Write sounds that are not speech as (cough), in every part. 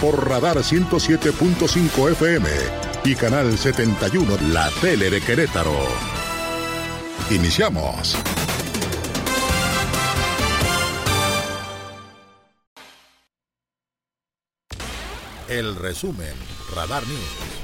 Por Radar 107.5 FM y Canal 71, la tele de Querétaro. Iniciamos. El resumen, Radar News.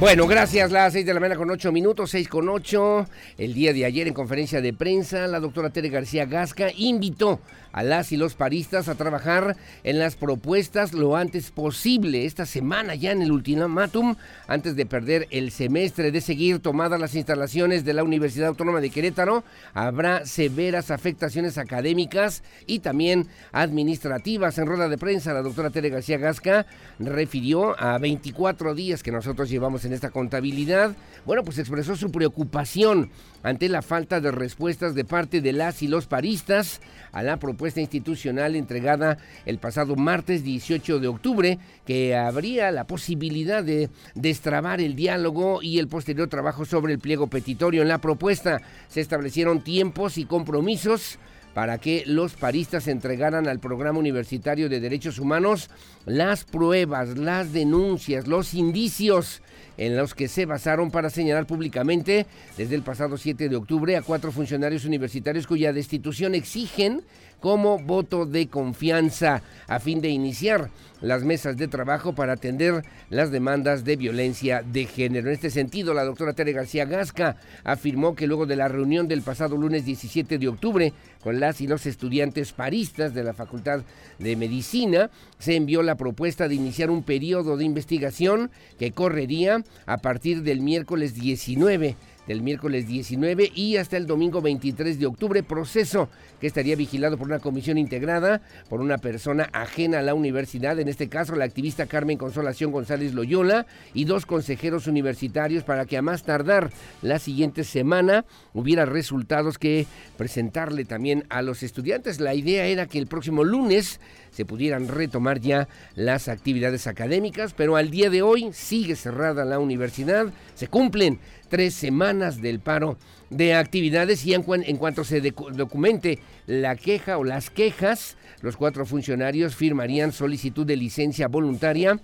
Bueno, gracias. Las seis de la mañana con ocho minutos, seis con ocho. El día de ayer en conferencia de prensa, la doctora Tere García Gasca invitó a las y los paristas a trabajar en las propuestas lo antes posible. Esta semana ya en el ultimátum, antes de perder el semestre, de seguir tomadas las instalaciones de la Universidad Autónoma de Querétaro, habrá severas afectaciones académicas y también administrativas. En rueda de prensa, la doctora Tere García Gasca refirió a 24 días que nosotros llevamos en esta contabilidad, bueno, pues expresó su preocupación ante la falta de respuestas de parte de las y los paristas a la propuesta institucional entregada el pasado martes 18 de octubre, que habría la posibilidad de destrabar el diálogo y el posterior trabajo sobre el pliego petitorio. En la propuesta se establecieron tiempos y compromisos para que los paristas entregaran al programa universitario de derechos humanos las pruebas, las denuncias, los indicios en los que se basaron para señalar públicamente desde el pasado 7 de octubre a cuatro funcionarios universitarios cuya destitución exigen como voto de confianza a fin de iniciar las mesas de trabajo para atender las demandas de violencia de género. En este sentido, la doctora Tere García Gasca afirmó que luego de la reunión del pasado lunes 17 de octubre con las y los estudiantes paristas de la Facultad de Medicina, se envió la propuesta de iniciar un periodo de investigación que correría a partir del miércoles 19 del miércoles 19 y hasta el domingo 23 de octubre, proceso que estaría vigilado por una comisión integrada por una persona ajena a la universidad, en este caso la activista Carmen Consolación González Loyola y dos consejeros universitarios para que a más tardar la siguiente semana hubiera resultados que presentarle también a los estudiantes. La idea era que el próximo lunes se pudieran retomar ya las actividades académicas, pero al día de hoy sigue cerrada la universidad, se cumplen tres semanas del paro de actividades y en, cuanto se documente la queja o las quejas, los cuatro funcionarios firmarían solicitud de licencia voluntaria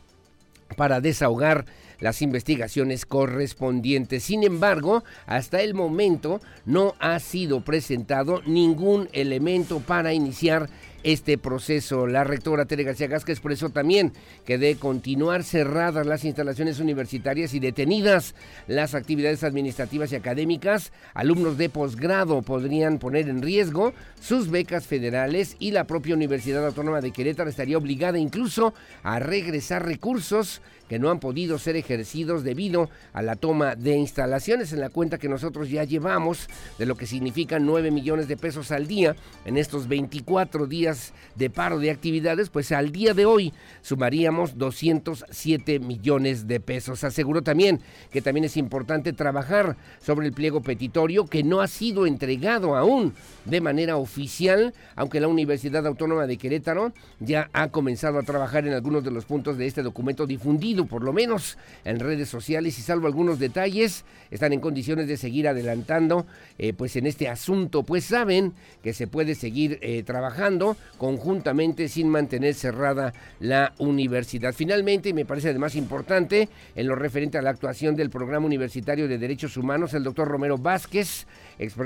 para desahogar las investigaciones correspondientes. Sin embargo, hasta el momento no ha sido presentado ningún elemento para iniciar este proceso. La rectora Tere García Gasca expresó también que de continuar cerradas las instalaciones universitarias y detenidas las actividades administrativas y académicas, alumnos de posgrado podrían poner en riesgo sus becas federales y la propia Universidad Autónoma de Querétaro estaría obligada incluso a regresar recursos que no han podido ser ejercidos debido a la toma de instalaciones en la cuenta que nosotros ya llevamos de lo que significa 9 millones de pesos al día en estos 24 días de paro de actividades, pues al día de hoy sumaríamos 207 millones de pesos. Aseguró también que también es importante trabajar sobre el pliego petitorio que no ha sido entregado aún de manera oficial, aunque la Universidad Autónoma de Querétaro ya ha comenzado a trabajar en algunos de los puntos de este documento difundido por lo menos en redes sociales y salvo algunos detalles, están en condiciones de seguir adelantando eh, pues en este asunto, pues saben que se puede seguir eh, trabajando conjuntamente sin mantener cerrada la universidad. Finalmente, y me parece además importante, en lo referente a la actuación del Programa Universitario de Derechos Humanos, el doctor Romero Vázquez,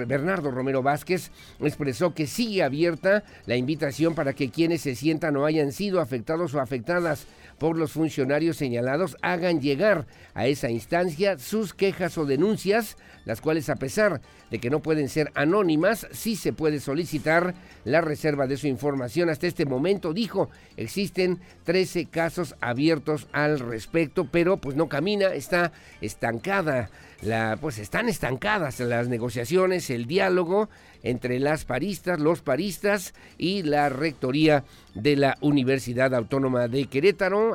Bernardo Romero Vázquez, expresó que sigue abierta la invitación para que quienes se sientan o hayan sido afectados o afectadas por los funcionarios señalados hagan llegar a esa instancia sus quejas o denuncias, las cuales a pesar de que no pueden ser anónimas, sí se puede solicitar la reserva de su información hasta este momento. Dijo, existen 13 casos abiertos al respecto, pero pues no camina, está estancada. La, pues están estancadas las negociaciones, el diálogo entre las paristas, los paristas y la rectoría de la Universidad Autónoma de Querétaro,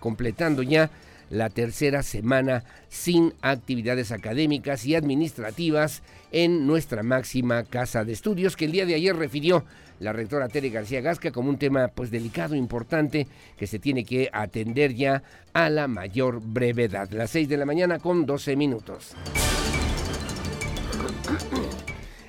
completando ya la tercera semana sin actividades académicas y administrativas en nuestra máxima casa de estudios, que el día de ayer refirió la rectora Tere García Gasca como un tema pues delicado, importante, que se tiene que atender ya a la mayor brevedad. Las 6 de la mañana con 12 minutos.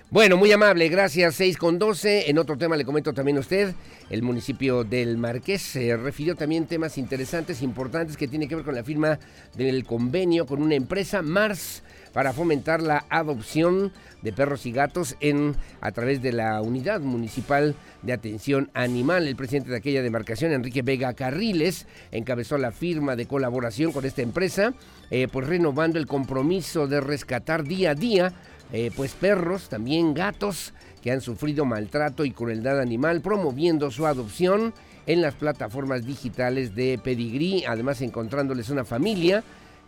Bueno, muy amable, gracias. 6 con 12. En otro tema le comento también a usted, el municipio del Marqués se refirió también temas interesantes, importantes, que tienen que ver con la firma del convenio con una empresa, Mars, para fomentar la adopción de perros y gatos en a través de la unidad municipal de atención animal. El presidente de aquella demarcación, Enrique Vega Carriles, encabezó la firma de colaboración con esta empresa, eh, pues renovando el compromiso de rescatar día a día eh, pues perros, también gatos que han sufrido maltrato y crueldad animal, promoviendo su adopción en las plataformas digitales de Pedigrí, además encontrándoles una familia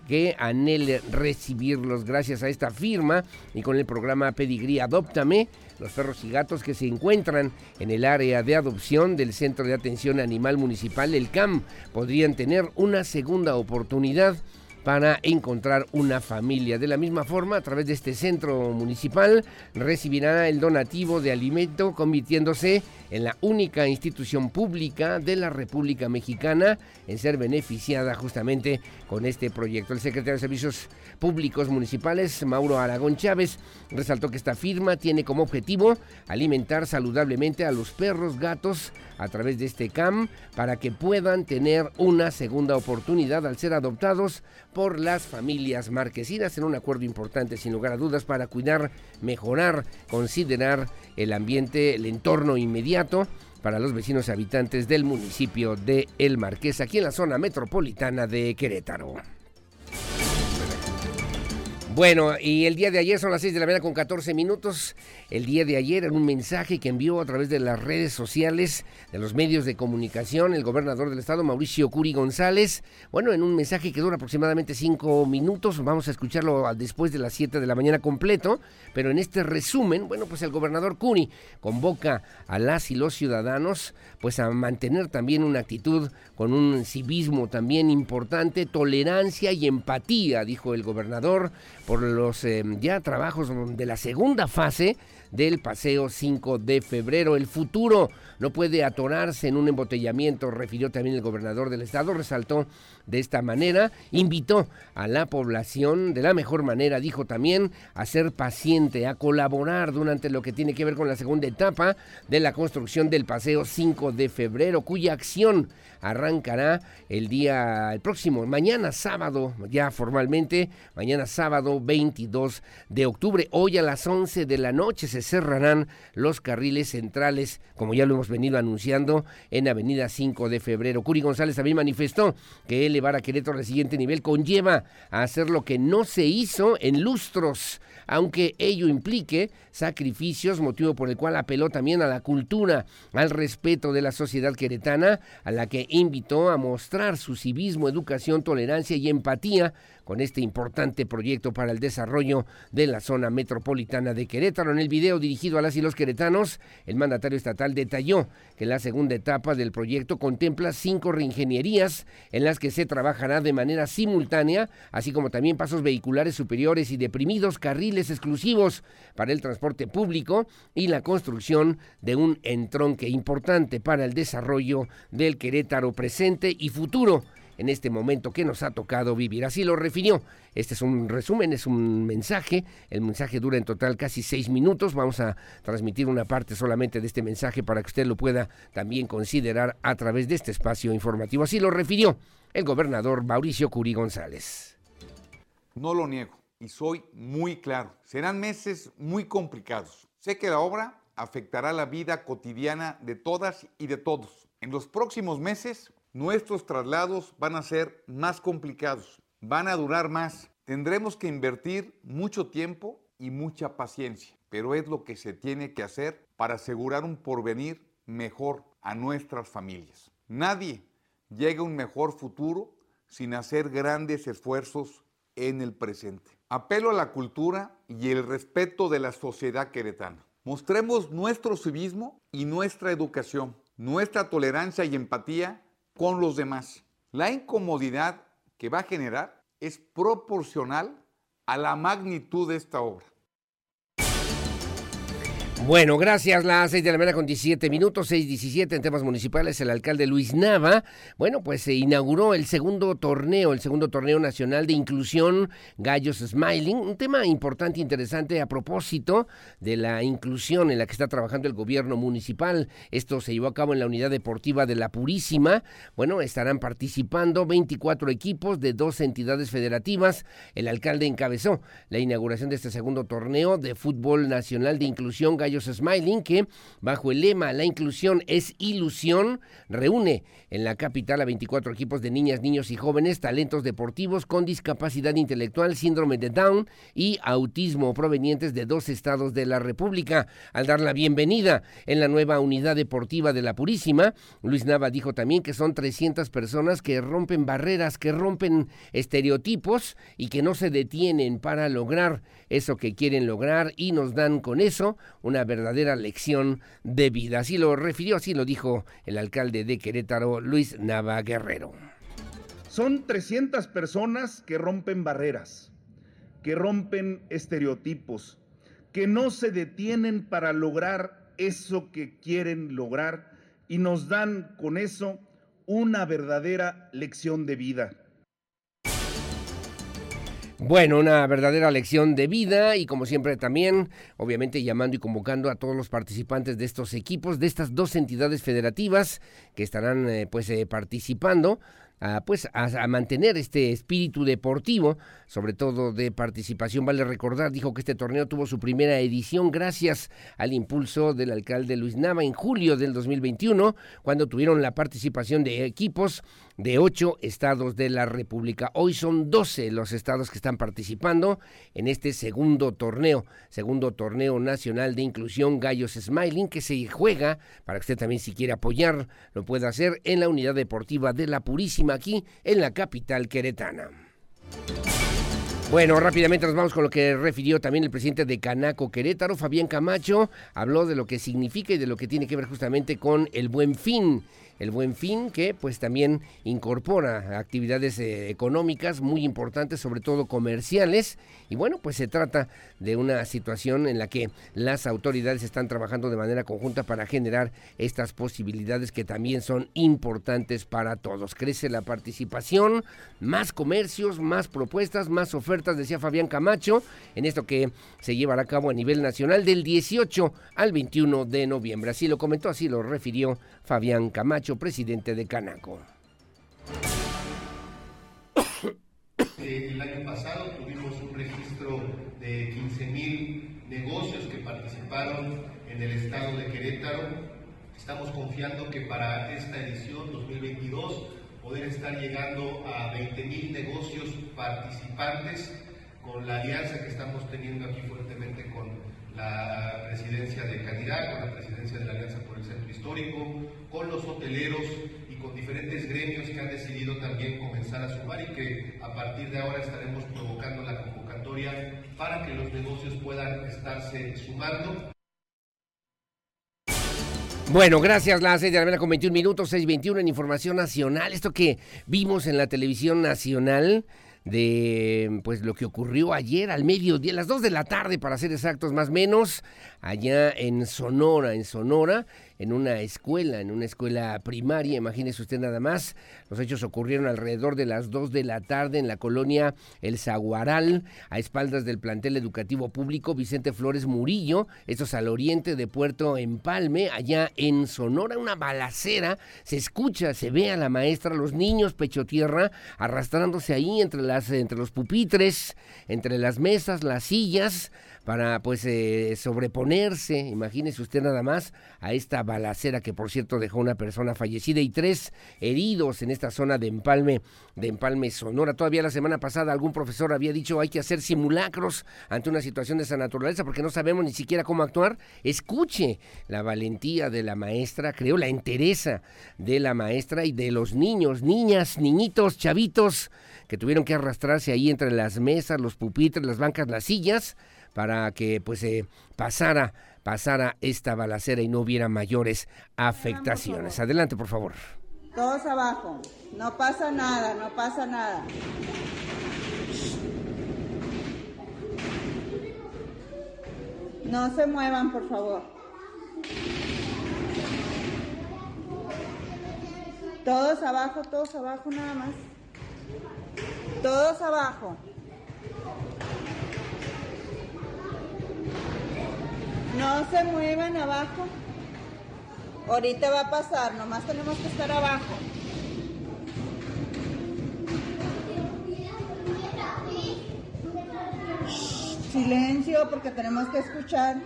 que anhele recibirlos. Gracias a esta firma y con el programa Pedigrí Adóptame, los perros y gatos que se encuentran en el área de adopción del Centro de Atención Animal Municipal, el CAM, podrían tener una segunda oportunidad para encontrar una familia. De la misma forma, a través de este centro municipal, recibirá el donativo de alimento, convirtiéndose en la única institución pública de la República Mexicana en ser beneficiada justamente con este proyecto. El secretario de Servicios Públicos Municipales, Mauro Aragón Chávez, resaltó que esta firma tiene como objetivo alimentar saludablemente a los perros, gatos, a través de este CAM para que puedan tener una segunda oportunidad al ser adoptados por las familias marquesinas en un acuerdo importante sin lugar a dudas para cuidar, mejorar, considerar el ambiente, el entorno inmediato para los vecinos habitantes del municipio de El Marqués, aquí en la zona metropolitana de Querétaro. Bueno, y el día de ayer son las 6 de la mañana con 14 minutos. El día de ayer en un mensaje que envió a través de las redes sociales, de los medios de comunicación, el gobernador del estado, Mauricio Curi González. Bueno, en un mensaje que dura aproximadamente 5 minutos, vamos a escucharlo después de las 7 de la mañana completo, pero en este resumen, bueno, pues el gobernador Curi convoca a las y los ciudadanos pues a mantener también una actitud con un civismo también importante, tolerancia y empatía, dijo el gobernador por los eh, ya trabajos de la segunda fase del paseo 5 de febrero. El futuro no puede atorarse en un embotellamiento, refirió también el gobernador del estado, resaltó de esta manera, invitó a la población de la mejor manera, dijo también, a ser paciente, a colaborar durante lo que tiene que ver con la segunda etapa de la construcción del paseo 5 de febrero, cuya acción arrancará el día, el próximo, mañana sábado, ya formalmente, mañana sábado 22 de octubre. Hoy a las 11 de la noche se cerrarán los carriles centrales, como ya lo hemos venido anunciando, en Avenida 5 de febrero. Curi González también manifestó que elevar a Querétaro al siguiente nivel conlleva a hacer lo que no se hizo en lustros aunque ello implique sacrificios, motivo por el cual apeló también a la cultura, al respeto de la sociedad queretana, a la que invitó a mostrar su civismo, educación, tolerancia y empatía con este importante proyecto para el desarrollo de la zona metropolitana de Querétaro. En el video dirigido a las y los queretanos, el mandatario estatal detalló que la segunda etapa del proyecto contempla cinco reingenierías en las que se trabajará de manera simultánea, así como también pasos vehiculares superiores y deprimidos, carriles exclusivos para el transporte público y la construcción de un entronque importante para el desarrollo del Querétaro presente y futuro en este momento que nos ha tocado vivir. Así lo refirió. Este es un resumen, es un mensaje. El mensaje dura en total casi seis minutos. Vamos a transmitir una parte solamente de este mensaje para que usted lo pueda también considerar a través de este espacio informativo. Así lo refirió el gobernador Mauricio Curi González. No lo niego y soy muy claro. Serán meses muy complicados. Sé que la obra afectará la vida cotidiana de todas y de todos. En los próximos meses Nuestros traslados van a ser más complicados, van a durar más. Tendremos que invertir mucho tiempo y mucha paciencia, pero es lo que se tiene que hacer para asegurar un porvenir mejor a nuestras familias. Nadie llega a un mejor futuro sin hacer grandes esfuerzos en el presente. Apelo a la cultura y el respeto de la sociedad queretana. Mostremos nuestro civismo y nuestra educación, nuestra tolerancia y empatía con los demás. La incomodidad que va a generar es proporcional a la magnitud de esta obra. Bueno, gracias. Las seis de la mañana con 17 minutos, 6.17 en temas municipales. El alcalde Luis Nava, bueno, pues se inauguró el segundo torneo, el segundo torneo nacional de inclusión Gallos Smiling. Un tema importante, interesante a propósito de la inclusión en la que está trabajando el gobierno municipal. Esto se llevó a cabo en la unidad deportiva de La Purísima. Bueno, estarán participando 24 equipos de dos entidades federativas. El alcalde encabezó la inauguración de este segundo torneo de fútbol nacional de inclusión Gallos Smiling, que bajo el lema La inclusión es ilusión, reúne en la capital a 24 equipos de niñas, niños y jóvenes, talentos deportivos con discapacidad intelectual, síndrome de Down y autismo provenientes de dos estados de la República. Al dar la bienvenida en la nueva unidad deportiva de La Purísima, Luis Nava dijo también que son 300 personas que rompen barreras, que rompen estereotipos y que no se detienen para lograr eso que quieren lograr y nos dan con eso una verdadera lección de vida. Así lo refirió, así lo dijo el alcalde de Querétaro, Luis Nava Guerrero. Son 300 personas que rompen barreras, que rompen estereotipos, que no se detienen para lograr eso que quieren lograr y nos dan con eso una verdadera lección de vida. Bueno, una verdadera lección de vida y como siempre también, obviamente llamando y convocando a todos los participantes de estos equipos, de estas dos entidades federativas que estarán eh, pues eh, participando a, pues, a, mantener este espíritu deportivo, sobre todo de participación. Vale recordar, dijo que este torneo tuvo su primera edición gracias al impulso del alcalde Luis Nava en julio del 2021, cuando tuvieron la participación de equipos de ocho estados de la República. Hoy son 12 los estados que están participando en este segundo torneo, segundo torneo nacional de inclusión Gallos Smiling, que se juega, para que usted también si quiere apoyar, lo pueda hacer en la unidad deportiva de La Purísima aquí en la capital queretana. Bueno, rápidamente nos vamos con lo que refirió también el presidente de Canaco Querétaro, Fabián Camacho, habló de lo que significa y de lo que tiene que ver justamente con el buen fin el Buen Fin, que pues también incorpora actividades eh, económicas muy importantes, sobre todo comerciales. Y bueno, pues se trata de una situación en la que las autoridades están trabajando de manera conjunta para generar estas posibilidades que también son importantes para todos. Crece la participación, más comercios, más propuestas, más ofertas, decía Fabián Camacho, en esto que se llevará a cabo a nivel nacional del 18 al 21 de noviembre. Así lo comentó, así lo refirió Fabián Camacho, presidente de Canaco. El año pasado tuvimos un registro de 15 mil negocios que participaron en el estado de Querétaro. Estamos confiando que para esta edición 2022 poder estar llegando a 20 mil negocios participantes con la alianza que estamos teniendo aquí fuertemente con la presidencia de Canidad, con la presidencia de la Alianza por el Centro Histórico, con los hoteleros con diferentes gremios que han decidido también comenzar a sumar y que a partir de ahora estaremos provocando la convocatoria para que los negocios puedan estarse sumando. Bueno, gracias. Las 6 de la mañana con 21 minutos, 6.21 en Información Nacional. Esto que vimos en la televisión nacional de pues lo que ocurrió ayer al mediodía, a las 2 de la tarde para ser exactos más o menos, allá en Sonora, en Sonora, en una escuela, en una escuela primaria, imagínese usted nada más. Los hechos ocurrieron alrededor de las 2 de la tarde en la colonia El Zaguaral, a espaldas del plantel educativo público Vicente Flores Murillo, esto es al oriente de Puerto Empalme, allá en Sonora, una balacera, se escucha, se ve a la maestra, los niños pecho tierra, arrastrándose ahí entre, las, entre los pupitres, entre las mesas, las sillas, para pues eh, sobreponerse, imagínese usted nada más, a esta balacera que por cierto dejó una persona fallecida y tres heridos en esta zona de Empalme, de Empalme Sonora. Todavía la semana pasada algún profesor había dicho hay que hacer simulacros ante una situación de esa naturaleza porque no sabemos ni siquiera cómo actuar. Escuche la valentía de la maestra, creo la entereza de la maestra y de los niños, niñas, niñitos, chavitos que tuvieron que arrastrarse ahí entre las mesas, los pupitres, las bancas, las sillas para que pues eh, pasara pasara esta balacera y no hubiera mayores afectaciones. Adelante, por favor. Todos abajo. No pasa nada, no pasa nada. No se muevan, por favor. Todos abajo, todos abajo nada más. Todos abajo. No se muevan abajo. Ahorita va a pasar, nomás tenemos que estar abajo. Silencio porque tenemos que escuchar.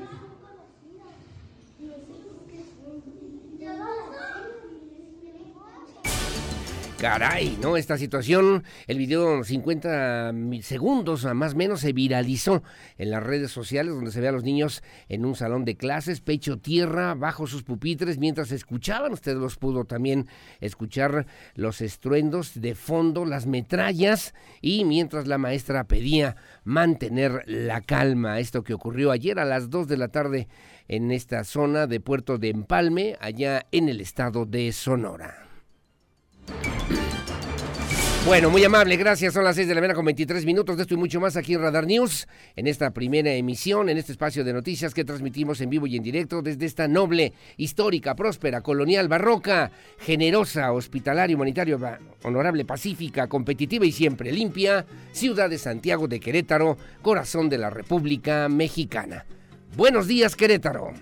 Caray, ¿no? Esta situación, el video 50 segundos más o menos se viralizó en las redes sociales donde se ve a los niños en un salón de clases, pecho tierra, bajo sus pupitres, mientras escuchaban, usted los pudo también escuchar los estruendos de fondo, las metrallas y mientras la maestra pedía mantener la calma. Esto que ocurrió ayer a las 2 de la tarde en esta zona de Puerto de Empalme, allá en el estado de Sonora. Bueno, muy amable, gracias. Son las 6 de la mañana con 23 minutos de esto y mucho más aquí en Radar News, en esta primera emisión, en este espacio de noticias que transmitimos en vivo y en directo desde esta noble, histórica, próspera, colonial, barroca, generosa, hospitalaria, humanitaria, honorable, pacífica, competitiva y siempre limpia, ciudad de Santiago de Querétaro, corazón de la República Mexicana. Buenos días, Querétaro.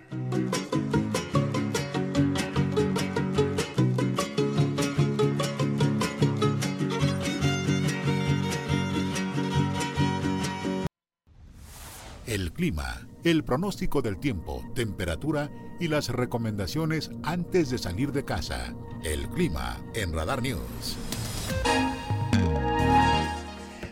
El clima, el pronóstico del tiempo, temperatura y las recomendaciones antes de salir de casa. El clima en Radar News.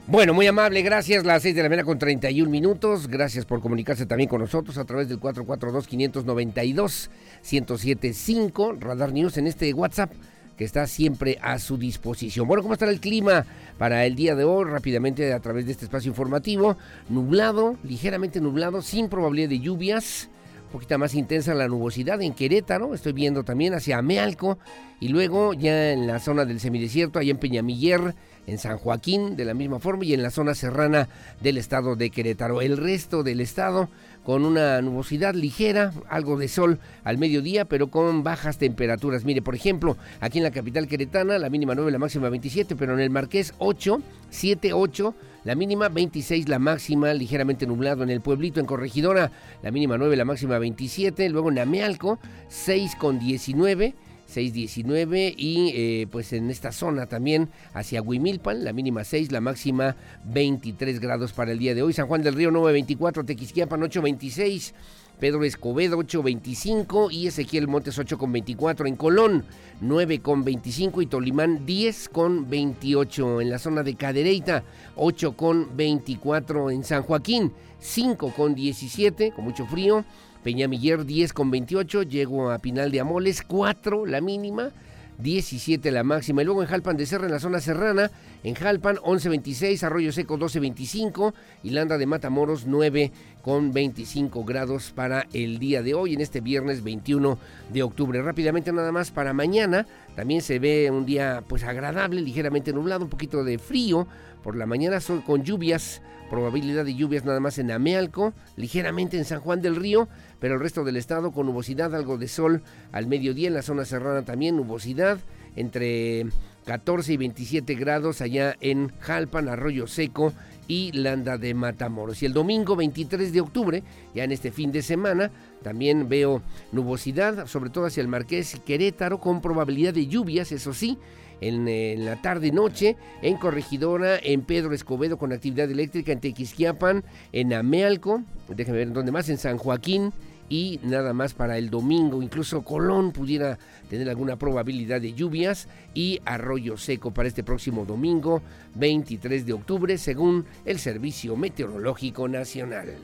Bueno, muy amable, gracias. Las 6 de la mañana con 31 minutos. Gracias por comunicarse también con nosotros a través del 442-592-1075 Radar News en este WhatsApp que está siempre a su disposición. Bueno, ¿cómo estará el clima para el día de hoy? Rápidamente a través de este espacio informativo. Nublado, ligeramente nublado, sin probabilidad de lluvias. Un poquito más intensa la nubosidad en Querétaro. Estoy viendo también hacia Amealco. Y luego ya en la zona del semidesierto, allá en Peñamiller, en San Joaquín, de la misma forma, y en la zona serrana del estado de Querétaro. El resto del estado con una nubosidad ligera, algo de sol al mediodía, pero con bajas temperaturas. Mire, por ejemplo, aquí en la capital queretana, la mínima 9, la máxima 27, pero en el Marqués 8, 7, 8. La mínima 26, la máxima ligeramente nublado en el pueblito, en Corregidora, la mínima 9, la máxima 27, luego en Amealco 6 con 19, 6.19 y eh, pues en esta zona también hacia Huimilpan, la mínima 6, la máxima 23 grados para el día de hoy. San Juan del Río 9.24, Tequisquiapan 8.26, Pedro Escobedo 8.25 y Ezequiel Montes 8.24 en Colón 9.25 y Tolimán 10.28 en la zona de Cadereyta 8.24 en San Joaquín 5.17 con mucho frío Peñamiller 10 con 28, llego a Pinal de Amoles 4 la mínima, 17 la máxima. Y luego en Jalpan de Serra, en la zona serrana, en Jalpan 11.26, Arroyo Seco 12.25 y Landa de Matamoros 9 con 25 grados para el día de hoy, en este viernes 21 de octubre. Rápidamente nada más para mañana, también se ve un día pues agradable, ligeramente nublado, un poquito de frío por la mañana con lluvias, probabilidad de lluvias nada más en Amealco, ligeramente en San Juan del Río, pero el resto del estado con nubosidad, algo de sol al mediodía, en la zona serrana también nubosidad, entre 14 y 27 grados allá en Jalpan, Arroyo Seco y Landa de Matamoros. Y el domingo 23 de octubre, ya en este fin de semana, también veo nubosidad, sobre todo hacia el Marqués Querétaro, con probabilidad de lluvias, eso sí, en, la tarde-noche, en Corregidora, en Pedro Escobedo con actividad eléctrica, en Tequisquiapan, en Amealco, déjenme ver dónde más, en San Joaquín y nada más para el domingo. Incluso Colón pudiera tener alguna probabilidad de lluvias y arroyo seco para este próximo domingo 23 de octubre según el Servicio Meteorológico Nacional.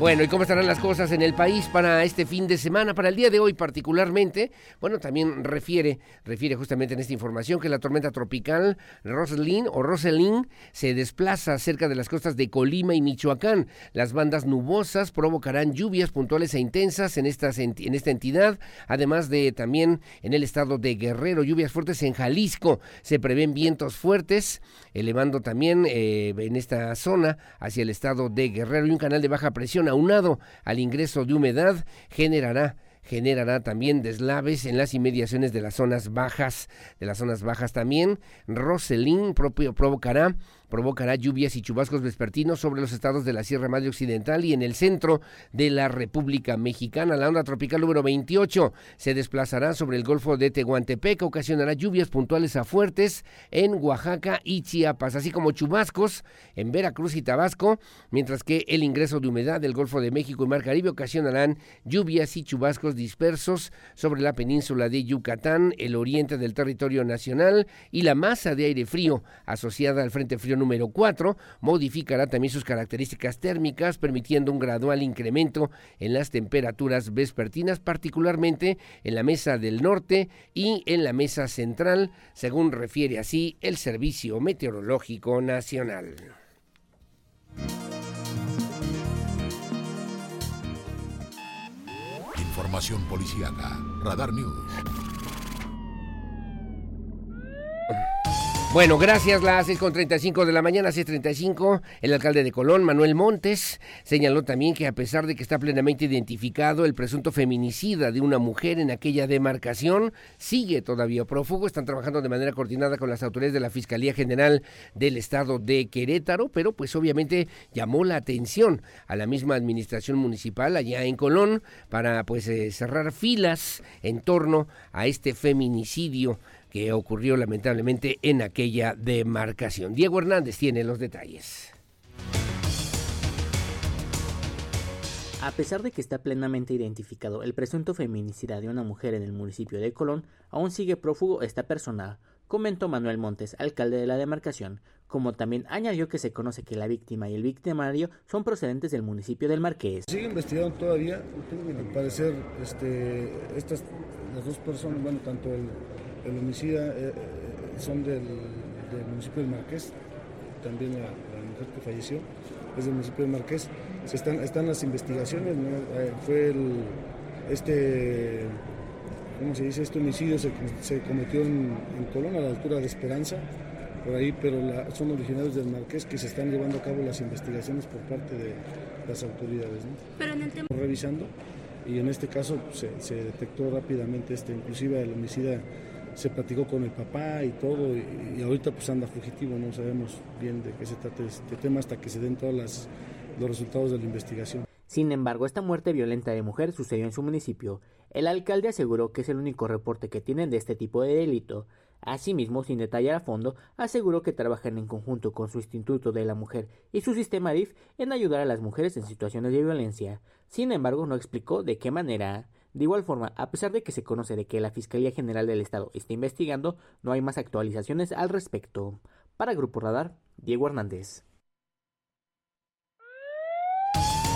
Bueno, ¿y cómo estarán las cosas en el país para este fin de semana, para el día de hoy particularmente? Bueno, también refiere, refiere justamente en esta información que la tormenta tropical Roselyn o Roselyn se desplaza cerca de las costas de Colima y Michoacán. Las bandas nubosas provocarán lluvias puntuales e intensas en, estas, en esta entidad, además de también en el estado de Guerrero, lluvias fuertes en Jalisco. Se prevén vientos fuertes, elevando también eh, en esta zona hacia el estado de Guerrero y un canal de baja presión aunado al ingreso de humedad, generará generará también deslaves en las inmediaciones de las zonas bajas, de las zonas bajas también. Roselín provocará provocará lluvias y chubascos vespertinos sobre los estados de la Sierra Madre Occidental y en el centro de la República Mexicana. La onda tropical número 28 se desplazará sobre el Golfo de Tehuantepec, ocasionará lluvias puntuales a fuertes en Oaxaca y Chiapas, así como chubascos en Veracruz y Tabasco, mientras que el ingreso de humedad del Golfo de México y Mar Caribe ocasionarán lluvias y chubascos dispersos sobre la península de Yucatán, el oriente del territorio nacional y la masa de aire frío asociada al Frente Frío número 4 modificará también sus características térmicas, permitiendo un gradual incremento en las temperaturas vespertinas, particularmente en la mesa del norte y en la mesa central, según refiere así el Servicio Meteorológico Nacional. Información policíaca. Radar News. Bueno, gracias. Las 6.35 de la mañana, 6.35. El alcalde de Colón, Manuel Montes, señaló también que a pesar de que está plenamente identificado el presunto feminicida de una mujer en aquella demarcación, sigue todavía prófugo. Están trabajando de manera coordinada con las autoridades de la Fiscalía General del Estado de Querétaro, pero pues obviamente llamó la atención a la misma administración municipal allá en Colón para pues eh, cerrar filas en torno a este feminicidio que ocurrió lamentablemente en aquella demarcación. Diego Hernández tiene los detalles. A pesar de que está plenamente identificado el presunto feminicida de una mujer en el municipio de Colón, aún sigue prófugo esta persona, comentó Manuel Montes, alcalde de la demarcación, como también añadió que se conoce que la víctima y el victimario son procedentes del municipio del Marqués. Sigue investigando todavía, al parecer este, estas las dos personas, bueno, tanto el el homicida eh, eh, son del, municipio del Marqués, también la, mujer que falleció es del municipio del Marqués. Se están, están las investigaciones, eh, fue el, este, ¿cómo se dice? Este homicidio se, cometió en, Colón, a la altura de Esperanza, por ahí, pero son originarios del Marqués que se están llevando a cabo las investigaciones por parte de las autoridades. Pero en el tema... Revisando y en este caso se, se detectó rápidamente, este, inclusive el homicida se platicó con el papá y todo, y, ahorita pues anda fugitivo, no sabemos bien de qué se trata este tema hasta que se den todos los resultados de la investigación. Sin embargo, esta muerte violenta de mujer sucedió en su municipio. El alcalde aseguró que es el único reporte que tienen de este tipo de delito. Asimismo, sin detallar a fondo, aseguró que trabajan en conjunto con su Instituto de la Mujer y su sistema DIF en ayudar a las mujeres en situaciones de violencia. Sin embargo, no explicó de qué manera. De igual forma, a pesar de que se conoce de que la Fiscalía General del Estado está investigando, no hay más actualizaciones al respecto. Para Grupo Radar, Diego Hernández.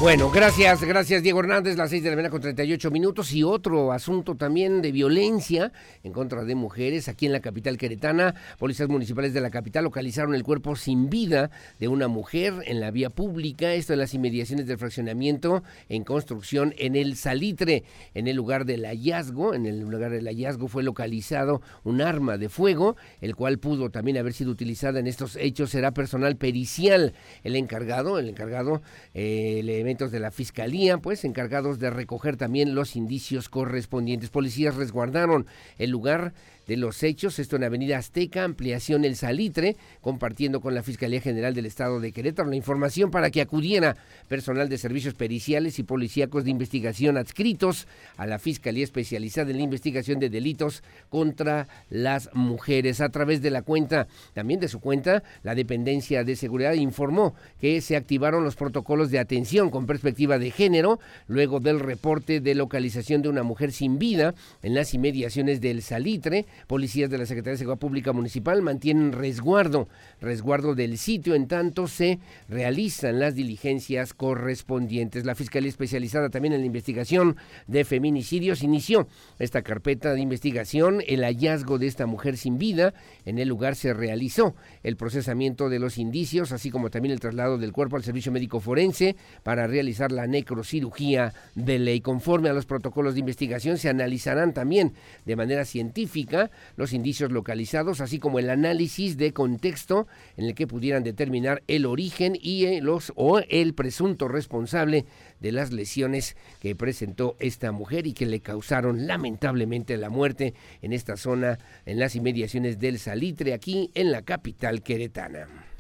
Bueno, gracias, gracias Diego Hernández, las seis de la mañana con 38 minutos y otro asunto también de violencia en contra de mujeres aquí en la capital queretana. Policías municipales de la capital localizaron el cuerpo sin vida de una mujer en la vía pública, esto en las inmediaciones del fraccionamiento en construcción en el Salitre. En el lugar del hallazgo, en el lugar del hallazgo fue localizado un arma de fuego, el cual pudo también haber sido utilizada en estos hechos, será personal pericial. El encargado, el encargado eh, le de la fiscalía, pues encargados de recoger también los indicios correspondientes. Policías resguardaron el lugar de los hechos, esto en Avenida Azteca, ampliación El Salitre, compartiendo con la Fiscalía General del Estado de Querétaro la información para que acudiera personal de servicios periciales y policíacos de investigación adscritos a la Fiscalía Especializada en la Investigación de Delitos contra las Mujeres. A través de la cuenta, también de su cuenta, la Dependencia de Seguridad informó que se activaron los protocolos de atención con perspectiva de género luego del reporte de localización de una mujer sin vida en las inmediaciones del Salitre Policías de la Secretaría de Seguridad Pública Municipal mantienen resguardo, resguardo del sitio en tanto se realizan las diligencias correspondientes. La Fiscalía Especializada también en la investigación de feminicidios inició esta carpeta de investigación. El hallazgo de esta mujer sin vida en el lugar se realizó el procesamiento de los indicios, así como también el traslado del cuerpo al servicio médico forense para realizar la necrocirugía de ley. Conforme a los protocolos de investigación se analizarán también de manera científica los indicios localizados, así como el análisis de contexto en el que pudieran determinar el origen y eh, los o el presunto responsable de las lesiones que presentó esta mujer y que le causaron lamentablemente la muerte en esta zona, en las inmediaciones del Salitre, aquí en la capital queretana.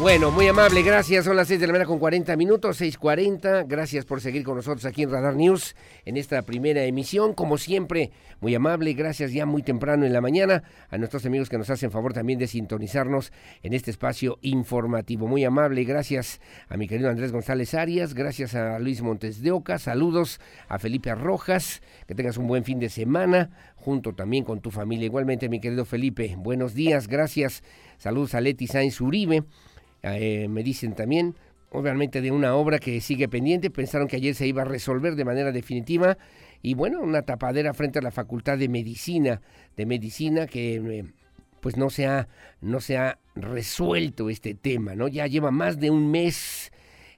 Bueno, muy amable, gracias. Son las 6 de la mañana con 40 minutos, 6.40. Gracias por seguir con nosotros aquí en Radar News en esta primera emisión. Como siempre, muy amable, gracias ya muy temprano en la mañana a nuestros amigos que nos hacen favor también de sintonizarnos en este espacio informativo. Muy amable, gracias a mi querido Andrés González Arias, gracias a Luis Montes de Oca, saludos a Felipe Rojas, que tengas un buen fin de semana junto también con tu familia. Igualmente, mi querido Felipe, buenos días, gracias. Saludos a Leti Sainz Uribe. Eh, me dicen también, obviamente de una obra que sigue pendiente, pensaron que ayer se iba a resolver de manera definitiva y bueno, una tapadera frente a la Facultad de Medicina, de Medicina que eh, pues no se ha no se ha resuelto este tema, ¿no? Ya lleva más de un mes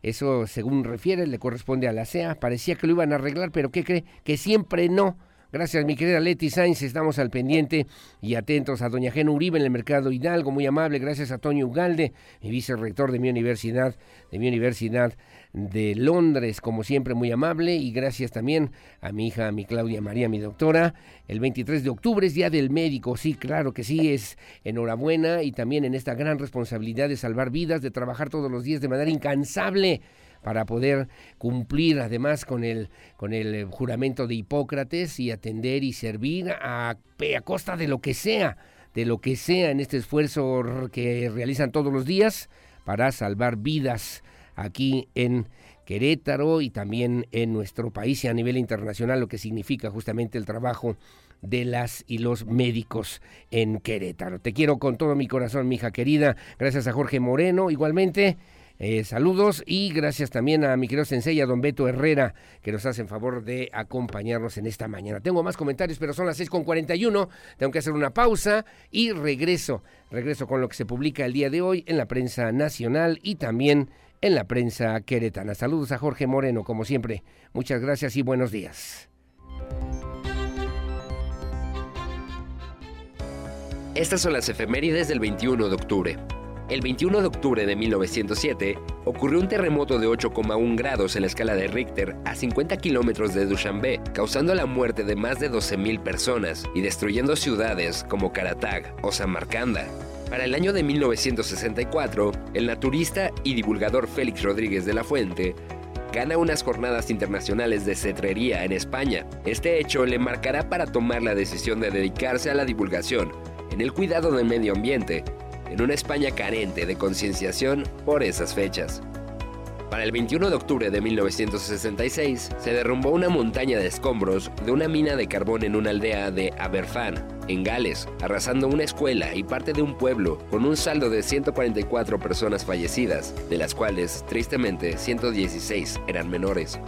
eso, según refiere, le corresponde a la CEA. Parecía que lo iban a arreglar, pero ¿qué cree? Que siempre no. Gracias, mi querida Leti Sainz. Estamos al pendiente y atentos a doña Gena Uribe en el Mercado Hidalgo. Muy amable. Gracias a Toño Ugalde, mi vicerrector de mi universidad, de mi universidad de Londres, como siempre, muy amable. Y gracias también a mi hija, mi Claudia María, mi doctora. El 23 de octubre es Día del Médico. Sí, claro que sí, es enhorabuena. Y también en esta gran responsabilidad de salvar vidas, de trabajar todos los días de manera incansable para poder cumplir además con el, con el eh, juramento de Hipócrates y atender y servir a, a costa de lo que sea, de lo que sea en este esfuerzo que realizan todos los días para salvar vidas aquí en Querétaro y también en nuestro país y a nivel internacional, lo que significa justamente el trabajo de las y los médicos en Querétaro. Te quiero con todo mi corazón, mi hija querida. Gracias a Jorge Moreno, igualmente. Eh, saludos y gracias también a mi querido sensei, a don Beto Herrera, que nos hacen favor de acompañarnos en esta mañana. Tengo más comentarios, pero son las 6.41, tengo que hacer una pausa y regreso, regreso con lo que se publica el día de hoy en la prensa nacional y también en la prensa queretana. Saludos a Jorge Moreno, como siempre. Muchas gracias y buenos días. Estas son las efemérides del 21 de octubre. El 21 de octubre de 1907 ocurrió un terremoto de 8,1 grados en la escala de Richter a 50 kilómetros de Dushanbe, causando la muerte de más de 12.000 personas y destruyendo ciudades como Karatag o Samarcanda. Para el año de 1964, el naturista y divulgador Félix Rodríguez de la Fuente gana unas jornadas internacionales de cetrería en España. Este hecho le marcará para tomar la decisión de dedicarse a la divulgación en el cuidado del medio ambiente en una España carente de concienciación por esas fechas. Para el 21 de octubre de 1966 se derrumbó una montaña de escombros de una mina de carbón en una aldea de Aberfan, en Gales, arrasando una escuela y parte de un pueblo con un saldo de 144 personas fallecidas, de las cuales, tristemente, 116 eran menores.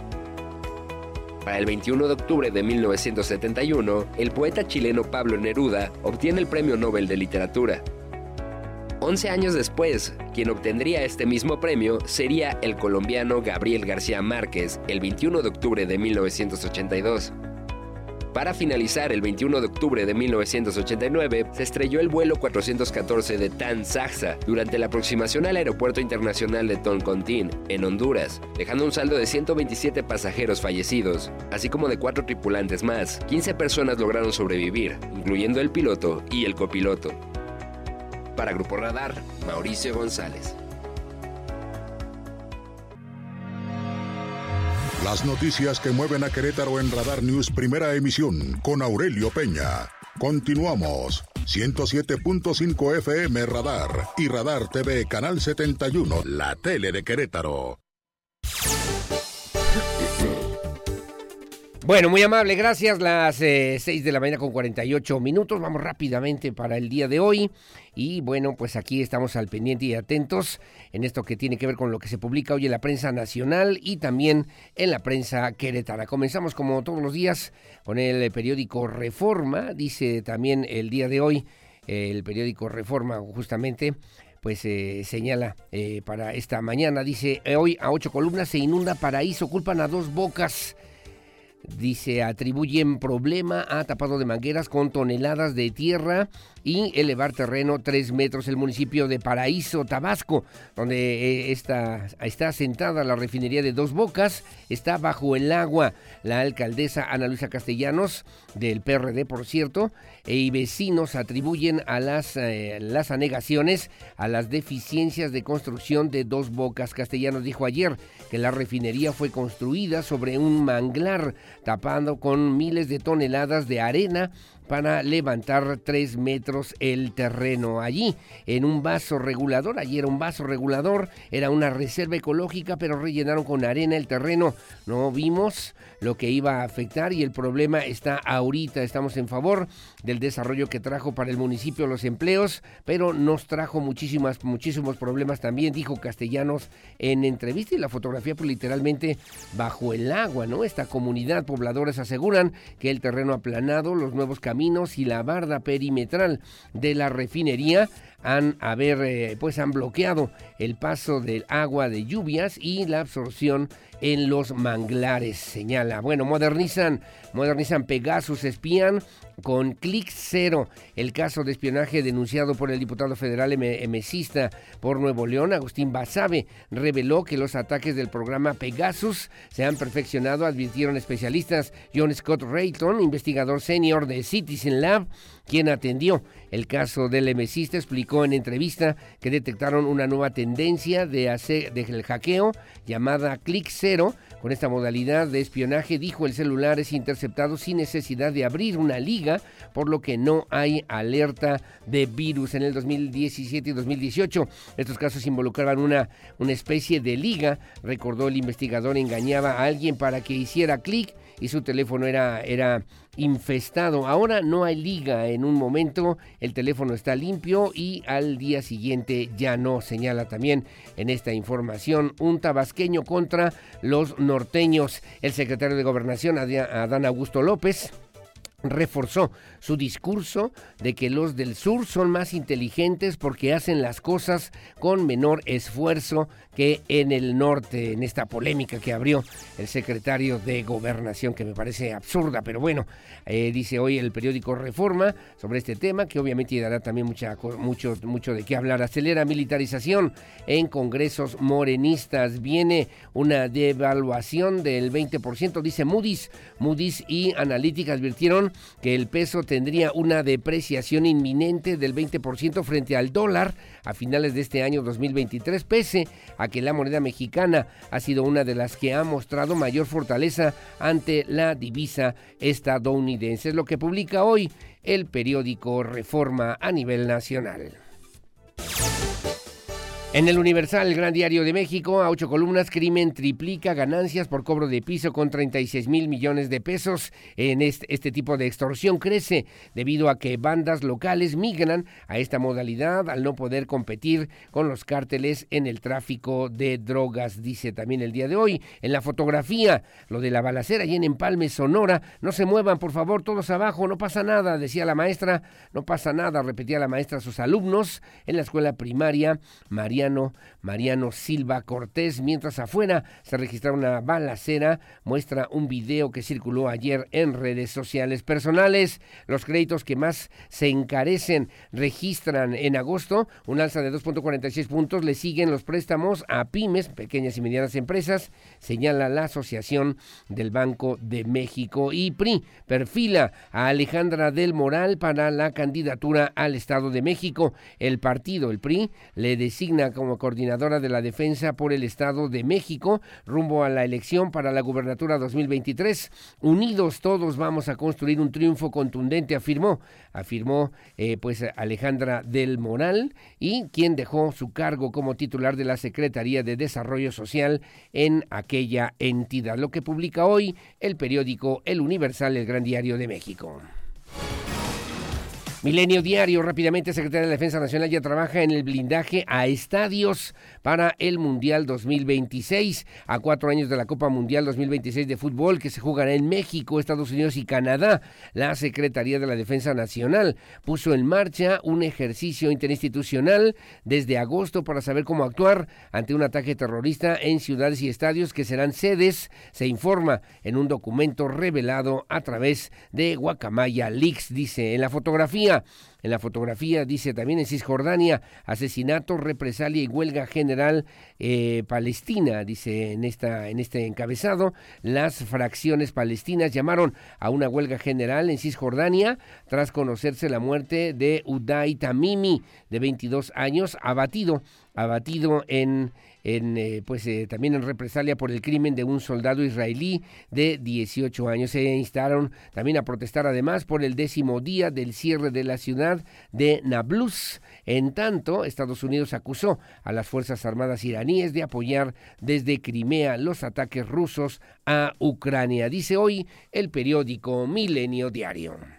Para el 21 de octubre de 1971, el poeta chileno Pablo Neruda obtiene el Premio Nobel de Literatura 11 años después, quien obtendría este mismo premio sería el colombiano Gabriel García Márquez el 21 de octubre de 1982. Para finalizar, el 21 de octubre de 1989 se estrelló el vuelo 414 de Tan Saxa durante la aproximación al Aeropuerto Internacional de Toncontín, en Honduras, dejando un saldo de 127 pasajeros fallecidos, así como de cuatro tripulantes más. 15 personas lograron sobrevivir, incluyendo el piloto y el copiloto. Para Grupo Radar, Mauricio González. Las noticias que mueven a Querétaro en Radar News Primera Emisión con Aurelio Peña. Continuamos. 107.5 FM Radar y Radar TV Canal 71, la tele de Querétaro. Bueno, muy amable, gracias. Las eh, 6 de la mañana con 48 minutos. Vamos rápidamente para el día de hoy. Y bueno, pues aquí estamos al pendiente y atentos en esto que tiene que ver con lo que se publica hoy en la prensa nacional y también en la prensa queretana. Comenzamos como todos los días con el periódico Reforma. Dice también el día de hoy el periódico Reforma justamente pues eh, señala eh, para esta mañana, dice, hoy a ocho columnas se inunda paraíso, culpan a dos bocas. Dice, atribuyen problema a tapado de mangueras con toneladas de tierra y elevar terreno tres metros. El municipio de Paraíso, Tabasco, donde eh, está, está asentada la refinería de Dos Bocas, está bajo el agua. La alcaldesa Ana Luisa Castellanos, del PRD, por cierto, y vecinos atribuyen a las, eh, las anegaciones a las deficiencias de construcción de Dos Bocas. Castellanos dijo ayer que la refinería fue construida sobre un manglar tapando con miles de toneladas de arena para levantar tres metros el terreno. Allí, en un vaso regulador, allí era un vaso regulador, era una reserva ecológica, pero rellenaron con arena el terreno. No vimos lo que iba a afectar y el problema está ahorita. Estamos en favor del desarrollo que trajo para el municipio los empleos, pero nos trajo muchísimas, muchísimos problemas también, dijo Castellanos en entrevista y la fotografía pues literalmente bajo el agua, ¿no? Esta comunidad pobladores aseguran que el terreno aplanado, los nuevos caminos, y la barda perimetral de la refinería han haber eh, pues han bloqueado el paso del agua de lluvias y la absorción en los manglares, señala. Bueno, modernizan, modernizan Pegasus, espían con clic cero el caso de espionaje denunciado por el diputado federal emesista por Nuevo León, Agustín Basabe, reveló que los ataques del programa Pegasus se han perfeccionado, advirtieron especialistas. John Scott Rayton, investigador senior de Citizen Lab, quien atendió el caso del emesista, explicó en entrevista que detectaron una nueva tendencia de hacer del hackeo llamada clic cero con esta modalidad de espionaje, dijo el celular es interceptado sin necesidad de abrir una liga, por lo que no hay alerta de virus. En el 2017 y 2018, estos casos involucraban una, una especie de liga. Recordó el investigador, engañaba a alguien para que hiciera clic y su teléfono era, era infestado. Ahora no hay liga. En un momento el teléfono está limpio y al día siguiente ya no. Señala también en esta información un tabasqueño contra los norteños. El secretario de Gobernación, Adán Augusto López, reforzó su discurso de que los del sur son más inteligentes porque hacen las cosas con menor esfuerzo que en el norte, en esta polémica que abrió el secretario de Gobernación, que me parece absurda, pero bueno, eh, dice hoy el periódico Reforma sobre este tema, que obviamente dará también mucha, mucho, mucho de qué hablar. Acelera militarización en congresos morenistas. Viene una devaluación del 20%, dice Moody's. Moody's y Analítica advirtieron que el peso tendría una depreciación inminente del 20% frente al dólar a finales de este año 2023, pese a que la moneda mexicana ha sido una de las que ha mostrado mayor fortaleza ante la divisa estadounidense. Es lo que publica hoy el periódico Reforma a nivel nacional. En el Universal, el Gran Diario de México, a ocho columnas, crimen triplica ganancias por cobro de piso con 36 mil millones de pesos. En este, este, tipo de extorsión crece debido a que bandas locales migran a esta modalidad al no poder competir con los cárteles en el tráfico de drogas, dice también el día de hoy. En la fotografía, lo de la balacera y en Empalme, Sonora, no se muevan, por favor, todos abajo, no pasa nada, decía la maestra, no pasa nada, repetía la maestra a sus alumnos en la escuela primaria María Mariano, Silva Cortés, mientras afuera se registra una balacera, muestra un video que circuló ayer en redes sociales personales. Los créditos que más se encarecen registran en agosto un alza de 2.46 puntos, le siguen los préstamos a pymes, pequeñas y medianas empresas, señala la Asociación del Banco de México y PRI perfila a Alejandra del Moral para la candidatura al Estado de México. El partido, el PRI, le designa como coordinadora de la defensa por el Estado de México rumbo a la elección para la gubernatura 2023. Unidos todos vamos a construir un triunfo contundente, afirmó, afirmó eh, pues Alejandra del Moral y quien dejó su cargo como titular de la Secretaría de Desarrollo Social en aquella entidad. Lo que publica hoy el periódico El Universal, el Gran Diario de México. Milenio Diario, rápidamente, Secretaría de Defensa Nacional ya trabaja en el blindaje a estadios para el Mundial 2026, a cuatro años de la Copa Mundial 2026 de fútbol que se jugará en México, Estados Unidos y Canadá. La Secretaría de la Defensa Nacional puso en marcha un ejercicio interinstitucional desde agosto para saber cómo actuar ante un ataque terrorista en ciudades y estadios que serán sedes, se informa en un documento revelado a través de Guacamaya Leaks, dice en la fotografía en la fotografía dice también en Cisjordania, asesinato, represalia y huelga general eh, palestina, dice en, esta, en este encabezado. Las fracciones palestinas llamaron a una huelga general en Cisjordania tras conocerse la muerte de Uday Tamimi, de 22 años, abatido, abatido en en, eh, pues eh, también en represalia por el crimen de un soldado israelí de 18 años. Se instaron también a protestar además por el décimo día del cierre de la ciudad de Nablus. En tanto, Estados Unidos acusó a las Fuerzas Armadas iraníes de apoyar desde Crimea los ataques rusos a Ucrania, dice hoy el periódico Milenio Diario.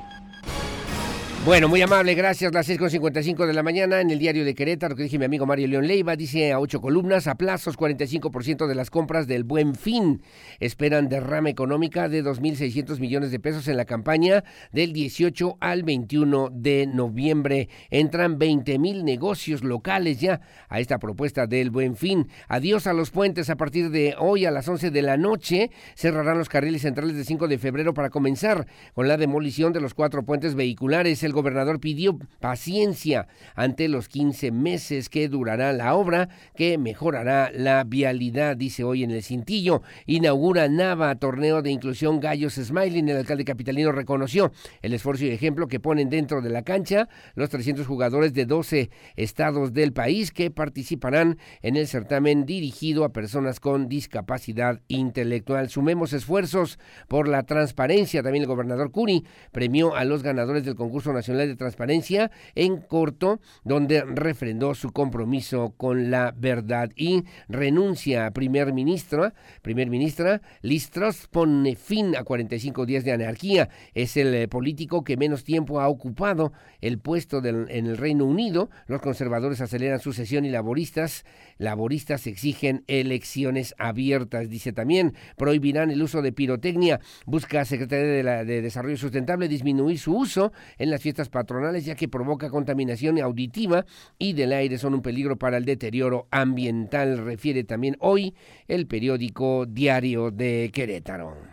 Bueno, muy amable, gracias. Las 6.55 de la mañana en el diario de Querétaro, que dije mi amigo Mario León Leiva, dice a ocho columnas, a plazos 45% de las compras del Buen Fin. Esperan derrama económica de 2.600 millones de pesos en la campaña del 18 al 21 de noviembre. Entran 20.000 negocios locales ya a esta propuesta del Buen Fin. Adiós a los puentes a partir de hoy a las 11 de la noche. Cerrarán los carriles centrales de 5 de febrero para comenzar con la demolición de los cuatro puentes vehiculares gobernador pidió paciencia ante los 15 meses que durará la obra que mejorará la vialidad, dice hoy en el cintillo. Inaugura Nava, torneo de inclusión Gallos Smiling. El alcalde capitalino reconoció el esfuerzo y ejemplo que ponen dentro de la cancha los 300 jugadores de 12 estados del país que participarán en el certamen dirigido a personas con discapacidad intelectual. Sumemos esfuerzos por la transparencia. También el gobernador Curi premió a los ganadores del concurso Nacional de Transparencia en corto, donde refrendó su compromiso con la verdad y renuncia a primer ministro, primer ministra, Listros pone fin a 45 días de anarquía. Es el eh, político que menos tiempo ha ocupado el puesto en el Reino Unido. Los conservadores aceleran su sesión y laboristas, laboristas exigen elecciones abiertas. Dice también, prohibirán el uso de pirotecnia. Busca Secretaría de, la, de Desarrollo Sustentable disminuir su uso en las fiestas patronales ya que provoca contaminación auditiva y del aire son un peligro para el deterioro ambiental, refiere también hoy el periódico Diario de Querétaro.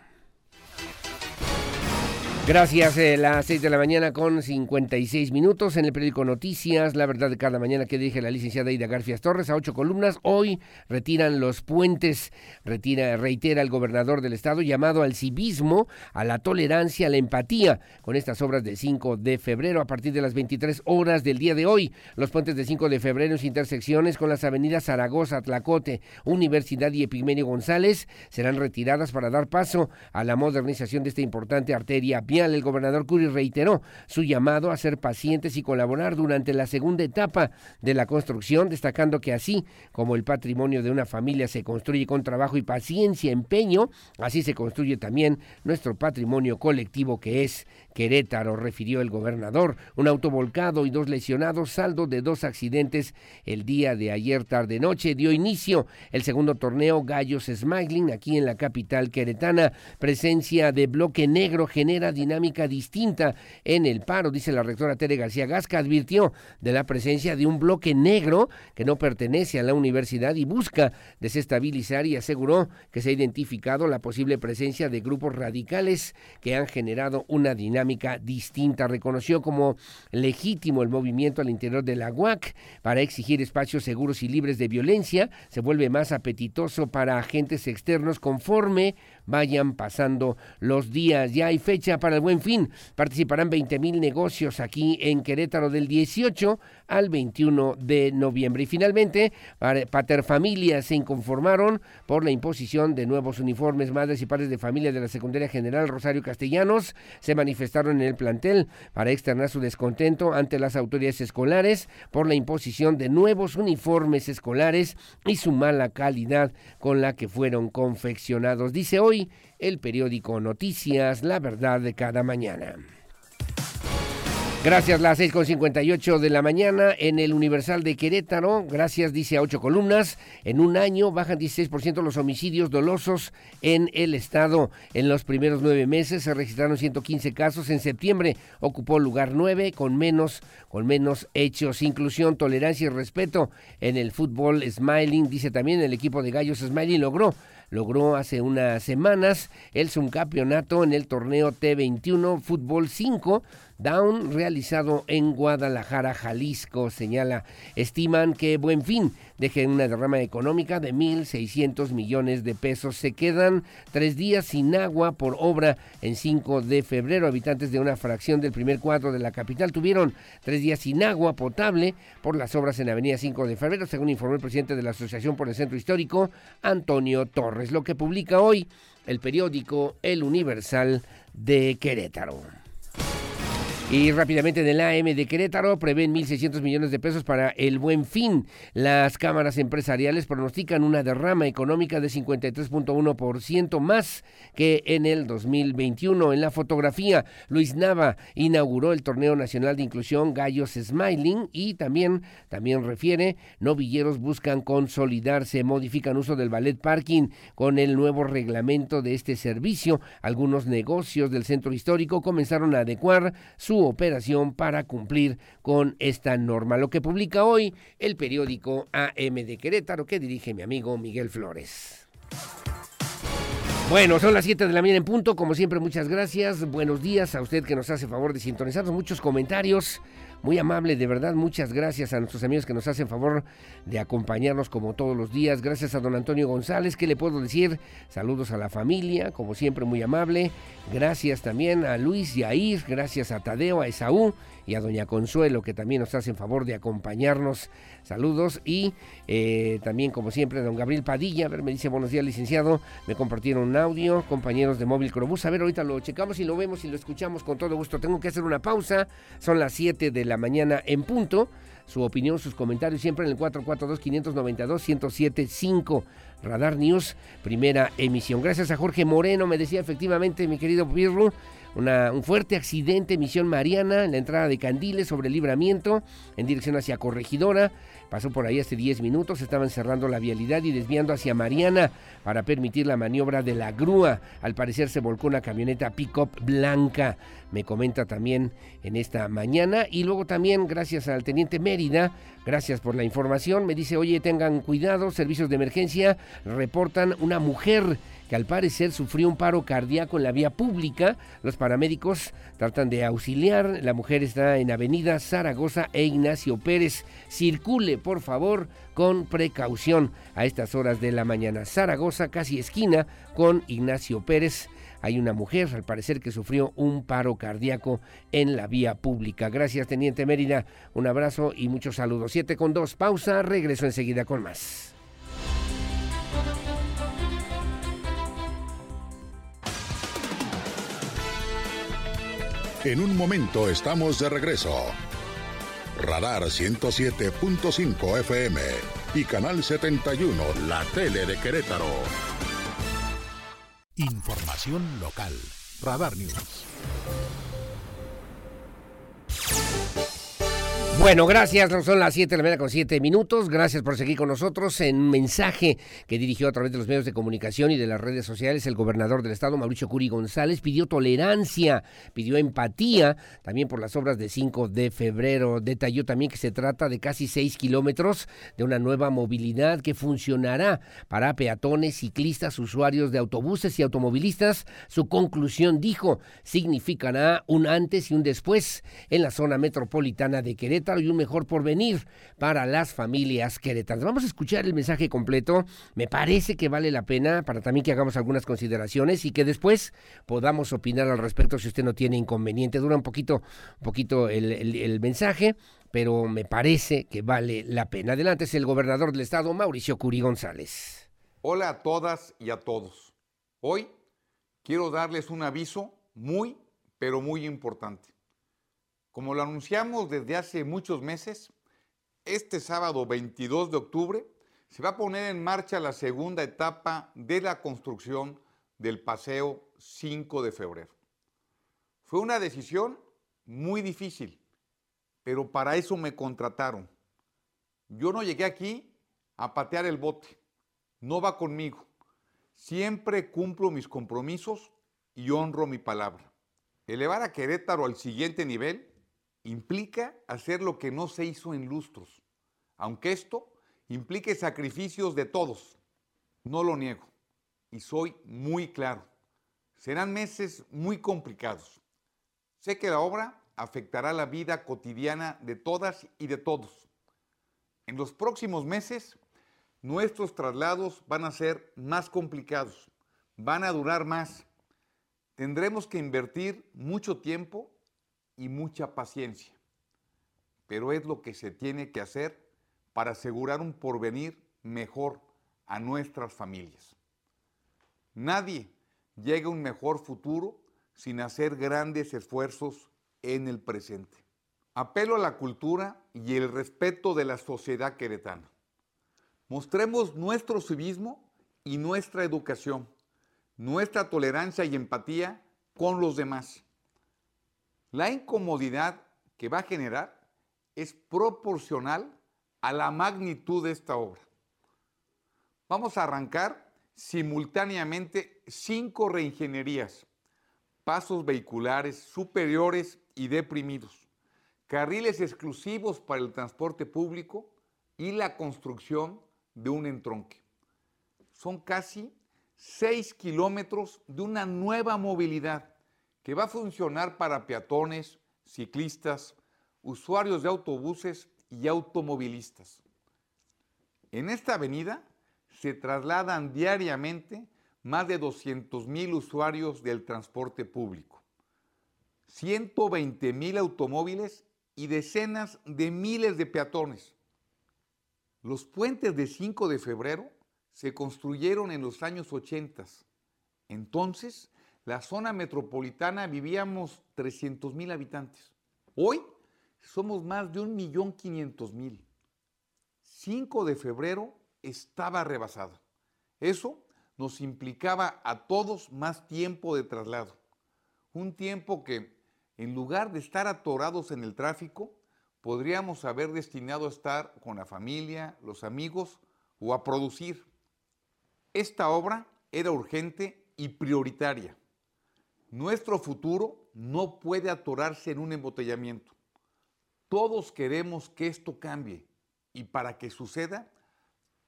Gracias, eh, las 6 de la mañana con 56 minutos en el periódico Noticias, la verdad de cada mañana que dirige la licenciada Ida Garfias Torres a ocho columnas. Hoy retiran los puentes, retira, reitera el gobernador del estado llamado al civismo, a la tolerancia, a la empatía con estas obras del 5 de febrero a partir de las 23 horas del día de hoy. Los puentes de 5 de febrero en intersecciones con las avenidas Zaragoza, Tlacote, Universidad y Epigmenio González serán retiradas para dar paso a la modernización de esta importante arteria vial El gobernador Curi reiteró su llamado a ser pacientes y colaborar durante la segunda etapa de la construcción, destacando que así como el patrimonio de una familia se construye con trabajo y paciencia, empeño, así se construye también nuestro patrimonio colectivo que es Querétaro, refirió el gobernador. Un auto volcado y dos lesionados, saldo de dos accidentes el día de ayer tarde-noche. Dio inicio el segundo torneo Gallos Smiling aquí en la capital queretana. Presencia de bloque negro genera dinámica distinta en el paro, dice la rectora Tere García Gasca. Advirtió de la presencia de un bloque negro que no pertenece a la universidad y busca desestabilizar y aseguró que se ha identificado la posible presencia de grupos radicales que han generado una dinámica distinta. Reconoció como legítimo el movimiento al interior de la UAC para exigir espacios seguros y libres de violencia. Se vuelve más apetitoso para agentes externos conforme vayan pasando los días. Ya hay fecha para el buen fin. Participarán 20 mil negocios aquí en Querétaro del 18 al 21 de noviembre. Y finalmente, paterfamilias se inconformaron por la imposición de nuevos uniformes. Madres y padres de familia de la Secundaria General Rosario Castellanos se manifestaron en el plantel para externar su descontento ante las autoridades escolares por la imposición de nuevos uniformes escolares y su mala calidad con la que fueron confeccionados. Dice hoy el periódico Noticias, la verdad de cada mañana. Gracias, las 6.58 de la mañana en el Universal de Querétaro. Gracias, dice a ocho columnas. En un año bajan 16% los homicidios dolosos en el estado. En los primeros nueve meses se registraron 115 casos. En septiembre ocupó lugar nueve con menos, con menos hechos. Inclusión, tolerancia y respeto en el fútbol. Smiling, dice también el equipo de Gallos Smiling logró logró hace unas semanas el subcampeonato en el torneo T21 Fútbol 5 Down realizado en Guadalajara, Jalisco, señala. Estiman que Buen Fin deje una derrama económica de 1.600 millones de pesos. Se quedan tres días sin agua por obra en 5 de febrero. Habitantes de una fracción del primer cuadro de la capital tuvieron tres días sin agua potable por las obras en Avenida 5 de febrero, según informó el presidente de la Asociación por el Centro Histórico, Antonio Torres. Lo que publica hoy el periódico El Universal de Querétaro. Y rápidamente en el AM de Querétaro prevén 1.600 millones de pesos para el buen fin. Las cámaras empresariales pronostican una derrama económica de 53.1% más que en el 2021. En la fotografía, Luis Nava inauguró el Torneo Nacional de Inclusión Gallos Smiling y también, también refiere, novilleros buscan consolidarse, modifican uso del ballet parking con el nuevo reglamento de este servicio. Algunos negocios del centro histórico comenzaron a adecuar su operación para cumplir con esta norma. Lo que publica hoy el periódico AM de Querétaro que dirige mi amigo Miguel Flores. Bueno, son las 7 de la mañana en punto. Como siempre, muchas gracias. Buenos días a usted que nos hace favor de sintonizarnos. Muchos comentarios. Muy amable, de verdad, muchas gracias a nuestros amigos que nos hacen favor de acompañarnos como todos los días. Gracias a don Antonio González, ¿qué le puedo decir? Saludos a la familia, como siempre, muy amable. Gracias también a Luis y a Ir, gracias a Tadeo, a Esaú y a doña Consuelo, que también nos hacen favor de acompañarnos. Saludos y eh, también, como siempre, don Gabriel Padilla, a ver, me dice buenos días, licenciado. Me compartieron un audio, compañeros de Móvil Crobús. A ver, ahorita lo checamos y lo vemos y lo escuchamos con todo gusto. Tengo que hacer una pausa, son las 7 de la mañana en punto. Su opinión, sus comentarios siempre en el 442-592-1075. Radar News, primera emisión. Gracias a Jorge Moreno, me decía efectivamente mi querido Pirru, un fuerte accidente, misión Mariana, en la entrada de Candiles sobre el libramiento, en dirección hacia Corregidora. Pasó por ahí hace 10 minutos, estaban cerrando la vialidad y desviando hacia Mariana para permitir la maniobra de la grúa. Al parecer se volcó una camioneta pick-up blanca, me comenta también en esta mañana. Y luego también, gracias al teniente Mérida, gracias por la información, me dice, oye, tengan cuidado, servicios de emergencia reportan una mujer que al parecer sufrió un paro cardíaco en la vía pública. Los paramédicos tratan de auxiliar. La mujer está en Avenida Zaragoza e Ignacio Pérez. Circule, por favor, con precaución a estas horas de la mañana. Zaragoza, casi esquina con Ignacio Pérez. Hay una mujer, al parecer, que sufrió un paro cardíaco en la vía pública. Gracias, Teniente Mérida. Un abrazo y muchos saludos. Siete con dos. Pausa. Regreso enseguida con más. En un momento estamos de regreso. Radar 107.5 FM y Canal 71, la tele de Querétaro. Información local. Radar News. Bueno, gracias. Son las 7 de la mañana con 7 minutos. Gracias por seguir con nosotros. En un mensaje que dirigió a través de los medios de comunicación y de las redes sociales, el gobernador del estado, Mauricio Curi González, pidió tolerancia, pidió empatía también por las obras de 5 de febrero. Detalló también que se trata de casi 6 kilómetros de una nueva movilidad que funcionará para peatones, ciclistas, usuarios de autobuses y automovilistas. Su conclusión, dijo, significará un antes y un después en la zona metropolitana de Querétaro y un mejor porvenir para las familias queretanas. Vamos a escuchar el mensaje completo. Me parece que vale la pena para también que hagamos algunas consideraciones y que después podamos opinar al respecto si usted no tiene inconveniente. Dura un poquito, un poquito el, el mensaje, pero me parece que vale la pena. Adelante es el gobernador del estado, Mauricio Curi González. Hola a todas y a todos. Hoy quiero darles un aviso muy, pero muy importante. Como lo anunciamos desde hace muchos meses, este sábado 22 de octubre se va a poner en marcha la segunda etapa de la construcción del Paseo 5 de febrero. Fue una decisión muy difícil, pero para eso me contrataron. Yo no llegué aquí a patear el bote, no va conmigo. Siempre cumplo mis compromisos y honro mi palabra. Elevar a Querétaro al siguiente nivel implica hacer lo que no se hizo en lustros, aunque esto implique sacrificios de todos. No lo niego y soy muy claro. Serán meses muy complicados. Sé que la obra afectará la vida cotidiana de todas y de todos. En los próximos meses, nuestros traslados van a ser más complicados, van a durar más. Tendremos que invertir mucho tiempo y mucha paciencia. Pero es lo que se tiene que hacer para asegurar un porvenir mejor a nuestras familias. Nadie llega a un mejor futuro sin hacer grandes esfuerzos en el presente. Apelo a la cultura y el respeto de la sociedad queretana. Mostremos nuestro civismo y nuestra educación, nuestra tolerancia y empatía con los demás. La incomodidad que va a generar es proporcional a la magnitud de esta obra. Vamos a arrancar simultáneamente cinco reingenierías, pasos vehiculares superiores y deprimidos, carriles exclusivos para el transporte público y la construcción de un entronque. Son casi seis kilómetros de una nueva movilidad que va a funcionar para peatones, ciclistas, usuarios de autobuses y automovilistas. En esta avenida se trasladan diariamente más de 200 mil usuarios del transporte público, 120 mil automóviles y decenas de miles de peatones. Los puentes de 5 de febrero se construyeron en los años 80. Entonces, la zona metropolitana vivíamos 300 mil habitantes. Hoy somos más de 1.500.000. 5 de febrero estaba rebasado. Eso nos implicaba a todos más tiempo de traslado. Un tiempo que, en lugar de estar atorados en el tráfico, podríamos haber destinado a estar con la familia, los amigos o a producir. Esta obra era urgente y prioritaria. Nuestro futuro no puede atorarse en un embotellamiento. Todos queremos que esto cambie y para que suceda,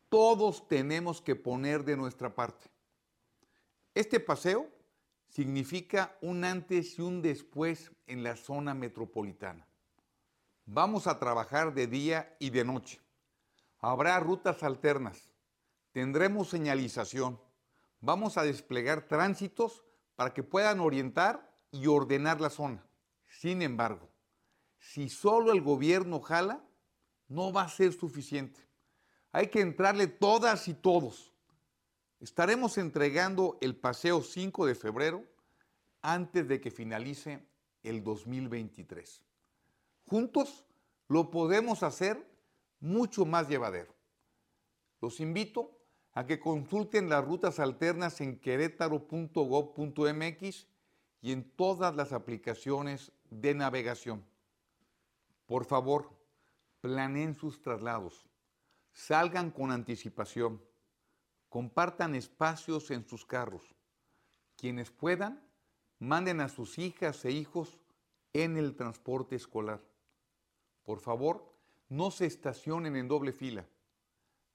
todos tenemos que poner de nuestra parte. Este paseo significa un antes y un después en la zona metropolitana. Vamos a trabajar de día y de noche. Habrá rutas alternas. Tendremos señalización. Vamos a desplegar tránsitos para que puedan orientar y ordenar la zona. Sin embargo, si solo el gobierno jala, no va a ser suficiente. Hay que entrarle todas y todos. Estaremos entregando el paseo 5 de febrero antes de que finalice el 2023. Juntos lo podemos hacer mucho más llevadero. Los invito a que consulten las rutas alternas en querétaro.gov.mx y en todas las aplicaciones de navegación. Por favor, planeen sus traslados, salgan con anticipación, compartan espacios en sus carros. Quienes puedan, manden a sus hijas e hijos en el transporte escolar. Por favor, no se estacionen en doble fila.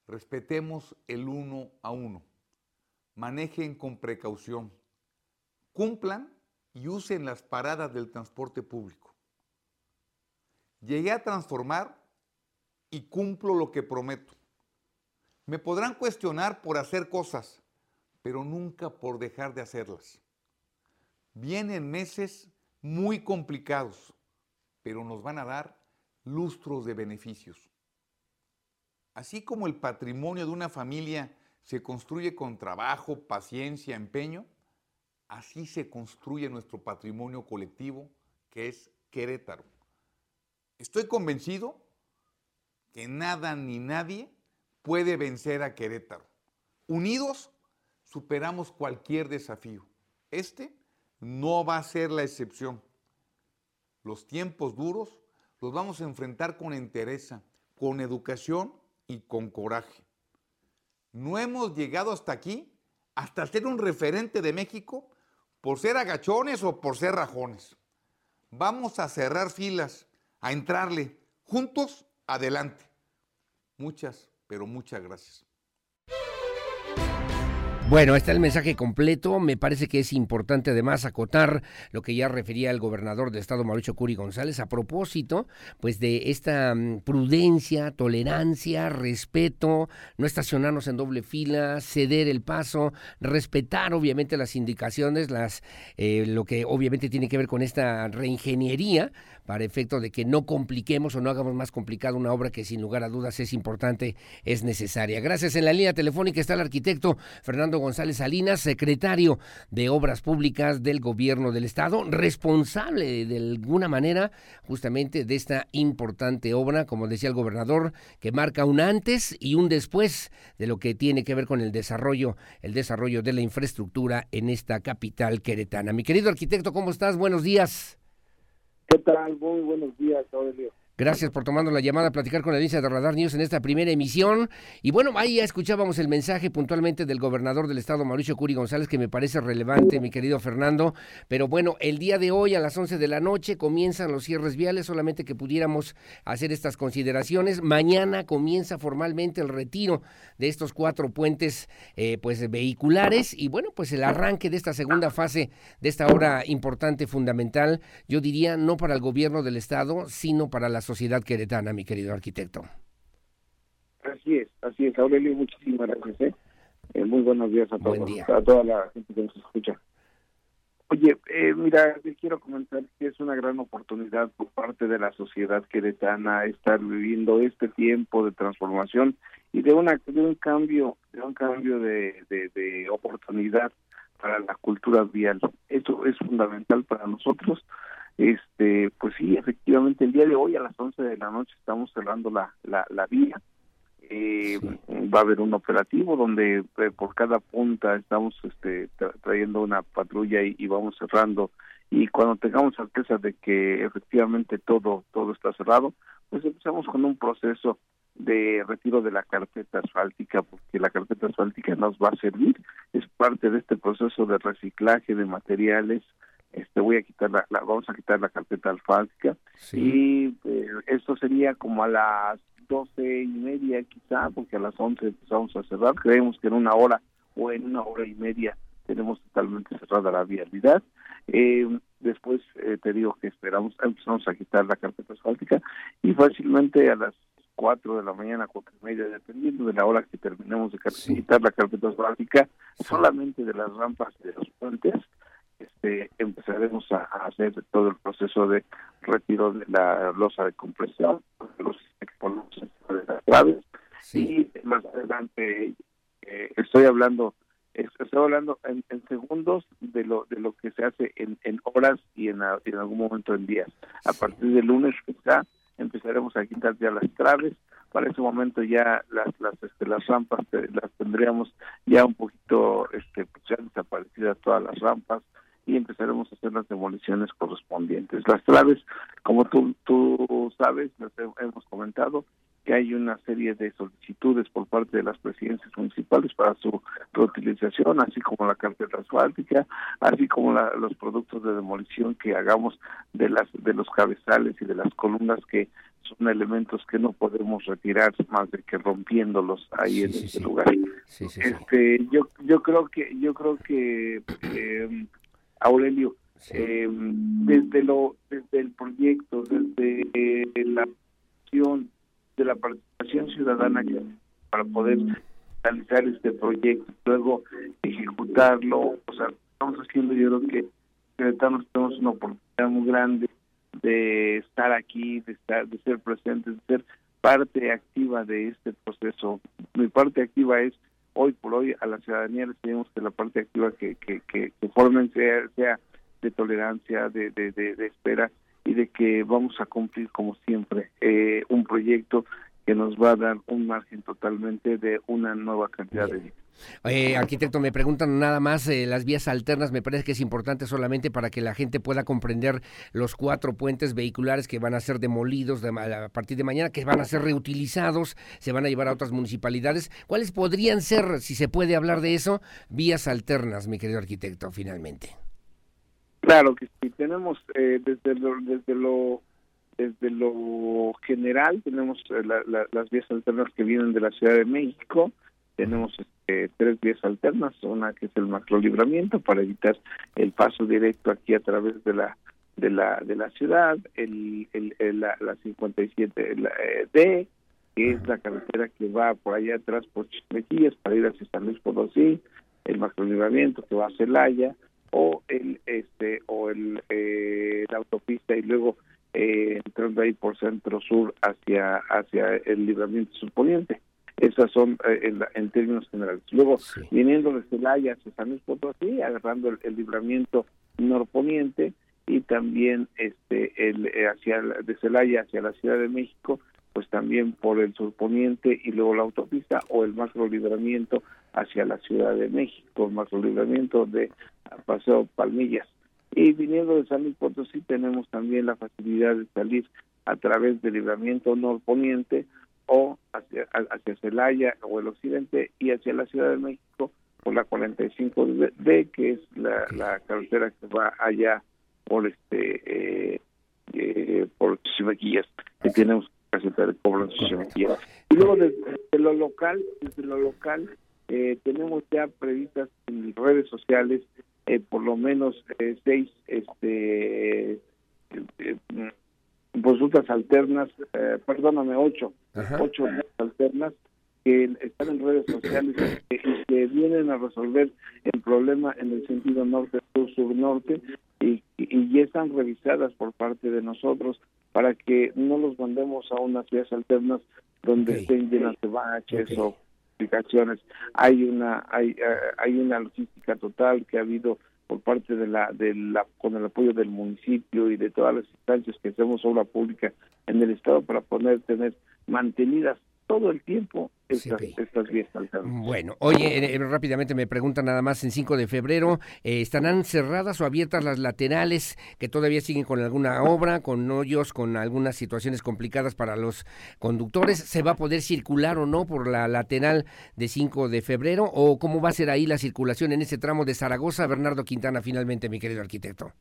Respetemos el uno a uno. Manejen con precaución. Cumplan y usen las paradas del transporte público. Llegué a transformar y cumplo lo que prometo. Me podrán cuestionar por hacer cosas, pero nunca por dejar de hacerlas. Vienen meses muy complicados, pero nos van a dar lustros de beneficios. Así como el patrimonio de una familia se construye con trabajo, paciencia, empeño, así se construye nuestro patrimonio colectivo, que es Querétaro. Estoy convencido que nada ni nadie puede vencer a Querétaro. Unidos superamos cualquier desafío. Este no va a ser la excepción. Los tiempos duros los vamos a enfrentar con entereza, con educación y con coraje. No hemos llegado hasta aquí, hasta ser un referente de México, por ser agachones o por ser rajones. Vamos a cerrar filas, a entrarle, juntos, adelante. Muchas, pero muchas gracias. Bueno, está el mensaje completo. Me parece que es importante además acotar lo que ya refería el gobernador de Estado, Mauricio Curi González, a propósito, pues de esta mm, prudencia, tolerancia, respeto, no estacionarnos en doble fila, ceder el paso, respetar obviamente las indicaciones, las eh, lo que obviamente tiene que ver con esta reingeniería para efecto de que no compliquemos o no hagamos más complicada una obra que sin lugar a dudas es importante, es necesaria. Gracias. En la línea telefónica está el arquitecto Fernando González Salinas, secretario de Obras Públicas del Gobierno del Estado, responsable de alguna manera justamente de esta importante obra, como decía el gobernador, que marca un antes y un después de lo que tiene que ver con el desarrollo, el desarrollo de la infraestructura en esta capital queretana. Mi querido arquitecto, ¿cómo estás? Buenos días. ¿Qué tal? Muy buenos días, Aurelio. Gracias por tomando la llamada a platicar con la audiencia de Radar News en esta primera emisión. Y bueno, ahí ya escuchábamos el mensaje puntualmente del gobernador del estado, Mauricio Curi González, que me parece relevante, mi querido Fernando. Pero bueno, el día de hoy a las 11 de la noche comienzan los cierres viales, solamente que pudiéramos hacer estas consideraciones. Mañana comienza formalmente el retiro de estos cuatro puentes eh, pues vehiculares y bueno, pues el arranque de esta segunda fase de esta obra importante, fundamental, yo diría no para el gobierno del estado, sino para las sociedad queretana, mi querido arquitecto. Así es, así es, Aurelio, muchísimas gracias. ¿eh? eh muy buenos días a todos, a toda la gente que nos escucha. Oye, eh, mira, te quiero comentar que es una gran oportunidad por parte de la sociedad queretana estar viviendo este tiempo de transformación y de una de un cambio, de un cambio de, de, de oportunidad para la cultura vial. Esto es fundamental para nosotros este, pues sí, efectivamente, el día de hoy a las 11 de la noche estamos cerrando la, la, vía. Eh, Va a haber un operativo donde eh, por cada punta estamos este, trayendo una patrulla y, vamos cerrando. Y cuando tengamos certeza de que efectivamente todo todo está cerrado, pues empezamos con un proceso de retiro de la carpeta asfáltica, porque la carpeta asfáltica nos va a servir, es parte de este proceso de reciclaje de materiales este voy a quitar la, vamos a quitar la carpeta alfática y eh, esto sería como a las doce y media quizá porque a las once empezamos a cerrar. Creemos que en una hora o en una hora y media tenemos totalmente cerrada la vialidad. Eh, después eh, te digo que esperamos empezamos a quitar la carpeta asfáltica y fácilmente a las cuatro de la mañana, cuatro y media, dependiendo de la hora que terminemos de quitar la carpeta asfáltica, solamente de las rampas de los puentes, este, empezaremos a, hacer todo el proceso de retiro de la losa de compresión, los de las claves y más adelante eh, estoy hablando estoy hablando en, segundos de lo de lo que se hace en, en horas y en, en, algún momento en días. A partir del lunes quizá empezaremos a quitar ya las traves. Para ese momento ya las las este, las rampas eh, las tendríamos ya un poquito este pues ya desaparecidas todas las rampas y empezaremos a hacer las demoliciones correspondientes. Las traves, como tú, tú sabes, las hemos comentado, que hay una serie de solicitudes por parte de las presidencias municipales para su reutilización, así como la carpeta asfáltica, así como los productos de demolición que hagamos de las de los cabezales y de las columnas que son elementos que no podemos retirar más de que rompiéndolos ahí en ese lugar. este, yo yo creo que yo creo que eh, Aurelio eh, desde lo desde el proyecto, desde la acción de la participación ciudadana para poder realizar este proyecto, luego ejecutarlo, o sea, estamos haciendo, yo creo que tenemos una oportunidad muy grande de estar aquí, de estar, de ser presentes, de ser parte activa de este proceso. Mi parte activa es hoy por hoy a la ciudadanía les pedimos que la parte activa que, que, que, formen sea, sea de tolerancia, de, de, de espera y de que vamos a cumplir como siempre eh, un proyecto que nos va a dar un margen totalmente de una nueva cantidad de eh, arquitecto, me preguntan nada más eh, las vías alternas, me parece que es importante solamente para que la gente pueda comprender los cuatro puentes vehiculares que van a ser demolidos a partir de mañana, que van a ser reutilizados, se van a llevar a otras municipalidades. ¿Cuáles podrían ser, si se puede hablar de eso, vías alternas, mi querido arquitecto, finalmente? Claro que sí, tenemos eh, desde lo, desde lo desde lo general tenemos eh, las vías alternas que vienen de la Ciudad de México, tenemos este, tres vías alternas, una que es el macrolibramiento para evitar el paso directo aquí a través de la de la de la ciudad, el, el, la, la 57 la, eh, D, que es la carretera que va por allá atrás por Chismequillas para ir hacia San Luis Potosí, el macrolibramiento que va a Celaya, o el este o el eh, la autopista y luego eh, entrando ahí por centro sur hacia hacia el libramiento surponiente esas son eh, en, términos generales. Luego viniendo de Celaya hacia San Luis Potosí agarrando el, libramiento norponiente y también este el eh, hacia de Celaya hacia la Ciudad de México pues también por el surponiente y luego la autopista o el macro libramiento hacia la Ciudad de México, el macro libramiento de Paseo Palmillas. Y viniendo de San Luis Potosí tenemos también la facilidad de salir a través del libramiento norponiente o hacia, hacia Celaya o el occidente y hacia la Ciudad de México por la 45D, que es la, la carretera que va allá por este eh, eh, por Chimaquillas, que tenemos y luego desde, lo local, desde lo local, eh, tenemos ya previstas en redes sociales eh, por lo menos eh, seis este consultas alternas, perdóname, ocho, ocho alternas que están en redes sociales y que vienen a resolver el problema en el sentido norte-sur-sur-norte y, y ya están revisadas por parte de nosotros para que no los mandemos a unas vías alternas donde estén llenas de baches o complicaciones. Hay una hay eh, hay una logística total que ha habido por parte de la de la con el apoyo del municipio y de todas las instancias que hacemos obra pública en el estado para poder tener mantenidas todo el tiempo estas, vías Bueno, oye, eh, eh, rápidamente me preguntan nada más, en 5 de febrero, eh, ¿estarán cerradas o abiertas las laterales que todavía siguen con alguna obra, con hoyos, con algunas situaciones complicadas para los conductores? ¿Se va a poder circular o no por la lateral de 5 de febrero? ¿O cómo va a ser ahí la circulación en ese tramo de Zaragoza, Bernardo Quintana, finalmente, mi querido arquitecto?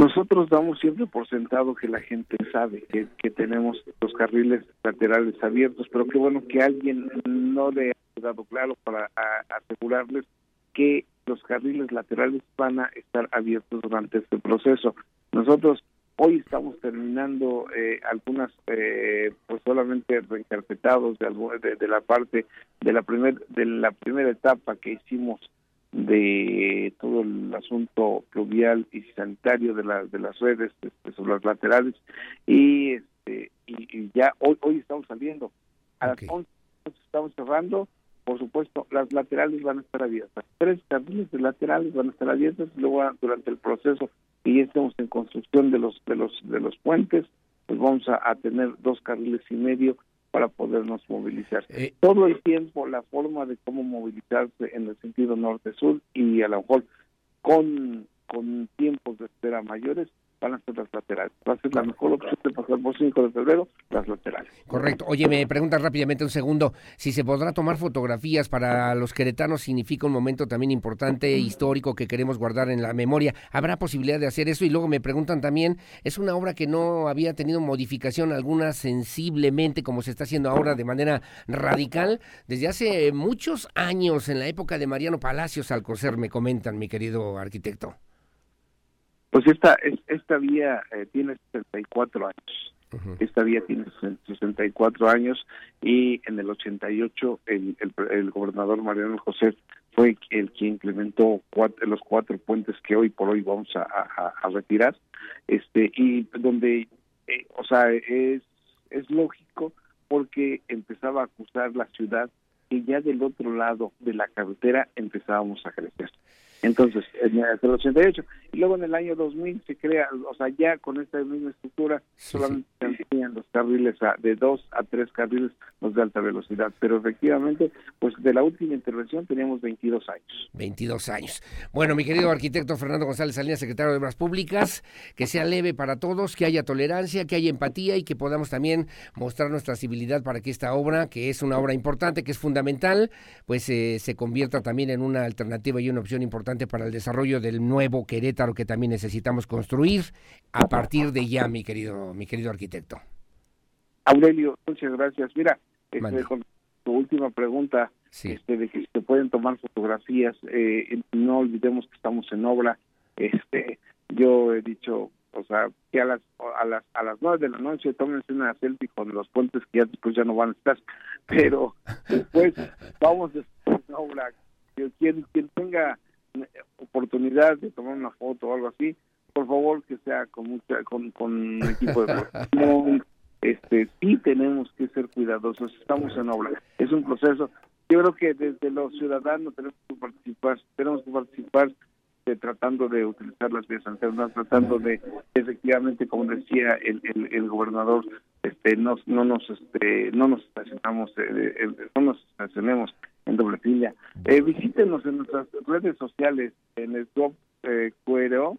Nosotros damos siempre por sentado que la gente sabe que, que tenemos los carriles laterales abiertos, pero qué bueno que alguien no le ha dado claro para asegurarles que los carriles laterales van a estar abiertos durante este proceso. Nosotros hoy estamos terminando eh, algunas, eh, pues solamente reencarpetados de, de, de la parte de la primer de la primera etapa que hicimos de todo el asunto pluvial y sanitario de, de las redes este, sobre las laterales y este y, ya hoy hoy estamos saliendo a las 11 estamos cerrando por supuesto, las laterales van a estar abiertas. Tres carriles de laterales van a estar abiertas y luego durante el proceso y ya estamos en construcción de los de los de los puentes, pues vamos a, tener dos carriles y medio para podernos movilizar. Eh, Todo el tiempo la forma de cómo movilizarse en el sentido norte-sur y a lo mejor con, con tiempos de espera mayores van a ser las laterales. Va a ser la mejor opción de pasar por 5 de febrero, las laterales. Correcto. Oye, me preguntas rápidamente un segundo, si se podrá tomar fotografías para los queretanos significa un momento también importante, histórico, que queremos guardar en la memoria. ¿Habrá posibilidad de hacer eso? Y luego me preguntan también, es una obra que no había tenido modificación alguna sensiblemente, como se está haciendo ahora de manera radical, desde hace muchos años, en la época de Mariano Palacios Alcocer, me comentan, mi querido arquitecto. Pues esta, esta vía eh, tiene 64 años. Esta vía tiene 64 años y en el 88 el, el, el gobernador Mariano José fue el que implementó los cuatro puentes que hoy por hoy vamos a, retirar. Este y donde eh, o sea es es lógico porque empezaba a acusar la ciudad y ya del otro lado de la carretera empezábamos a crecer entonces, en el 88. Y luego en el año 2000 se crea, o sea, ya con esta misma estructura, solamente se amplían los carriles de dos a tres carriles los de alta velocidad. Pero efectivamente, pues de la última intervención teníamos 22 años. 22 años. Bueno, mi querido arquitecto Fernando González Salinas, secretario de Obras Públicas, que sea leve para todos, que haya tolerancia, que haya empatía y que podamos también mostrar nuestra civilidad para que esta obra, que es una obra importante, que es fundamental, pues eh, se convierta también en una alternativa y una opción importante para el desarrollo del nuevo Querétaro que también necesitamos construir a partir de ya, mi querido, mi querido arquitecto. Aurelio, muchas gracias. Mira, este, con tu última pregunta, este, de que se pueden tomar fotografías, eh, no olvidemos que estamos en obra. Este, yo he dicho, o sea, que a las a las a las nueve de la noche tómense una selfie con los puentes que ya después ya no van a estar, pero (laughs) después vamos a en obra. Quien, quien tenga oportunidad de tomar una foto o algo así, por favor que sea con mucha, con, con equipo de protección. (laughs) este sí tenemos que ser cuidadosos, estamos en obra, es un proceso. Yo creo que desde los ciudadanos tenemos que participar, tenemos que participar de, tratando de utilizar las vías alternas, tratando de efectivamente, como decía el, el, gobernador, este no, no nos este no nos estacionamos, eh, eh, no nos estacionemos en doble fila. Eh, visítenos en nuestras redes sociales, en el Dob Cuero,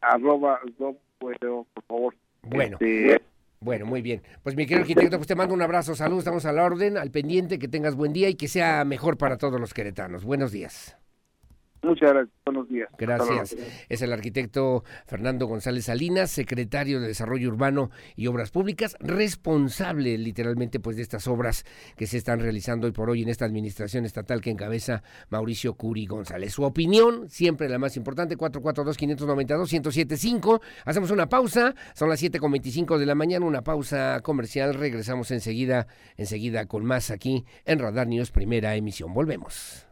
arroba Cuero, por favor. Bueno. Este, bueno, muy bien. Pues mi querido arquitecto, pues te mando un abrazo, salud, estamos a la orden, al pendiente, que tengas buen día y que sea mejor para todos los queretanos. Buenos días. Muchas gracias. Buenos días. Gracias. Es el arquitecto Fernando González Salinas, secretario de Desarrollo Urbano y Obras Públicas, responsable literalmente pues de estas obras que se están realizando hoy por hoy en esta administración estatal que encabeza Mauricio Curi González. Su opinión, siempre la más importante, 442-592-1075. Hacemos una pausa, son las 7.25 de la mañana, una pausa comercial. Regresamos enseguida, enseguida con más aquí en Radar News, primera emisión. Volvemos.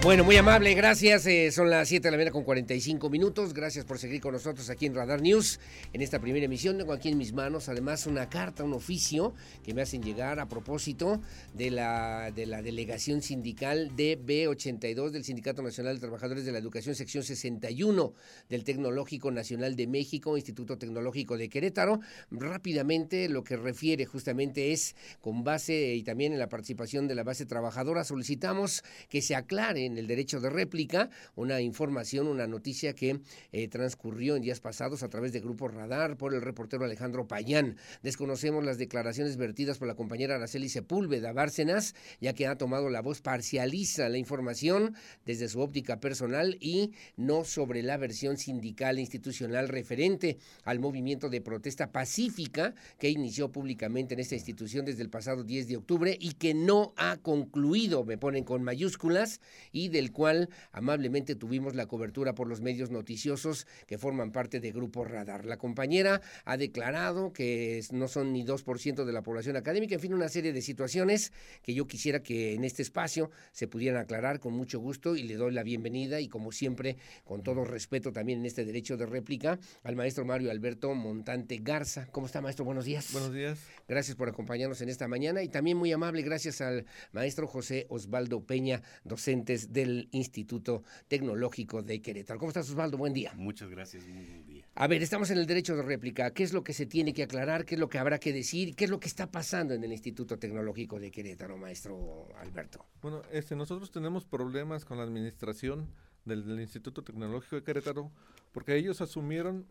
Bueno, muy amable, gracias. Eh, son las 7 de la mañana con 45 minutos. Gracias por seguir con nosotros aquí en Radar News. En esta primera emisión tengo aquí en mis manos además una carta, un oficio que me hacen llegar a propósito de la, de la delegación sindical DB82 del Sindicato Nacional de Trabajadores de la Educación, sección 61 del Tecnológico Nacional de México, Instituto Tecnológico de Querétaro. Rápidamente lo que refiere justamente es con base y también en la participación de la base trabajadora solicitamos que se aclare en el derecho de réplica una información, una noticia que eh, transcurrió en días pasados a través de Grupo Radar por el reportero Alejandro Payán. Desconocemos las declaraciones vertidas por la compañera Araceli Sepúlveda Bárcenas, ya que ha tomado la voz, parcializa la información desde su óptica personal y no sobre la versión sindical e institucional referente al movimiento de protesta pacífica que inició públicamente en esta institución desde el pasado 10 de octubre y que no ha concluido, me ponen con mayúsculas, del cual amablemente tuvimos la cobertura por los medios noticiosos que forman parte de Grupo Radar. La compañera ha declarado que no son ni 2% de la población académica, en fin, una serie de situaciones que yo quisiera que en este espacio se pudieran aclarar con mucho gusto y le doy la bienvenida y como siempre, con todo respeto también en este derecho de réplica, al maestro Mario Alberto Montante Garza. ¿Cómo está, maestro? Buenos días. Buenos días. Gracias por acompañarnos en esta mañana y también muy amable, gracias al maestro José Osvaldo Peña, docentes del Instituto Tecnológico de Querétaro. ¿Cómo estás, Osvaldo? Buen día. Muchas gracias, muy buen día. A ver, estamos en el derecho de réplica. ¿Qué es lo que se tiene que aclarar? ¿Qué es lo que habrá que decir? ¿Qué es lo que está pasando en el Instituto Tecnológico de Querétaro, maestro Alberto? Bueno, este, nosotros tenemos problemas con la administración del, del Instituto Tecnológico de Querétaro porque ellos asumieron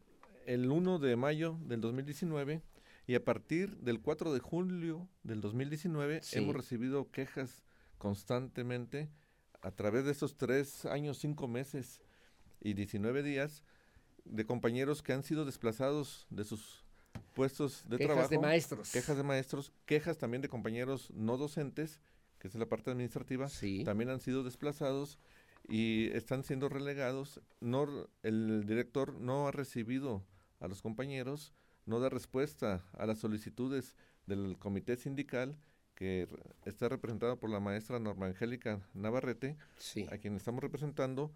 el 1 de mayo del 2019 y a partir del 4 de julio del 2019 hemos recibido quejas constantemente a través de estos tres años, cinco meses y 19 días de compañeros que han sido desplazados de sus puestos de trabajo. Quejas de maestros. Quejas de maestros, quejas también de compañeros no docentes, que es la parte administrativa, también han sido desplazados y están siendo relegados. No, el director no ha recibido a los compañeros, no da respuesta a las solicitudes del comité sindical que está representado por la maestra Norma Angélica Navarrete, a quien estamos representando,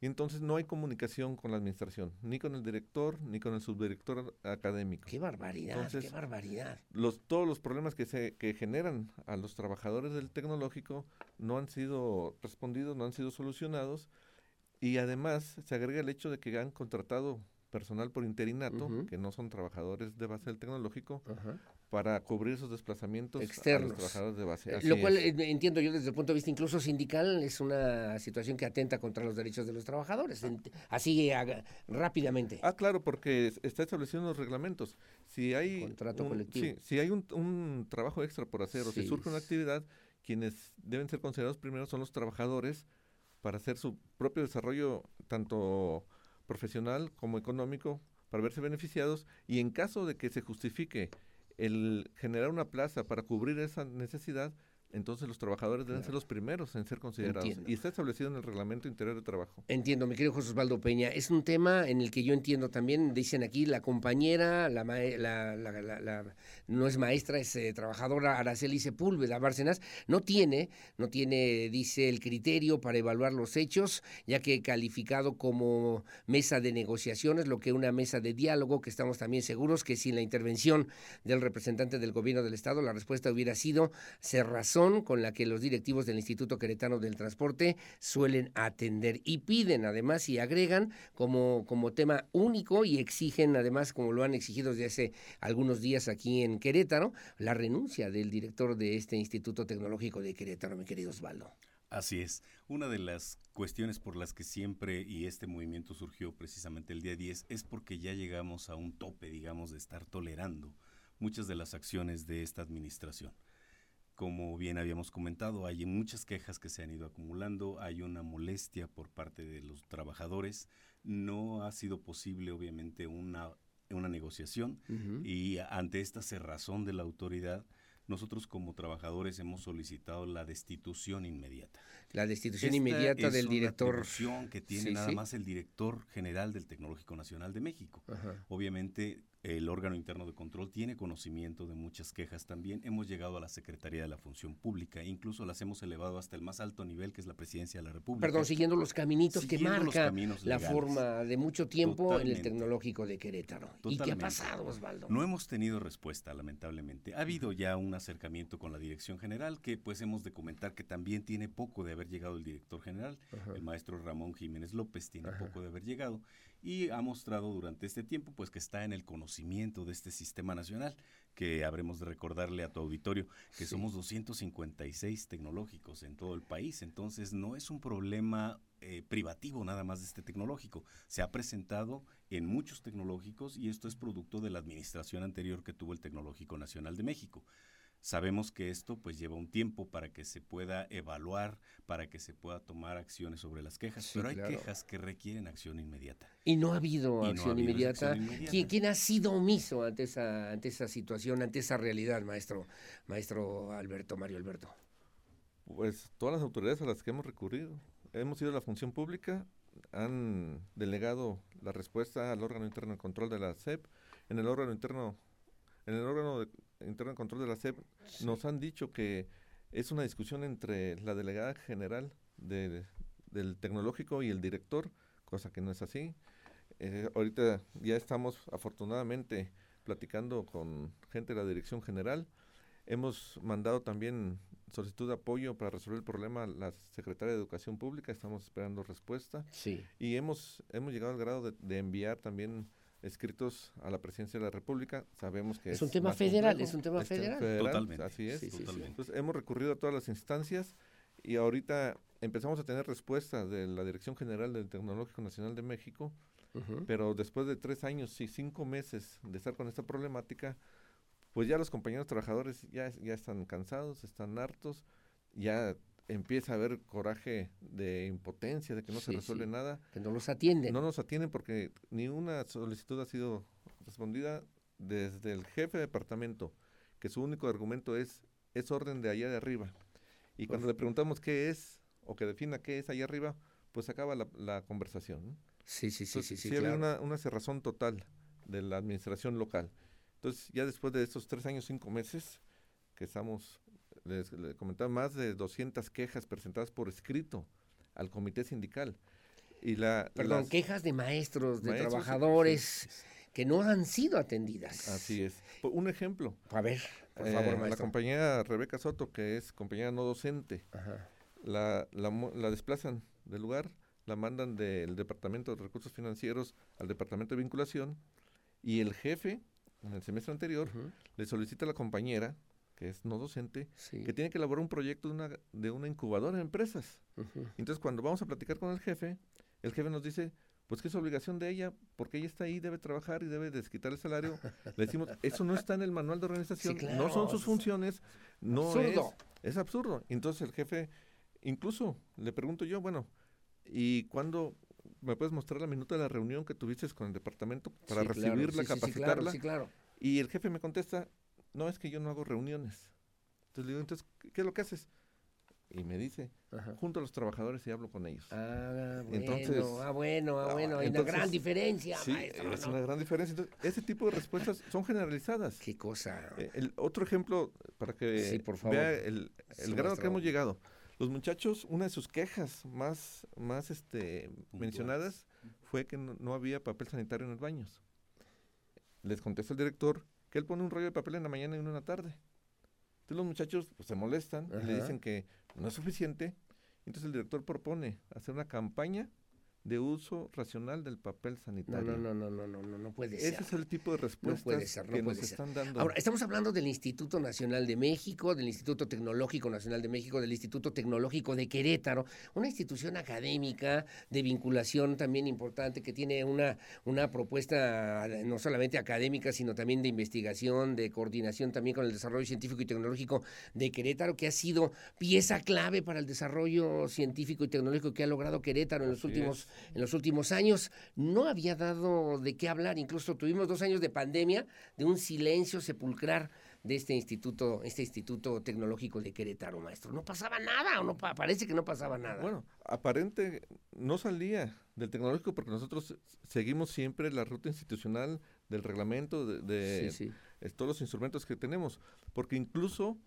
y entonces no hay comunicación con la administración, ni con el director, ni con el subdirector académico. ¡Qué barbaridad! ¡Qué barbaridad! Los, todos los problemas que, se, que generan a los trabajadores del tecnológico no han sido respondidos, no han sido solucionados, y además se agrega el hecho de que han contratado personal por interinato, que no son trabajadores de base del tecnológico, para cubrir esos desplazamientos externos. A los trabajadores de base. Lo cual eh, entiendo yo desde el punto de vista incluso sindical es una situación que atenta contra los derechos de los trabajadores. Así rápidamente. Ah, claro, porque está establecido en los reglamentos. Si hay contrato un, colectivo. si hay un, trabajo extra por hacer o si surge una actividad, quienes deben ser considerados primero son los trabajadores para hacer su propio desarrollo tanto profesional como económico para verse beneficiados y en caso de que se justifique el generar una plaza para cubrir esa necesidad, entonces los trabajadores deben ser los primeros en ser considerados. Y está establecido en el reglamento interior de trabajo. Entiendo, mi querido José Osvaldo Peña. Es un tema en el que yo entiendo también, dicen aquí, la compañera, la, no es maestra, es eh, trabajadora Araceli Sepúlveda Bárcenas, no tiene, no tiene, dice, el criterio para evaluar los hechos, ya que calificado como mesa de negociaciones, lo que una mesa de diálogo, que estamos también seguros que sin la intervención del representante del gobierno del Estado, la respuesta hubiera sido cerrazón con la que los directivos del Instituto Queretano del Transporte suelen atender y piden además y agregan como, como tema único y exigen además, como lo han exigido desde hace algunos días aquí en Querétaro, la renuncia del director de este Instituto Tecnológico de Querétaro, mi querido Osvaldo. Así es. Una de las cuestiones por las que siempre y este movimiento surgió precisamente el día 10 es porque ya llegamos a un tope, digamos, de estar tolerando muchas de las acciones de esta administración. Como bien habíamos comentado, hay muchas quejas que se han ido acumulando, hay una molestia por parte de los trabajadores, no ha sido posible obviamente una, una negociación y ante esta cerrazón de la autoridad, nosotros como trabajadores hemos solicitado la destitución inmediata. La destitución inmediata del director. que tiene nada más el director general del Tecnológico Nacional de México. Obviamente el órgano interno de control tiene conocimiento de muchas quejas también. Hemos llegado a la Secretaría de la Función Pública, incluso las hemos elevado hasta el más alto nivel, que es la Presidencia de la República. Perdón, siguiendo los caminitos que marca la forma de mucho tiempo en el tecnológico de Querétaro. ¿Y qué ha pasado, Osvaldo? No hemos tenido respuesta, lamentablemente. Ha habido ya un acercamiento con la Dirección General, que pues hemos de comentar que también tiene poco de haber llegado el director general. El maestro Ramón Jiménez López tiene poco de haber llegado y ha mostrado durante este tiempo pues que está en el conocimiento de este sistema nacional que habremos de recordarle a tu auditorio que somos 256 tecnológicos en todo el país, entonces no es un problema eh, privativo nada más de este tecnológico, se ha presentado en muchos tecnológicos y esto es producto de la administración anterior que tuvo el Tecnológico Nacional de México. Sabemos que esto pues lleva un tiempo para que se pueda evaluar, para que se pueda tomar acciones sobre las quejas, pero hay quejas que requieren acción inmediata. Y no ha habido, acción, inmediata. ¿Quién, ha sido omiso ante esa, ante esa situación, ante esa realidad, maestro, maestro Alberto, Mario Alberto? Pues todas las autoridades a las que hemos recurrido. Hemos ido a la función pública, han delegado la respuesta al órgano interno de control de la SEP. En el órgano interno, en el órgano de interno de control de la SEP nos han dicho que es una discusión entre la delegada general del tecnológico y el director, cosa que no es así. Eh, ahorita ya estamos afortunadamente platicando con gente de la dirección general. Hemos mandado también solicitud de apoyo para resolver el problema a la secretaria de Educación Pública. Estamos esperando respuesta. Sí. Y hemos, hemos llegado al grado de enviar también escritos a la presidencia de la República. Sabemos que es, un tema federal, es un tema federal. Totalmente. Así es. Entonces hemos recurrido a todas las instancias y ahorita empezamos a tener respuesta de la Dirección General del Tecnológico Nacional de México, pero después de tres años y cinco meses de estar con esta problemática, pues ya los compañeros trabajadores ya, ya están cansados, están hartos, ya empieza a haber coraje de impotencia, de que no se resuelve nada. Que no los atienden. No nos atienden porque ni una solicitud ha sido respondida desde el jefe de departamento, que su único argumento es, es orden de allá de arriba. Y cuando le preguntamos qué es, o que defina qué es allá arriba, pues acaba la, conversación. Sí, sí, sí, sí, sí. Sí, una, una cerrazón total de la administración local. Entonces, ya después de estos tres años, cinco meses, que estamos les, comentaba, más de 200 quejas presentadas por escrito al comité sindical. Y la, Perdón, quejas de maestros, de trabajadores que no han sido atendidas. Así es. Un ejemplo. A ver, por favor, eh, La compañera Rebeca Soto, que es compañera no docente, La, la, desplazan del lugar, la mandan del Departamento de Recursos Financieros al Departamento de Vinculación y el jefe, en el semestre anterior, le solicita a la compañera que es no docente, que tiene que elaborar un proyecto de una, de una incubadora de empresas. Entonces, cuando vamos a platicar con el jefe, el jefe nos dice, pues que es obligación de ella, porque ella está ahí, debe trabajar y debe desquitar el salario. Le decimos, (laughs) eso no está en el manual de organización, no son sus funciones, no absurdo. es, es absurdo. Entonces el jefe, incluso le pregunto yo, bueno, ¿y cuándo me puedes mostrar la minuta de la reunión que tuviste con el departamento para recibirla, capacitarla? claro. Y el jefe me contesta, no, es que yo no hago reuniones. Entonces le digo, entonces, ¿qué es lo que haces? Y me dice, junto a los trabajadores y hablo con ellos. Ah, bueno, entonces, ah, bueno, ah, bueno, hay una gran diferencia, sí, es una gran diferencia. Entonces, ese tipo de respuestas son generalizadas. Qué cosa. Eh, el otro ejemplo, para que vea el, el grado que hemos llegado. Los muchachos, una de sus quejas más, más este, mencionadas fue que no, no había papel sanitario en los baños. Les contesta el director él pone un rollo de papel en la mañana y uno en la tarde. Entonces los muchachos pues, se molestan y le dicen que no es suficiente. Entonces el director propone hacer una campaña de uso racional del papel sanitario. No, no, no, no, no, no, no puede ser. Ese es el tipo de respuestas que nos están dando. Ahora, estamos hablando del Instituto Nacional de México, del Instituto Tecnológico Nacional de México, del Instituto Tecnológico de Querétaro, una institución académica de vinculación también importante que tiene una, una propuesta no solamente académica, sino también de investigación, de coordinación también con el desarrollo científico y tecnológico de Querétaro, que ha sido pieza clave para el desarrollo científico y tecnológico que ha logrado Querétaro en los últimos en los últimos años. No había dado de qué hablar, incluso tuvimos dos años de pandemia, de un silencio sepulcral de este instituto, este instituto tecnológico de Querétaro, maestro. No pasaba nada, o no parece que no pasaba nada. Bueno, aparente no salía del tecnológico porque nosotros seguimos siempre la ruta institucional del reglamento de, todos los instrumentos que tenemos, porque incluso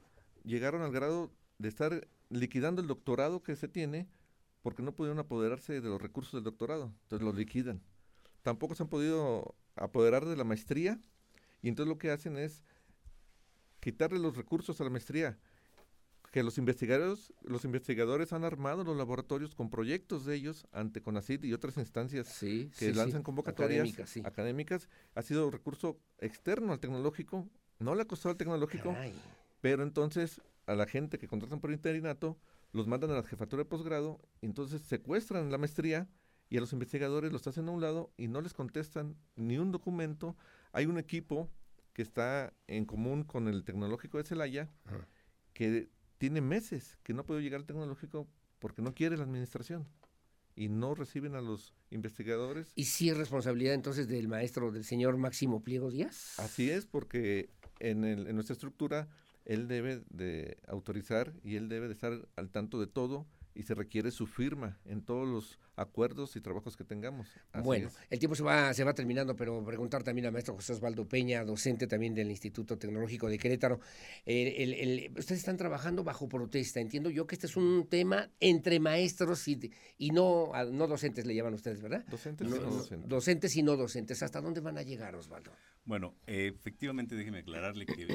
llegaron al grado de estar liquidando el doctorado que se tiene porque no pudieron apoderarse de los recursos del doctorado, entonces los liquidan. Tampoco se han podido apoderar de la maestría y entonces lo que hacen es quitarle los recursos a la maestría. que los investigadores, los investigadores han armado los laboratorios con proyectos de ellos ante CONACYT y otras instancias que lanzan convocatorias académicas, Ha sido recurso externo al tecnológico, no le ha costado al tecnológico, pero entonces a la gente que contratan por interinato los mandan a la jefatura de posgrado, entonces secuestran la maestría y a los investigadores los hacen a un lado y no les contestan ni un documento. Hay un equipo que está en común con el tecnológico de Celaya, que tiene meses que no puede llegar al tecnológico porque no quiere la administración y no reciben a los investigadores. ¿Y si es responsabilidad entonces del maestro, del señor Máximo Pliego Díaz? Así es, porque en, el, en nuestra estructura él debe de autorizar y él debe de estar al tanto de todo y se requiere su firma en todos los acuerdos y trabajos que tengamos. bueno, el tiempo se va, se va terminando, pero preguntar también al maestro José Osvaldo Peña, docente también del Instituto Tecnológico de Querétaro. ustedes están trabajando bajo protesta. Entiendo yo que este es un tema entre maestros y, y no, no docentes, le llaman ustedes, ¿verdad? Docentes y no docentes. Docentes y no docentes. ¿Hasta dónde van a llegar, Osvaldo? Bueno, efectivamente, déjeme aclararle que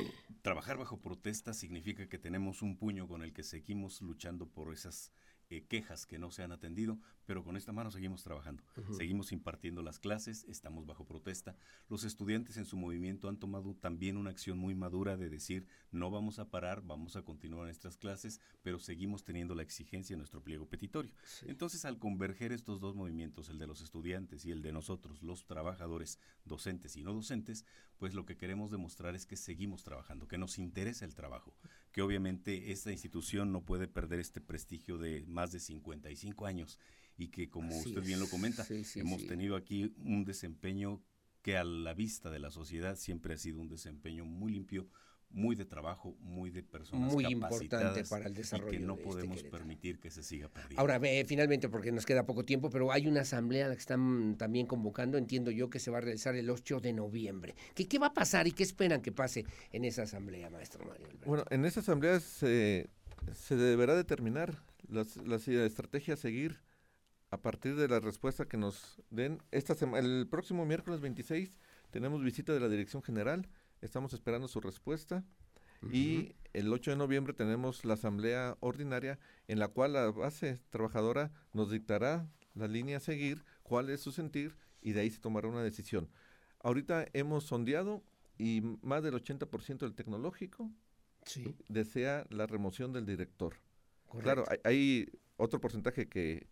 trabajar bajo protesta significa que tenemos un puño con el que seguimos luchando por esas eh, quejas que no se han atendido, pero con esta mano seguimos trabajando. Seguimos impartiendo las clases, estamos bajo protesta. Los estudiantes en su movimiento han tomado también una acción muy madura de decir, no vamos a parar, vamos a continuar nuestras clases, pero seguimos teniendo la exigencia en nuestro pliego petitorio. Entonces, al converger estos dos movimientos, el de los estudiantes y el de nosotros, los trabajadores, docentes y no docentes, pues lo que queremos demostrar es que seguimos trabajando, que nos interesa el trabajo, que obviamente esta institución no puede perder este prestigio de más de 55 años y que como usted bien lo comenta, hemos tenido aquí un desempeño que a la vista de la sociedad siempre ha sido un desempeño muy limpio, muy de trabajo, muy de personas muy importante para el desarrollo y que no este podemos permitir que se siga perdiendo. Ahora, finalmente, porque nos queda poco tiempo, pero hay una asamblea a la que están también convocando, entiendo yo, que se va a realizar el 8 de noviembre. ¿Qué, qué va a pasar y qué esperan que pase en esa asamblea, maestro Mario Bueno, en esa asamblea se, se deberá determinar las, las estrategias a seguir a partir de la respuesta que nos den. Esta el próximo miércoles 26 tenemos visita de la Dirección General Estamos esperando su respuesta. Y el 8 de noviembre tenemos la asamblea ordinaria en la cual la base trabajadora nos dictará la línea a seguir, cuál es su sentir y de ahí se tomará una decisión. Ahorita hemos sondeado y más del 80% del tecnológico desea la remoción del director. Claro, hay, hay, otro porcentaje que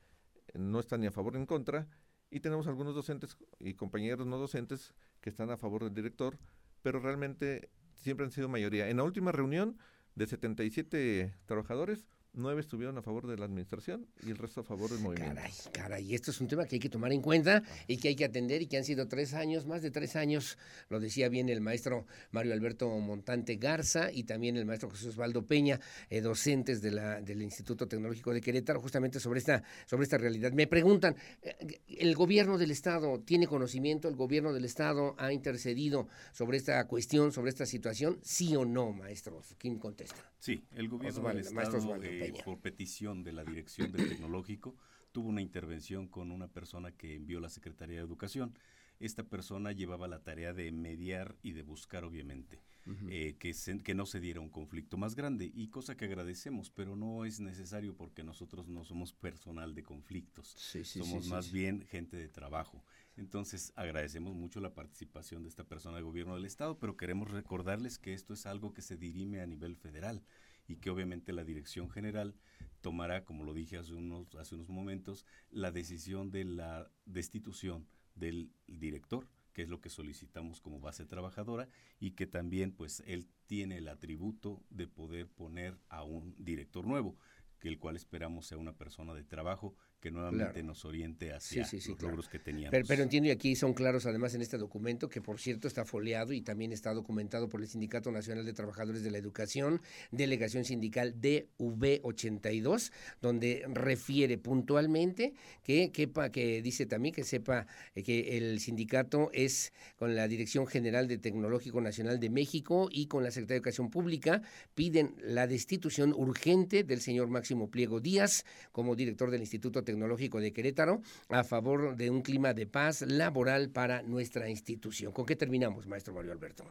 no está ni a favor ni en contra y tenemos algunos docentes y compañeros no docentes que están a favor del director, pero realmente siempre han sido mayoría. En la última reunión de 77 trabajadores, nueve estuvieron a favor de la administración y el resto a favor del movimiento. Caray, caray, esto es un tema que hay que tomar en cuenta y que hay que atender y que han sido tres años, más de tres años, lo decía bien el maestro Mario Alberto Montante Garza y también el maestro José Osvaldo Peña, eh, docentes de la, del Instituto Tecnológico de Querétaro, justamente sobre esta, sobre esta realidad. Me preguntan, eh, ¿el gobierno del Estado tiene conocimiento? ¿El gobierno del Estado ha intercedido sobre esta cuestión, sobre esta situación? ¿Sí o no, maestros? ¿Quién contesta? Sí, el gobierno del Estado, eh, por petición de la Dirección del Tecnológico, tuvo una intervención con una persona que envió la Secretaría de Educación. Esta persona llevaba la tarea de mediar y de buscar, obviamente, eh, que, que no se diera un conflicto más grande, y cosa que agradecemos, pero no es necesario porque nosotros no somos personal de conflictos, somos más bien gente de trabajo. Entonces agradecemos mucho la participación de esta persona del gobierno del Estado, pero queremos recordarles que esto es algo que se dirime a nivel federal y que obviamente la Dirección General tomará, como lo dije hace unos, hace unos momentos, la decisión de la destitución del director que es lo que solicitamos como base trabajadora y que también pues él tiene el atributo de poder poner a un director nuevo, que el cual esperamos sea una persona de trabajo que nuevamente nos oriente hacia los logros que teníamos. Pero, entiendo, y aquí son claros además en este documento, que por cierto está foliado y también está documentado por el Sindicato Nacional de Trabajadores de la Educación, delegación sindical DV82, donde refiere puntualmente que, que dice también que sepa que el sindicato es con la Dirección General de Tecnológico Nacional de México y con la Secretaría de Educación Pública, piden la destitución urgente del señor Máximo Pliego Díaz como director del Instituto Tecnológico de Querétaro a favor de un clima de paz laboral para nuestra institución. ¿Con qué terminamos, maestro Mario Alberto?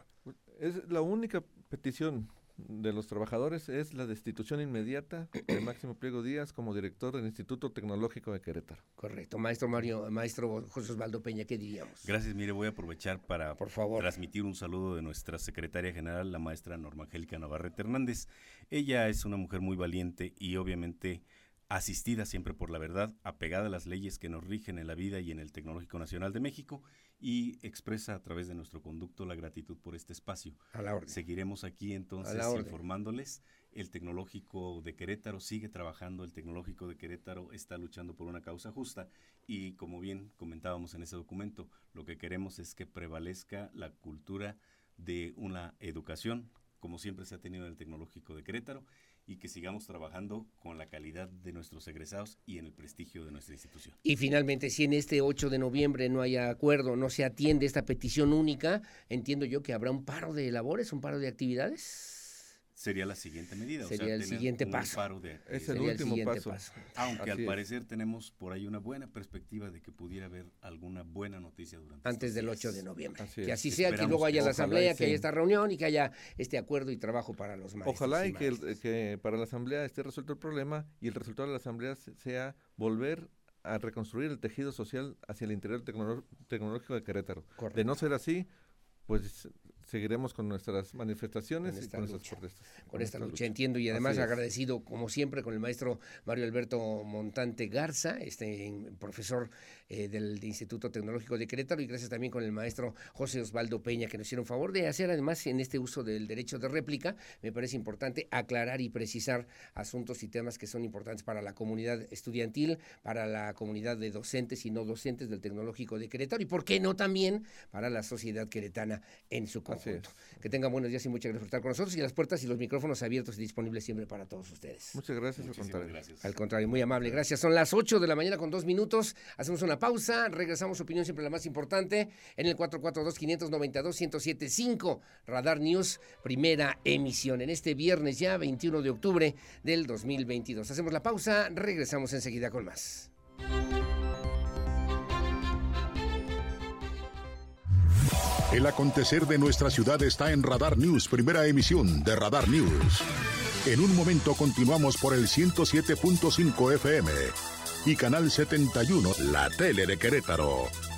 Es la única petición de los trabajadores es la destitución inmediata de Máximo Pliego Díaz como director del Instituto Tecnológico de Querétaro. Correcto. Maestro Mario, maestro José Osvaldo Peña, ¿qué diríamos? Gracias, mire, voy a aprovechar para Por favor. transmitir un saludo de nuestra secretaria general, la maestra Norma Angélica Navarrete Hernández. Ella es una mujer muy valiente y obviamente asistida siempre por la verdad, apegada a las leyes que nos rigen en la vida y en el Tecnológico Nacional de México y expresa a través de nuestro conducto la gratitud por este espacio. A la orden. Seguiremos aquí entonces informándoles. El Tecnológico de Querétaro sigue trabajando, el Tecnológico de Querétaro está luchando por una causa justa y como bien comentábamos en ese documento, lo que queremos es que prevalezca la cultura de una educación, como siempre se ha tenido en el Tecnológico de Querétaro, y que sigamos trabajando con la calidad de nuestros egresados y en el prestigio de nuestra institución. Y finalmente, si en este 8 de noviembre no hay acuerdo, no se atiende esta petición única, entiendo yo que habrá un paro de labores, un paro de actividades. Sería la siguiente medida. Sería el siguiente paso. es el último paso. Aunque al parecer tenemos por ahí una buena perspectiva de que pudiera haber alguna buena noticia durante Antes del 8 de noviembre. que así sea, que luego haya la asamblea, que haya esta reunión y que haya este acuerdo y trabajo para los maestros. Ojalá y, que, que para la asamblea esté resuelto el problema y el resultado de la asamblea sea volver a reconstruir el tejido social hacia el interior tecnológico de Querétaro. De no ser así, pues seguiremos con nuestras manifestaciones y con nuestras protestas. Con, esta lucha, entiendo, y además agradecido, como siempre, con el maestro Mario Alberto Montante Garza, este profesor eh, del Instituto Tecnológico de Querétaro, y gracias también con el maestro José Osvaldo Peña, que nos hicieron favor de hacer, además, en este uso del derecho de réplica, me parece importante aclarar y precisar asuntos y temas que son importantes para la comunidad estudiantil, para la comunidad de docentes y no docentes del Tecnológico de Querétaro, y por qué no también para la sociedad queretana en su conjunto. Que tengan buenos días y muchas gracias por estar con nosotros y las puertas y los micrófonos abiertos y disponibles siempre para todos ustedes. Muchas gracias, al contrario. Al contrario, muy amable, gracias. Son las 8 de la mañana con dos minutos. Hacemos una pausa, regresamos, opinión siempre la más importante, en el 442-592-1075, Radar News, primera emisión, en este viernes ya, 21 de octubre del 2022. Hacemos la pausa, regresamos enseguida con más. El acontecer de nuestra ciudad está en Radar News, primera emisión de Radar News. En un momento continuamos por el 107.5 FM y Canal 71, la tele de Querétaro.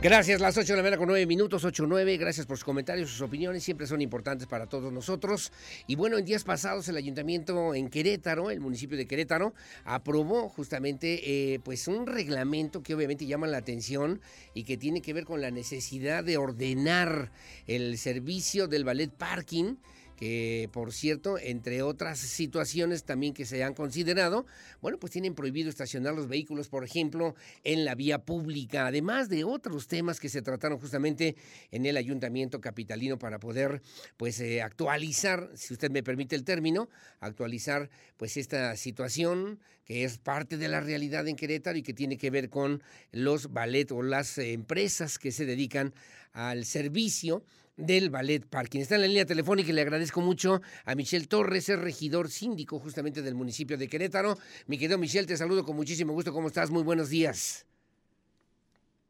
Gracias, las 8 de la mañana con 9 minutos, 8 9. Gracias por sus comentarios, sus opiniones, siempre son importantes para todos nosotros. Y bueno, en días pasados el ayuntamiento en Querétaro, el municipio de Querétaro, aprobó justamente eh, pues un reglamento que obviamente llama la atención y que tiene que ver con la necesidad de ordenar el servicio del ballet parking que por cierto, entre otras situaciones también que se han considerado, bueno, pues tienen prohibido estacionar los vehículos, por ejemplo, en la vía pública, además de otros temas que se trataron justamente en el ayuntamiento capitalino para poder, pues, eh, actualizar, si usted me permite el término, actualizar, pues, esta situación que es parte de la realidad en Querétaro y que tiene que ver con los ballet o las empresas que se dedican al servicio del Ballet Parking. Está en la línea telefónica y le agradezco mucho a Michelle Torres, el regidor síndico justamente del municipio de Querétaro. Mi querido Michelle, te saludo con muchísimo gusto. ¿Cómo estás? Muy buenos días.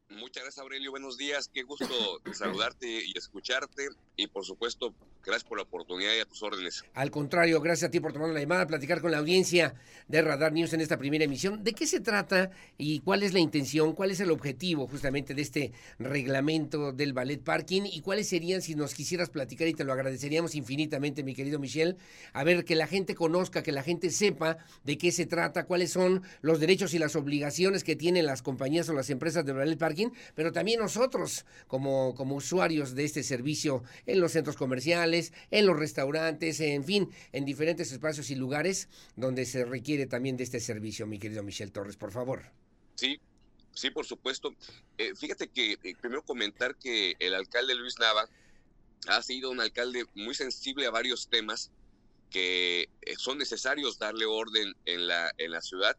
Muchas gracias, Aurelio. Buenos días. Qué gusto (laughs) saludarte y escucharte. Y por supuesto, gracias por la oportunidad y a tus órdenes. Al contrario, gracias a ti por tomar la llamada, platicar con la audiencia de Radar News en esta primera emisión. ¿De qué se trata y cuál es la intención, cuál es el objetivo justamente de este reglamento del ballet parking y cuáles serían, si nos quisieras platicar y te lo agradeceríamos infinitamente, mi querido Michel, a ver que la gente conozca, que la gente sepa de qué se trata, cuáles son los derechos y las obligaciones que tienen las compañías o las empresas de ballet parking, pero también nosotros como, como usuarios de este servicio en los centros comerciales, en los restaurantes, en fin, en diferentes espacios y lugares donde se requiere también de este servicio, mi querido Michel Torres, por favor. Sí, sí, por supuesto. Eh, fíjate que eh, primero comentar que el alcalde Luis Nava ha sido un alcalde muy sensible a varios temas que eh, son necesarios darle orden en la, en la ciudad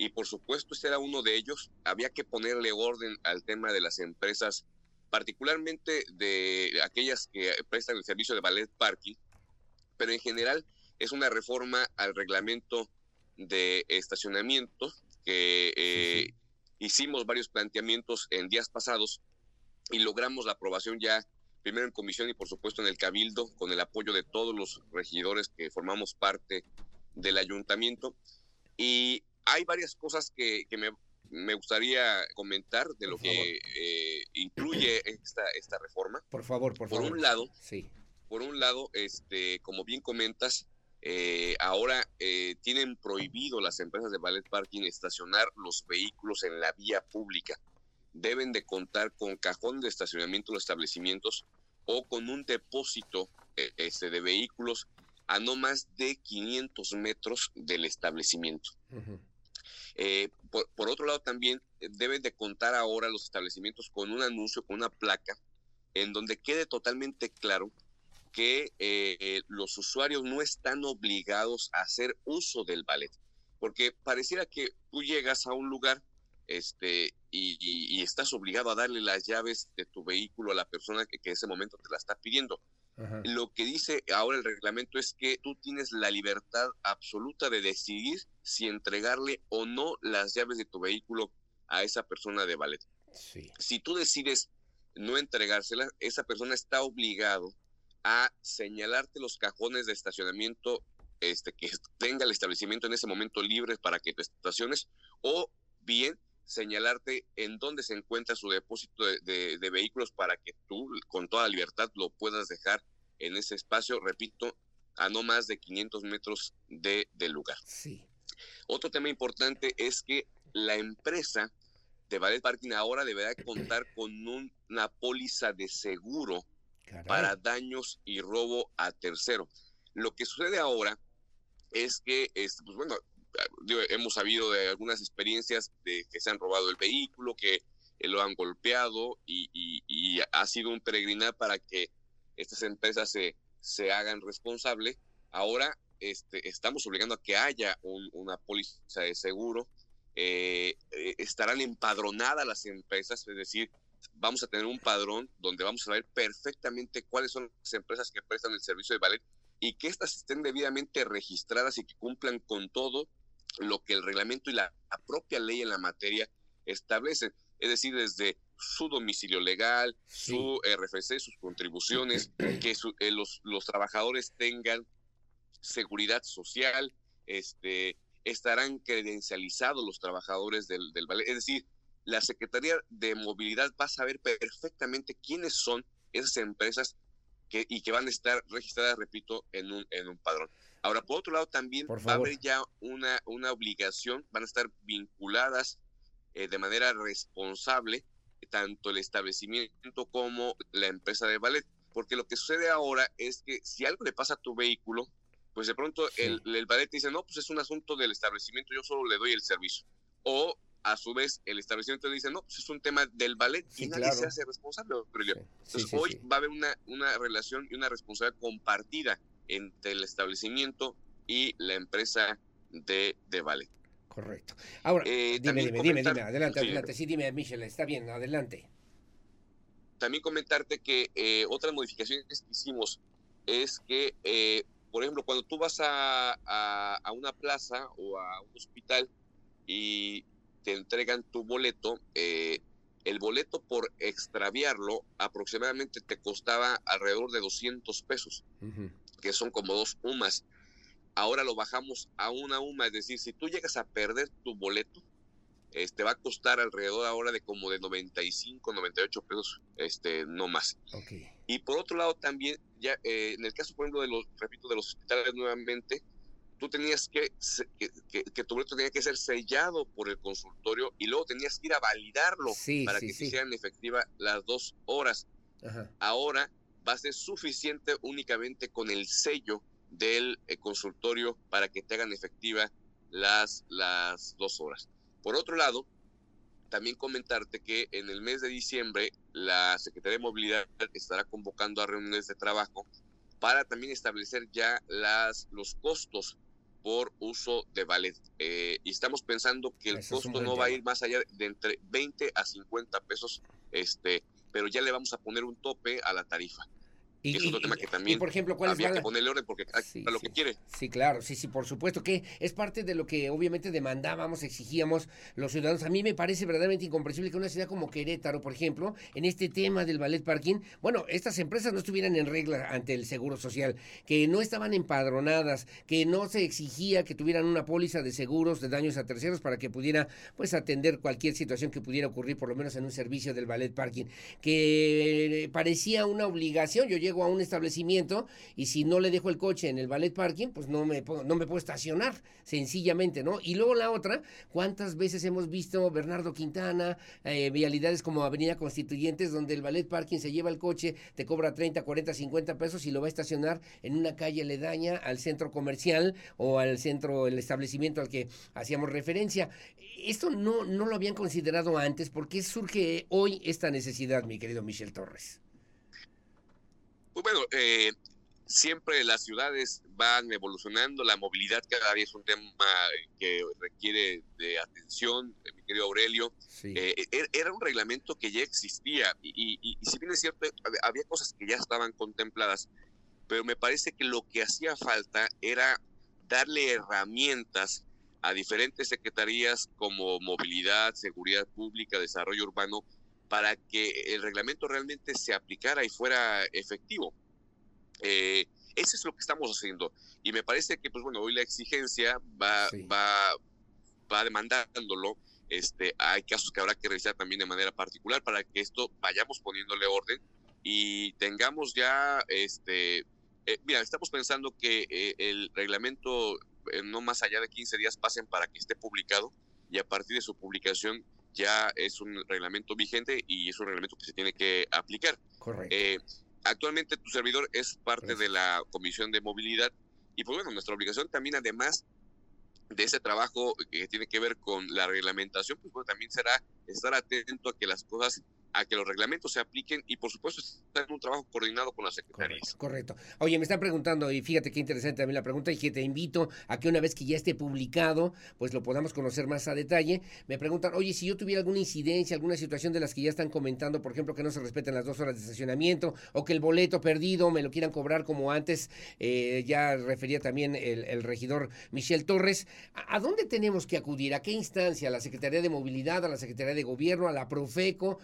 y por supuesto este era uno de ellos. Había que ponerle orden al tema de las empresas particularmente de aquellas que prestan el servicio de ballet parking, pero en general es una reforma al reglamento de estacionamiento que eh, hicimos varios planteamientos en días pasados y logramos la aprobación ya primero en comisión y por supuesto en el cabildo con el apoyo de todos los regidores que formamos parte del ayuntamiento. Y hay varias cosas que, me, gustaría comentar de lo que eh, incluye esta, esta reforma. Por favor, por, favor. Por un lado, sí. por un lado, este, como bien comentas, eh, ahora eh, tienen prohibido las empresas de ballet parking estacionar los vehículos en la vía pública. Deben de contar con cajón de estacionamiento en los establecimientos o con un depósito este, de vehículos a no más de 500 metros del establecimiento. Eh, por, otro lado, también eh, deben de contar ahora los establecimientos con un anuncio, con una placa, en donde quede totalmente claro que eh, los usuarios no están obligados a hacer uso del ballet, porque pareciera que tú llegas a un lugar este, y, estás obligado a darle las llaves de tu vehículo a la persona que, que en ese momento te la está pidiendo. Lo que dice ahora el reglamento es que tú tienes la libertad absoluta de decidir si entregarle o no las llaves de tu vehículo a esa persona de ballet. Si tú decides no entregárselas, esa persona está obligado a señalarte los cajones de estacionamiento este, que tenga el establecimiento en ese momento libre para que te estaciones o bien señalarte en dónde se encuentra su depósito de, vehículos para que tú con toda libertad lo puedas dejar en ese espacio, repito, a no más de 500 metros de, del lugar. Sí. Otro tema importante es que la empresa de Ballet Parking ahora deberá contar (clears throat) con una póliza de seguro para daños y robo a tercero. Lo que sucede ahora es que, este, pues bueno, hemos sabido de algunas experiencias de que se han robado el vehículo, que lo han golpeado y, ha sido un peregrinar para que estas empresas se, se hagan responsables. Ahora este, estamos obligando a que haya una póliza de seguro. Eh, eh, estarán empadronadas las empresas, es decir, vamos a tener un padrón donde vamos a ver perfectamente cuáles son las empresas que prestan el servicio de ballet y que éstas estén debidamente registradas y que cumplan con todo lo que el reglamento y la, propia ley en la materia establecen, es decir, desde su domicilio legal, su RFC, sus contribuciones, (clears throat) que eh, los, los trabajadores tengan seguridad social, este, estarán credencializados los trabajadores del, del ballet. Es decir, la Secretaría de Movilidad va a saber perfectamente quiénes son esas empresas que, y que van a estar registradas, repito, en un, en un padrón. Ahora, por otro lado, también va a haber ya una, una obligación, van a estar vinculadas eh, de manera responsable tanto el establecimiento como la empresa de ballet, porque lo que sucede ahora es que si algo le pasa a tu vehículo, pues de pronto el, el ballet dice, no, pues es un asunto del establecimiento, yo solo le doy el servicio. O a su vez el establecimiento dice, no, pues es un tema del ballet y nadie se hace responsable. Entonces hoy va a haber una, una relación y una responsabilidad compartida entre el establecimiento y la empresa de, de ballet. Correcto. Ahora, eh, dime, dime, dime, dime, adelante, adelante. Sí, dime, Michelle, está bien, adelante. También comentarte que eh, otras modificaciones que hicimos es que, eh, por ejemplo, cuando tú vas a, a, una plaza o a un hospital y te entregan tu boleto, el boleto por extraviarlo aproximadamente te costaba alrededor de 200 pesos que son como dos UMAS. Ahora lo bajamos a una UMA, es decir, si tú llegas a perder tu boleto, este va a costar alrededor ahora de como de 95, 98 pesos, este, no más. Y por otro lado también, ya eh, en el caso, por ejemplo, de los, repito, de los hospitales nuevamente, tú tenías que, que, tu boleto tenía que ser sellado por el consultorio y luego tenías que ir a validarlo para que se hicieran efectivas las dos horas. Ahora va a ser suficiente únicamente con el sello del eh, consultorio para que te hagan efectiva las, las dos horas. Por otro lado, también comentarte que en el mes de diciembre la Secretaría de Movilidad estará convocando a reuniones de trabajo para también establecer ya las, los costos por uso de ballet. Eh, y estamos pensando que el costo no va a ir más allá de entre 20 a 50 pesos este, pero ya le vamos a poner un tope a la tarifa. Y, es otro tema que también por ejemplo, ¿cuál había que ponerle orden porque sí, lo que quiere. Sí, claro, sí, sí, por supuesto que es parte de lo que obviamente demandábamos, exigíamos los ciudadanos. A mí me parece verdaderamente incomprensible que una ciudad como Querétaro, por ejemplo, en este tema del ballet parking, bueno, estas empresas no estuvieran en regla ante el Seguro Social, que no estaban empadronadas, que no se exigía que tuvieran una póliza de seguros de daños a terceros para que pudiera pues atender cualquier situación que pudiera ocurrir por lo menos en un servicio del ballet parking, que parecía una obligación. Yo llego a un establecimiento y si no le dejo el coche en el ballet parking, pues no me, puedo, no me puedo estacionar, sencillamente, ¿no? Y luego la otra, ¿cuántas veces hemos visto Bernardo Quintana, eh, vialidades como Avenida Constituyentes, donde el ballet parking se lleva el coche, te cobra 30, 40, 50 pesos y lo va a estacionar en una calle aledaña al centro comercial o al centro, el establecimiento al que hacíamos referencia? Esto no, no lo habían considerado antes, ¿por qué surge hoy esta necesidad, mi querido Michel Torres? Pues bueno, eh, siempre las ciudades van evolucionando, la movilidad cada día es un tema que requiere de atención, eh, mi querido Aurelio. Eh, e-, era un reglamento que ya existía y, si bien es cierto, había cosas que ya estaban contempladas, pero me parece que lo que hacía falta era darle herramientas a diferentes secretarías como movilidad, seguridad pública, desarrollo urbano, para que el reglamento realmente se aplicara y fuera efectivo. Eh, eso es lo que estamos haciendo. Y me parece que, pues bueno, hoy la exigencia va, va, va demandándolo. Este, hay casos que habrá que revisar también de manera particular para que esto vayamos poniéndole orden y tengamos ya, este, eh, mira, estamos pensando que eh, el reglamento no más allá de 15 días pasen para que esté publicado y a partir de su publicación ya es un reglamento vigente y es un reglamento que se tiene que aplicar. Correcto. Eh, actualmente tu servidor es parte de la Comisión de Movilidad y pues bueno, nuestra obligación también además de ese trabajo que tiene que ver con la reglamentación, pues bueno, también será estar atento a que las cosas a que los reglamentos se apliquen y por supuesto está en un trabajo coordinado con las secretarías. Correcto, Oye, me están preguntando y fíjate qué interesante también la pregunta y que te invito a que una vez que ya esté publicado, pues lo podamos conocer más a detalle. Me preguntan, oye, si yo tuviera alguna incidencia, alguna situación de las que ya están comentando, por ejemplo, que no se respeten las dos horas de estacionamiento o que el boleto perdido me lo quieran cobrar como antes, eh, ya refería también el, regidor Michel Torres, ¿a, dónde tenemos que acudir? ¿A qué instancia? ¿A la Secretaría de Movilidad, a la Secretaría de Gobierno, a la Profeco,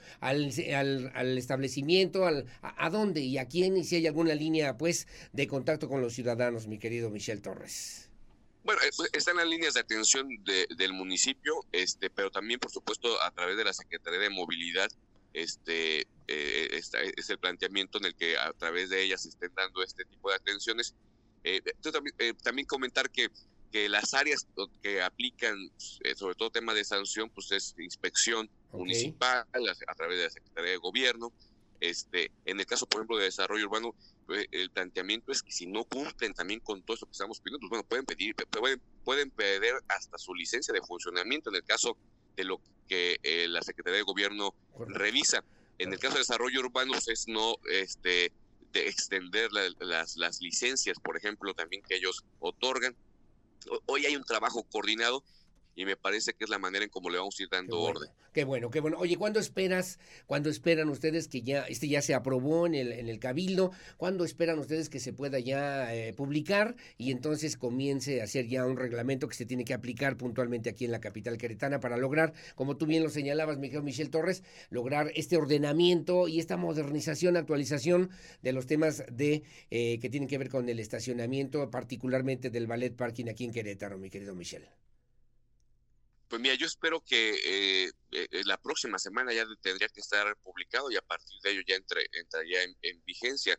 al al, establecimiento, al, a, dónde y a quién, y si hay alguna línea pues de contacto con los ciudadanos, mi querido Michel Torres. Bueno, están las líneas de atención del municipio, este, pero también, por supuesto, a través de la Secretaría de Movilidad, este, eh, es el planteamiento en el que a través de ellas se estén dando este tipo de atenciones. Eh, también, eh, también comentar que que las áreas que aplican, eh, sobre todo tema de sanción, pues es inspección municipal a, través de la Secretaría de Gobierno. Este, en el caso, por ejemplo, de desarrollo urbano, pues, el planteamiento es que si no cumplen también con todo esto que estamos pidiendo, pues bueno, pueden pedir, pueden, pueden pedir hasta su licencia de funcionamiento en el caso de lo que eh, la Secretaría de Gobierno revisa. En el caso de desarrollo urbano, pues, es no este, de extender las, las licencias, por ejemplo, también que ellos otorgan hoy hay un trabajo coordinado y me parece que es la manera en cómo le vamos a ir dando orden. Qué bueno, qué bueno. Oye, ¿cuándo esperas, cuándo esperan ustedes que ya, este ya se aprobó en el, en el Cabildo, cuándo esperan ustedes que se pueda ya eh, publicar y entonces comience a hacer ya un reglamento que se tiene que aplicar puntualmente aquí en la capital queretana para lograr, como tú bien lo señalabas, Miguel Michel Torres, lograr este ordenamiento y esta modernización, actualización de los temas de eh, que tienen que ver con el estacionamiento, particularmente del ballet parking aquí en Querétaro, mi querido Michel. Pues mira, yo espero que eh, eh, la próxima semana ya tendría que estar publicado y a partir de ello ya entre, entraría en, vigencia.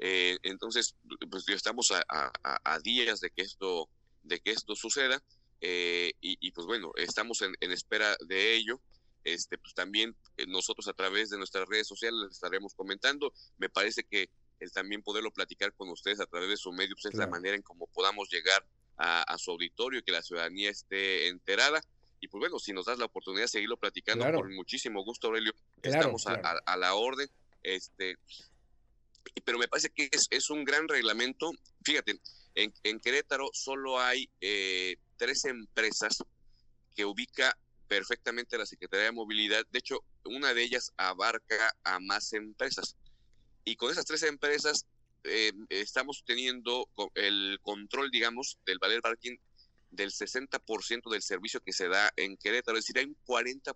Eh, entonces, pues estamos a, días de que esto, de que esto suceda y, pues bueno, estamos en, espera de ello. Este, pues también nosotros a través de nuestras redes sociales estaremos comentando. Me parece que el también poderlo platicar con ustedes a través de su medio pues es la manera en cómo podamos llegar a, a, su auditorio y que la ciudadanía esté enterada. Y pues bueno, si nos das la oportunidad de seguirlo platicando, con muchísimo gusto, Aurelio, estamos A, la orden. Este, pero me parece que es, un gran reglamento. Fíjate, en, Querétaro solo hay eh, tres empresas que ubica perfectamente la Secretaría de Movilidad. De hecho, una de ellas abarca a más empresas. Y con esas tres empresas eh, estamos teniendo el control, digamos, del valer parking del 60% del servicio que se da en Querétaro. Es decir, hay un 40%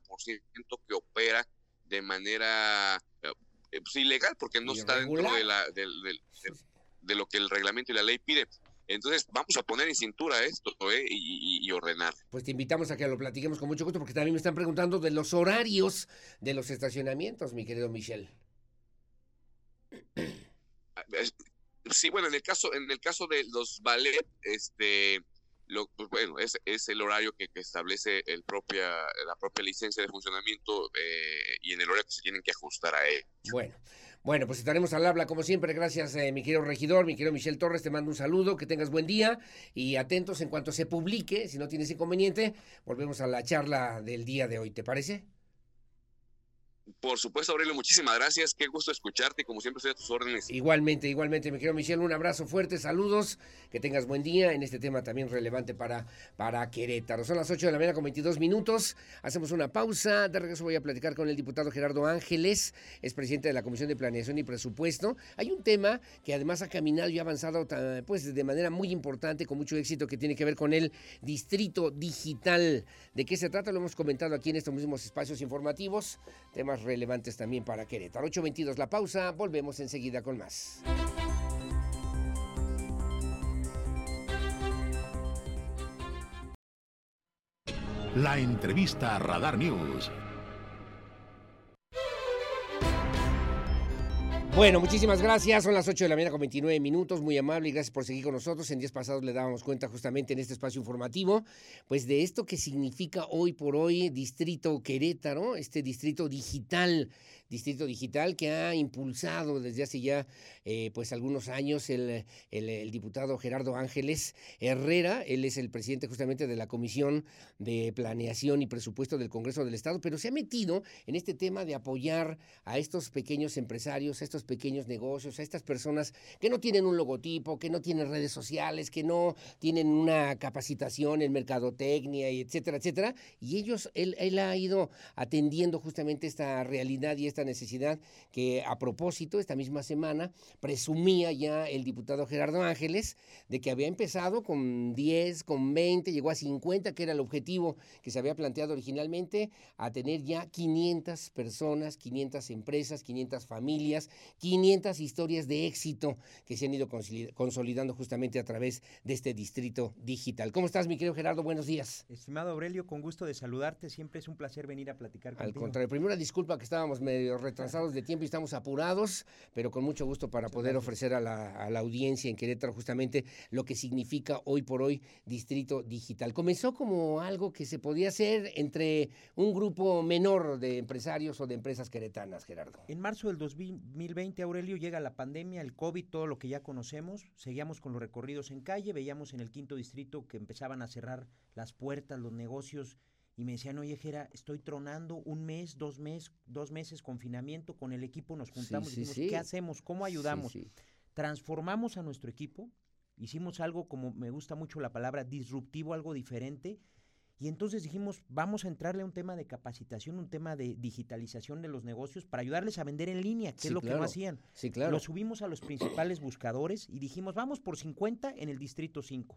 que opera de manera eh, pues, ilegal porque no está dentro de, la, de, lo que el reglamento y la ley pide. Entonces, vamos a poner en cintura esto ¿eh? y, ordenar. Pues te invitamos a que lo platiquemos con mucho gusto, porque también me están preguntando de los horarios de los estacionamientos, mi querido Michel. Ah, sí, bueno, en el caso, en el caso de los ballet, este, lo, pues, bueno, es, es el horario que, establece el propia, la propia licencia de funcionamiento eh, y en el horario que se tienen que ajustar a él. Bueno. Bueno, pues estaremos al habla como siempre. Gracias, eh, mi querido regidor, mi querido Michel Torres. Te mando un saludo, que tengas buen día y atentos en cuanto se publique. Si no tienes inconveniente, volvemos a la charla del día de hoy. ¿Te parece? Por supuesto, Aurelio, muchísimas gracias. Qué gusto escucharte. Como siempre, estoy a tus órdenes. Igualmente, igualmente, mi querido Michelle. Un abrazo fuerte, saludos. Que tengas buen día en este tema también relevante para, para Querétaro. Son las 8 de la mañana con 22 minutos. Hacemos una pausa. De regreso voy a platicar con el diputado Gerardo Ángeles, es presidente de la Comisión de Planeación y Presupuesto. Hay un tema que además ha caminado y ha avanzado pues, de manera muy importante, con mucho éxito, que tiene que ver con el distrito digital. ¿De qué se trata? Lo hemos comentado aquí en estos mismos espacios informativos. Temas relevantes también para Querétaro. 8.22 la pausa, volvemos enseguida con más. La entrevista a Radar News. Bueno, muchísimas gracias. Son las 8 de la mañana con 29 minutos. Muy amable y gracias por seguir con nosotros. En días pasados le dábamos cuenta justamente en este espacio informativo, pues de esto que significa hoy por hoy Distrito Querétaro, este distrito digital Distrito Digital que ha impulsado desde hace ya eh, pues algunos años el, el, diputado Gerardo Ángeles Herrera. Él es el presidente justamente de la Comisión de Planeación y Presupuesto del Congreso del Estado, pero se ha metido en este tema de apoyar a estos pequeños empresarios, a estos pequeños negocios, a estas personas que no tienen un logotipo, que no tienen redes sociales, que no tienen una capacitación en mercadotecnia, y etcétera, etcétera. Y ellos, él, él ha ido atendiendo justamente esta realidad y esta necesidad que a propósito, esta misma semana, presumía ya el diputado Gerardo Ángeles de que había empezado con 10, con 20, llegó a 50, que era el objetivo que se había planteado originalmente, a tener ya 500 personas, 500 empresas, 500 familias, 500 historias de éxito que se han ido consolidando justamente a través de este distrito digital. ¿Cómo estás, mi querido Gerardo? Buenos días. Estimado Aurelio, con gusto de saludarte. Siempre es un placer venir a platicar contigo. Al contrario, primera disculpa que estábamos medio retrasados de tiempo y estamos apurados, pero con mucho gusto para poder ofrecer a la, audiencia en Querétaro justamente lo que significa hoy por hoy Distrito Digital. Comenzó como algo que se podía hacer entre un grupo menor de empresarios o de empresas queretanas, Gerardo. En marzo del 2020, Aurelio, llega la pandemia, el COVID, todo lo que ya conocemos. Seguíamos con los recorridos en calle, veíamos en el quinto distrito que empezaban a cerrar las puertas, los negocios y me decían, oye, Jera, estoy tronando un mes, dos meses, dos meses confinamiento, con el equipo nos juntamos y dijimos, ¿qué hacemos? ¿Cómo ayudamos? Transformamos a nuestro equipo, hicimos algo como me gusta mucho la palabra disruptivo, algo diferente, y entonces dijimos, vamos a entrarle a un tema de capacitación, un tema de digitalización de los negocios para ayudarles a vender en línea, que es lo que no hacían. Sí, claro. Lo subimos a los principales buscadores y dijimos, vamos por 50 en el distrito 5.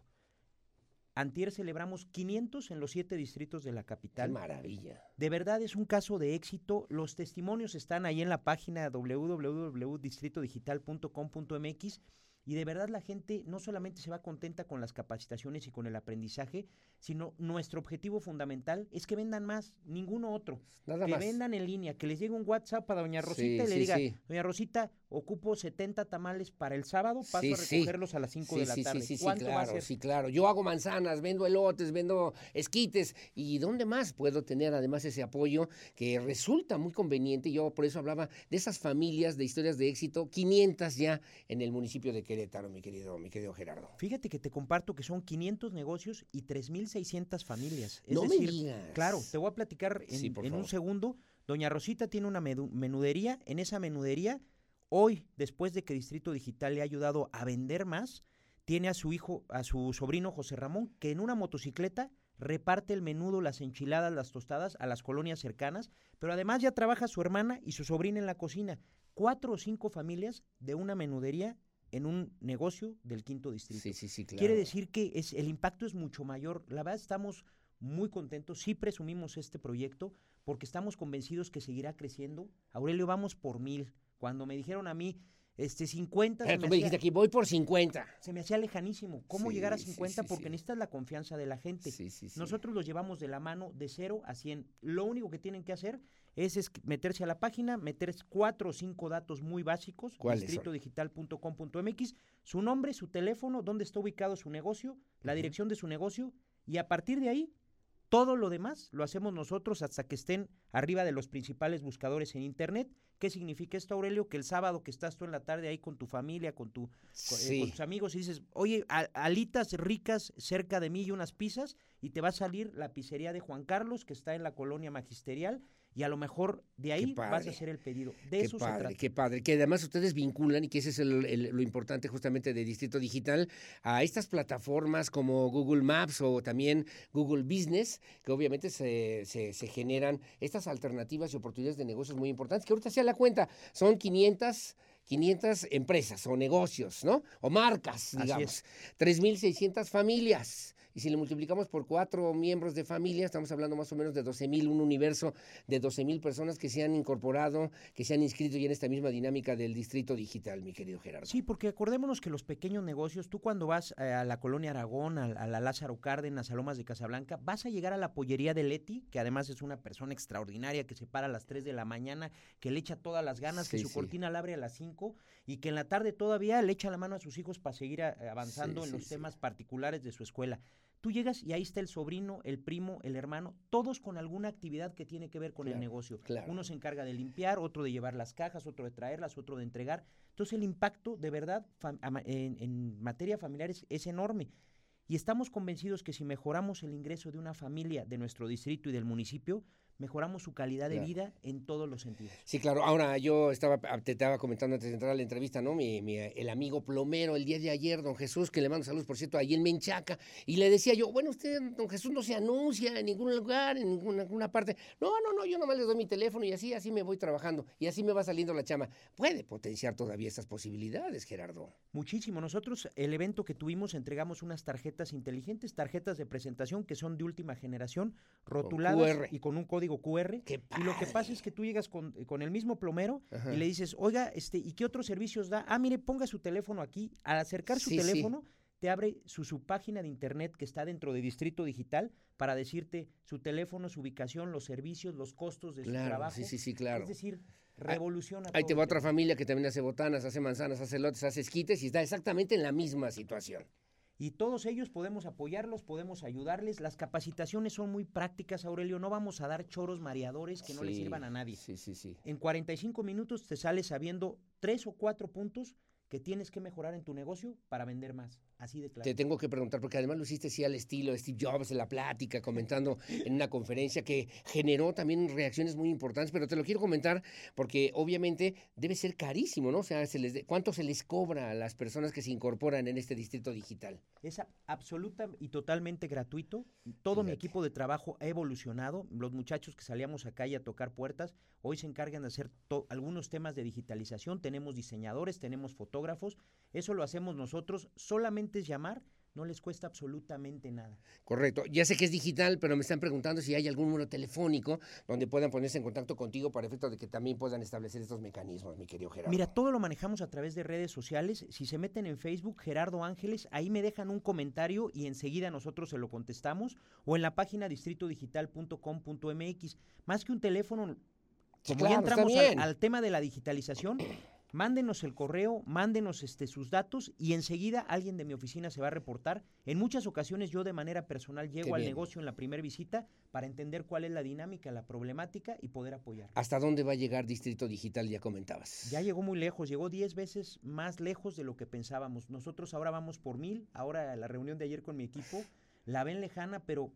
Antier celebramos 500 en los siete distritos de la capital. ¡Qué maravilla! De verdad es un caso de éxito. Los testimonios están ahí en la página www.distritodigital.com.mx y de verdad la gente no solamente se va contenta con las capacitaciones y con el aprendizaje, sino nuestro objetivo fundamental es que vendan más, ninguno otro. Nada que vendan en línea, que les llegue un WhatsApp a doña Rosita y le diga, doña Rosita, ocupo 70 tamales para el sábado, paso a recogerlos a las 5 de la tarde. Sí, sí, ¿Cuánto claro, va a ser? sí, claro. Yo hago manzanas, vendo elotes, vendo esquites y ¿dónde más puedo tener además ese apoyo que resulta muy conveniente? Yo por eso hablaba de esas familias de historias de éxito, 500 ya en el municipio de Querétaro, mi querido, mi querido Gerardo. Fíjate que te comparto que son 500 negocios y 3.600 familias. Es no decir, Claro, te voy a platicar en, en un segundo. Doña Rosita tiene una menudería. En esa menudería, hoy, después de que Distrito Digital le ha ayudado a vender más, tiene a su hijo, a su sobrino José Ramón, que en una motocicleta reparte el menudo, las enchiladas, las tostadas a las colonias cercanas, pero además ya trabaja su hermana y su sobrina en la cocina. Cuatro o cinco familias de una menudería en un negocio del quinto distrito. Sí, sí, sí, claro. Quiere decir que es, el impacto es mucho mayor. La verdad estamos muy contentos, sí presumimos este proyecto porque estamos convencidos que seguirá creciendo. Aurelio, vamos por mil. Cuando me dijeron a mí, este 50. Pero tú me, dijiste aquí, voy por 50. Se me hacía lejanísimo. ¿Cómo llegar a 50? Porque necesitas la confianza de la gente. Nosotros los llevamos de la mano de 0 a 100. Lo único que tienen que hacer es, meterse a la página, meter cuatro o cinco datos muy básicos, distritodigital.com.mx, su nombre, su teléfono, dónde está ubicado su negocio, la dirección de su negocio, y a partir de ahí todo lo demás lo hacemos nosotros hasta que estén arriba de los principales buscadores en Internet. ¿Qué significa esto, Aurelio? Que el sábado que estás tú en la tarde ahí con tu familia, con, tu, eh, tus amigos y dices, oye, alitas ricas cerca de mí y unas pizzas, y te va a salir la pizzería de Juan Carlos, que está en la colonia magisterial, y a lo mejor de ahí vas a hacer el pedido. De qué eso padre, se trata. Qué padre, que además ustedes vinculan, y que ese es lo importante justamente de Distrito Digital, a estas plataformas como Google Maps o también Google Business, que obviamente se, se, generan estas alternativas y oportunidades de negocios muy importantes, que ahorita sea la cuenta, son 500... 500 empresas o negocios, ¿no? O marcas, digamos. 3.600 familias. Y si le multiplicamos por cuatro miembros de familia, estamos hablando más o menos de 12 mil, un universo de 12 mil personas que se han incorporado, que se han inscrito ya en esta misma dinámica del distrito digital, mi querido Gerardo. Sí, porque acordémonos que los pequeños negocios, tú cuando vas eh, a la colonia Aragón, a, la Lázaro Cárdenas, a Lomas de Casablanca, vas a llegar a la pollería de Leti, que además es una persona extraordinaria que se para a las 3 de la mañana, que le echa todas las ganas, que su cortina la abre a las 5 y que en la tarde todavía le echa la mano a sus hijos para seguir avanzando en los temas particulares de su escuela. Tú llegas y ahí está el sobrino, el primo, el hermano, todos con alguna actividad que tiene que ver con el negocio. Uno se encarga de limpiar, otro de llevar las cajas, otro de traerlas, otro de entregar. Entonces el impacto de verdad en, en materia familiar es, es enorme. Y estamos convencidos que si mejoramos el ingreso de una familia de nuestro distrito y del municipio, mejoramos su calidad de vida en todos los sentidos. Sí, claro. Ahora yo estaba, te estaba comentando antes de entrar a la entrevista, ¿no? Mi, el amigo plomero el día de ayer, don Jesús, que le mando saludos, por cierto, ahí en Menchaca, y le decía yo, bueno, usted, don Jesús, no se anuncia en ningún lugar, en ninguna, ninguna parte. No, no, no, yo nomás le doy mi teléfono y así, así me voy trabajando, y así me va saliendo la chama. Puede potenciar todavía estas posibilidades, Gerardo. Muchísimo. Nosotros, el evento que tuvimos, entregamos unas tarjetas inteligentes, tarjetas de presentación que son de última generación, rotuladas y con un código QR. y lo que pasa es que tú llegas con, el mismo plomero y le dices, oiga, este, ¿y qué otros servicios da? Ah, mire, ponga su teléfono aquí. Al acercar su teléfono, te abre su, su, página de internet que está dentro de Distrito Digital para decirte su teléfono, su ubicación, los servicios, los costos de su trabajo. Sí, sí, sí, claro. Es decir, revoluciona. Ahí te va otra familia que también hace botanas, hace manzanas, hace lotes, hace esquites y está exactamente en la misma situación y todos ellos podemos apoyarlos, podemos ayudarles. Las capacitaciones son muy prácticas, Aurelio. No vamos a dar choros mareadores que no le sirvan a nadie. Sí, sí, sí. En 45 minutos te sales sabiendo tres o cuatro puntos que tienes que mejorar en tu negocio para vender más. Así de claro. Te tengo que preguntar, porque además lo hiciste sí al estilo de Steve Jobs en la plática, comentando (laughs) en una conferencia que generó también reacciones muy importantes, pero te lo quiero comentar porque obviamente debe ser carísimo, ¿no? O sea, se les ¿cuánto se les cobra a las personas que se incorporan en este distrito digital? Es absoluta y totalmente gratuito. Todo mi equipo de trabajo ha evolucionado. Los muchachos que salíamos a calle a tocar puertas, hoy se encargan de hacer algunos temas de digitalización. Tenemos diseñadores, tenemos fotógrafos. Eso lo hacemos nosotros solamente es llamar, no les cuesta absolutamente nada. Correcto. Ya sé que es digital, pero me están preguntando si hay algún número telefónico donde puedan ponerse en contacto contigo para efecto de que también puedan establecer estos mecanismos, mi querido Gerardo. Mira, todo lo manejamos a través de redes sociales. Si se meten en Facebook, Gerardo Ángeles, ahí me dejan un comentario y enseguida nosotros se lo contestamos. O en la página distritodigital.com.mx. Más que un teléfono, como ya entramos al tema de la digitalización, mándenos el correo, mándenos este, sus datos y enseguida alguien de mi oficina se va a reportar. En muchas ocasiones yo de manera personal llego al negocio en la primera visita para entender cuál es la dinámica, la problemática y poder apoyar. ¿Hasta dónde va a llegar Distrito Digital? Ya comentabas. Ya llegó muy lejos, llegó 10 veces más lejos de lo que pensábamos. Nosotros ahora vamos por mil, ahora la reunión de ayer con mi equipo (sighs) la ven lejana, pero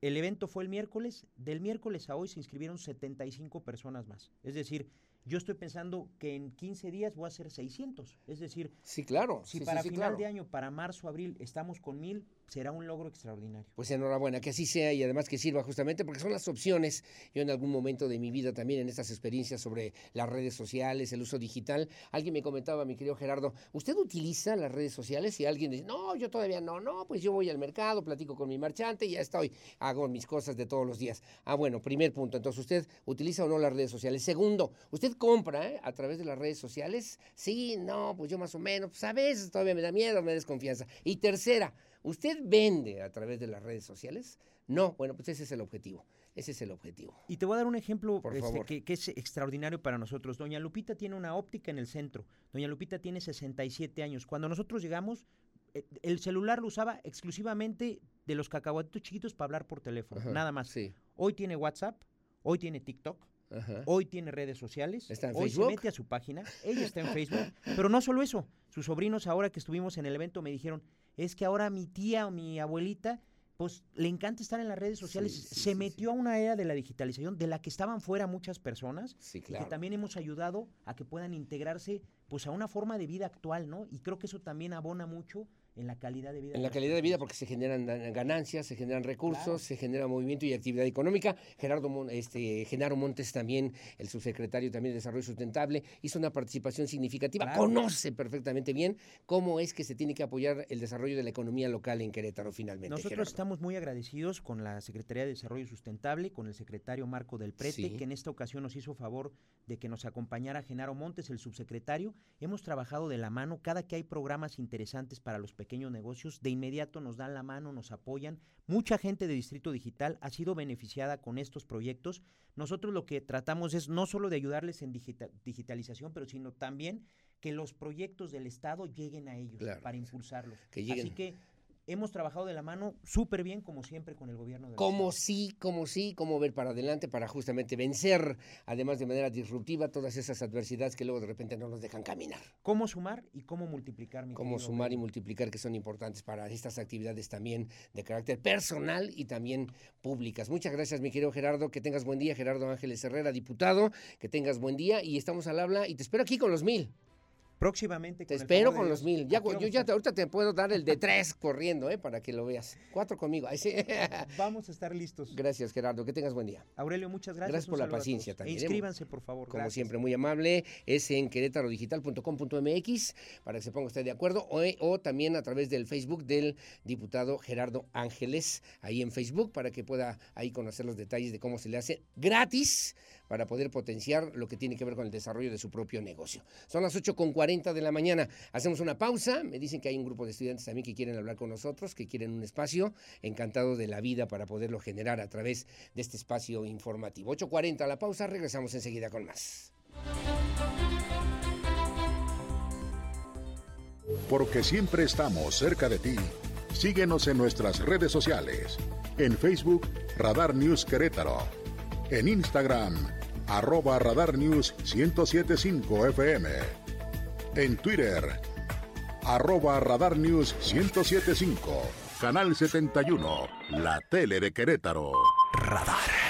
el evento fue el miércoles, del miércoles a hoy se inscribieron 75 personas más. Es decir, yo estoy pensando que en 15 días voy a hacer 600. Es decir, sí, claro. Si para final de año, para marzo, abril, estamos con mil, será un logro extraordinario. Pues enhorabuena, que así sea y además que sirva justamente porque son las opciones. Yo en algún momento de mi vida también en estas experiencias sobre las redes sociales, el uso digital, alguien me comentaba, mi querido Gerardo, ¿usted utiliza las redes sociales? Y alguien dice, no, yo todavía no, no, pues yo voy al mercado, platico con mi marchante y ya estoy, hago mis cosas de todos los días. Ah, bueno, primer punto, entonces usted utiliza o no las redes sociales. Segundo, usted compra ¿eh? a través de las redes sociales. Sí, no, pues yo más o menos, pues a veces todavía me da miedo, me da desconfianza. Y tercera, ¿usted vende a través de las redes sociales? No, bueno, pues ese es el objetivo. Ese es el objetivo. Y te voy a dar un ejemplo este, que, es extraordinario para nosotros. Doña Lupita tiene una óptica en el centro. Doña Lupita tiene 67 años. Cuando nosotros llegamos, eh, el celular lo usaba exclusivamente de los cacahuatitos chiquitos para hablar por teléfono, nada más. Hoy tiene WhatsApp, hoy tiene TikTok, Hoy tiene redes sociales. ¿Está en hoy Facebook? se mete a su página. Ella está en Facebook. pero no solo eso. Sus sobrinos, ahora que estuvimos en el evento, me dijeron: es que ahora mi tía o mi abuelita pues le encanta estar en las redes sociales. se metió a una era de la digitalización de la que estaban fuera muchas personas y que también hemos ayudado a que puedan integrarse pues a una forma de vida actual, ¿no? Y creo que eso también abona mucho en la calidad de vida. En la calidad de vida porque se generan ganancias, se generan recursos, se genera movimiento y actividad económica. Gerardo este, Genaro Montes también, el subsecretario también de Desarrollo Sustentable, hizo una participación significativa, conoce perfectamente bien cómo es que se tiene que apoyar el desarrollo de la economía local en Querétaro finalmente. Nosotros estamos muy agradecidos con la Secretaría de Desarrollo Sustentable, con el secretario Marco del Prete, que en esta ocasión nos hizo favor de que nos acompañara Genaro Montes, el subsecretario. Hemos trabajado de la mano cada que hay programas interesantes para los pequeños negocios, de inmediato nos dan la mano, nos apoyan. Mucha gente de Distrito Digital ha sido beneficiada con estos proyectos. Nosotros lo que tratamos es no solo de ayudarles en digitalización, pero sino también que los proyectos del Estado lleguen a ellos para impulsarlos. Así que hemos trabajado de la mano súper bien, como siempre, con el gobierno. De como sí, como sí, como ver para adelante para justamente vencer, además de manera disruptiva, todas esas adversidades que luego de repente no nos dejan caminar. Cómo sumar y cómo multiplicar. Mi cómo sumar y multiplicar, que son importantes para estas actividades también de carácter personal y también públicas. Muchas gracias, mi querido Gerardo. Que tengas buen día, Gerardo Ángeles Herrera, diputado. Que tengas buen día y estamos al habla y te espero aquí con los mil. Próximamente. Te espero con los mil. Ya, yo ya ahorita te puedo dar el de tres (laughs) corriendo, ¿eh? Para que lo veas. Cuatro conmigo. (laughs) Vamos a estar listos. Gracias, Gerardo. Que tengas buen día. Aurelio, muchas gracias. Gracias por la paciencia también. E inscríbanse, por favor. Como siempre, muy amable. Es en querétarodigital.com.mx para que se ponga usted de acuerdo. O, o también a través del Facebook del diputado Gerardo Ángeles. Ahí en Facebook para que pueda ahí conocer los detalles de cómo se le hace gratis para poder potenciar lo que tiene que ver con el desarrollo de su propio negocio. Son las 8.40 de la mañana. Hacemos una pausa. Me dicen que hay un grupo de estudiantes también que quieren hablar con nosotros, que quieren un espacio. Encantado de la vida para poderlo generar a través de este espacio informativo. 8.40 la pausa. Regresamos enseguida con más. Porque siempre estamos cerca de ti. Síguenos en nuestras redes sociales. En Facebook, Radar News Querétaro en Instagram, arroba Radar News 1075 FM. En Twitter, arroba Radar News 1075. Canal 71, la tele de Querétaro. Radar.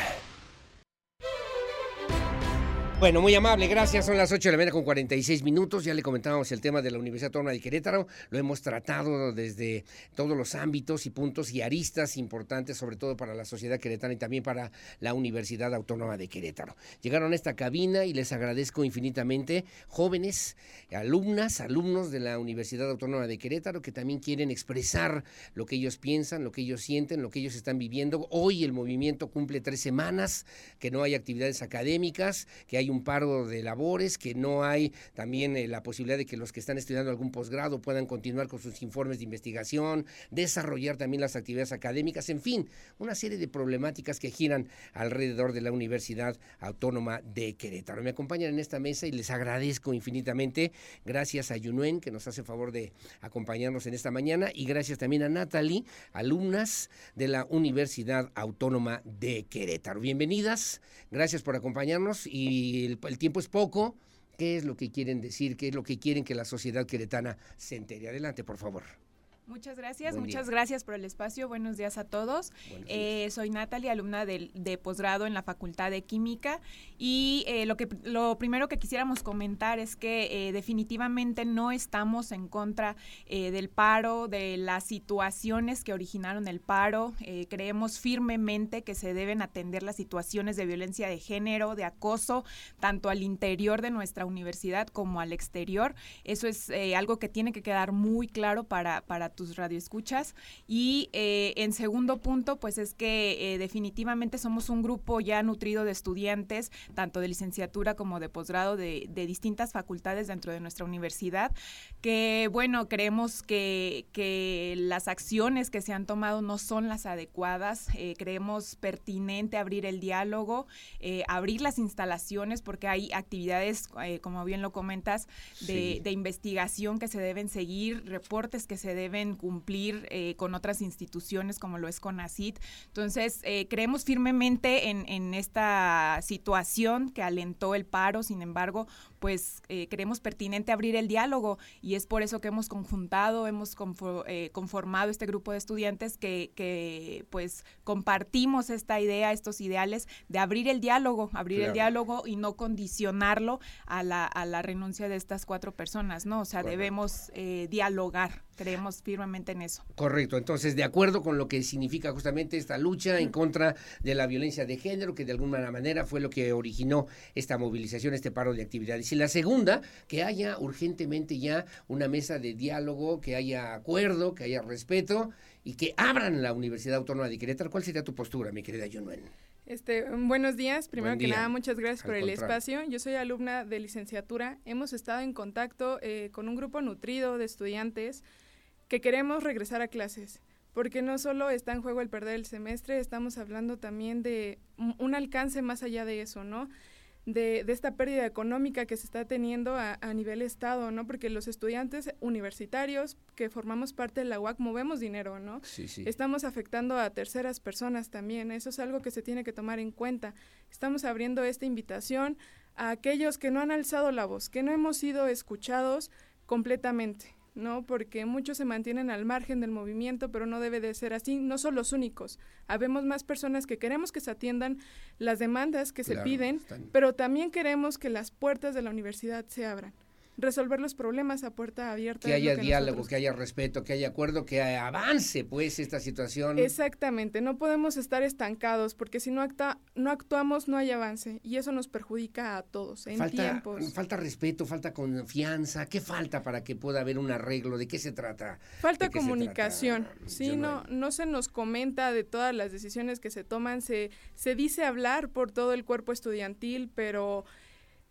Bueno, muy amable, gracias. Son las 8 de la mañana con 46 minutos. Ya le comentábamos el tema de la Universidad Autónoma de Querétaro. Lo hemos tratado desde todos los ámbitos y puntos y aristas importantes, sobre todo para la sociedad queretana y también para la Universidad Autónoma de Querétaro. Llegaron a esta cabina y les agradezco infinitamente jóvenes, alumnas, alumnos de la Universidad Autónoma de Querétaro que también quieren expresar lo que ellos piensan, lo que ellos sienten, lo que ellos están viviendo. Hoy el movimiento cumple tres semanas, que no hay actividades académicas, que hay un un paro de labores, que no hay también eh, la posibilidad de que los que están estudiando algún posgrado puedan continuar con sus informes de investigación, desarrollar también las actividades académicas, en fin, una serie de problemáticas que giran alrededor de la Universidad Autónoma de Querétaro. Me acompañan en esta mesa y les agradezco infinitamente. Gracias a Yunuen, que nos hace favor de acompañarnos en esta mañana, y gracias también a Natalie, alumnas de la Universidad Autónoma de Querétaro. Bienvenidas, gracias por acompañarnos y el, tiempo es poco. ¿Qué es lo que quieren decir? ¿Qué es lo que quieren que la sociedad queretana se entere? Adelante, por favor. Muchas gracias, muchas gracias por el espacio. Buenos días a todos. Eh, soy Natalie, alumna de, de posgrado en la Facultad de Química y eh, lo que lo primero que quisiéramos comentar es que eh, definitivamente no estamos en contra del paro, de las situaciones que originaron el paro. creemos firmemente que se deben atender las situaciones de violencia de género, de acoso, tanto al interior de nuestra universidad como al exterior. Eso es algo que tiene que quedar muy claro para para tus radioescuchas. Y eh, en segundo punto, pues es que eh, definitivamente somos un grupo ya nutrido de estudiantes, tanto de licenciatura como de posgrado de, distintas facultades dentro de nuestra universidad, que bueno, creemos que, que las acciones que se han tomado no son las adecuadas. Eh, creemos pertinente abrir el diálogo, abrir las instalaciones, porque hay actividades, como bien lo comentas, de, de investigación que se deben seguir, reportes que se deben cumplir eh, con otras instituciones como lo es CONACIT. Entonces, eh, creemos firmemente en, en, esta situación que alentó el paro, sin embargo, pues eh, creemos pertinente abrir el diálogo y es por eso que hemos conjuntado, hemos conformado este grupo de estudiantes que, que, pues compartimos esta idea, estos ideales de abrir el diálogo, abrir el diálogo y no condicionarlo a la, a la renuncia de estas cuatro personas, ¿no? O sea, debemos dialogar creemos firmemente en eso. Correcto, entonces de acuerdo con lo que significa justamente esta lucha en contra de la violencia de género, que de alguna manera fue lo que originó esta movilización, este paro de actividades. Y la segunda, que haya urgentemente ya una mesa de diálogo, que haya acuerdo, que haya respeto y que abran la Universidad Autónoma de Querétaro. ¿Cuál sería tu postura, mi querida Junuen? Este, buenos días. Primero que nada, muchas gracias por el espacio. Yo soy alumna de licenciatura. Hemos estado en contacto eh, con un grupo nutrido de estudiantes que queremos regresar a clases, porque no solo está en juego el perder el semestre, estamos hablando también de un alcance más allá de eso, ¿no? De, de, esta pérdida económica que se está teniendo a, a, nivel Estado, ¿no? Porque los estudiantes universitarios que formamos parte de la UAC movemos dinero, ¿no? Sí, sí. Estamos afectando a terceras personas también, eso es algo que se tiene que tomar en cuenta. Estamos abriendo esta invitación a aquellos que no han alzado la voz, que no hemos sido escuchados completamente. ¿No? Porque muchos se mantienen al margen del movimiento, pero no debe de ser así. No son los únicos. Habemos más personas que queremos que se atiendan las demandas que se piden, pero también queremos que las puertas de la universidad se abran resolver los problemas a puerta abierta. Que haya diálogo, que haya respeto, que haya acuerdo, que avance pues esta situación. Exactamente, no podemos estar estancados porque si no, acta, no actuamos no hay avance y eso nos perjudica a todos en falta, tiempos. Falta respeto, falta confianza, ¿qué falta para que pueda haber un arreglo? ¿De qué se trata? Falta comunicación, sí, no, no se nos comenta de todas las decisiones que se toman, se, se dice hablar por todo el cuerpo estudiantil, pero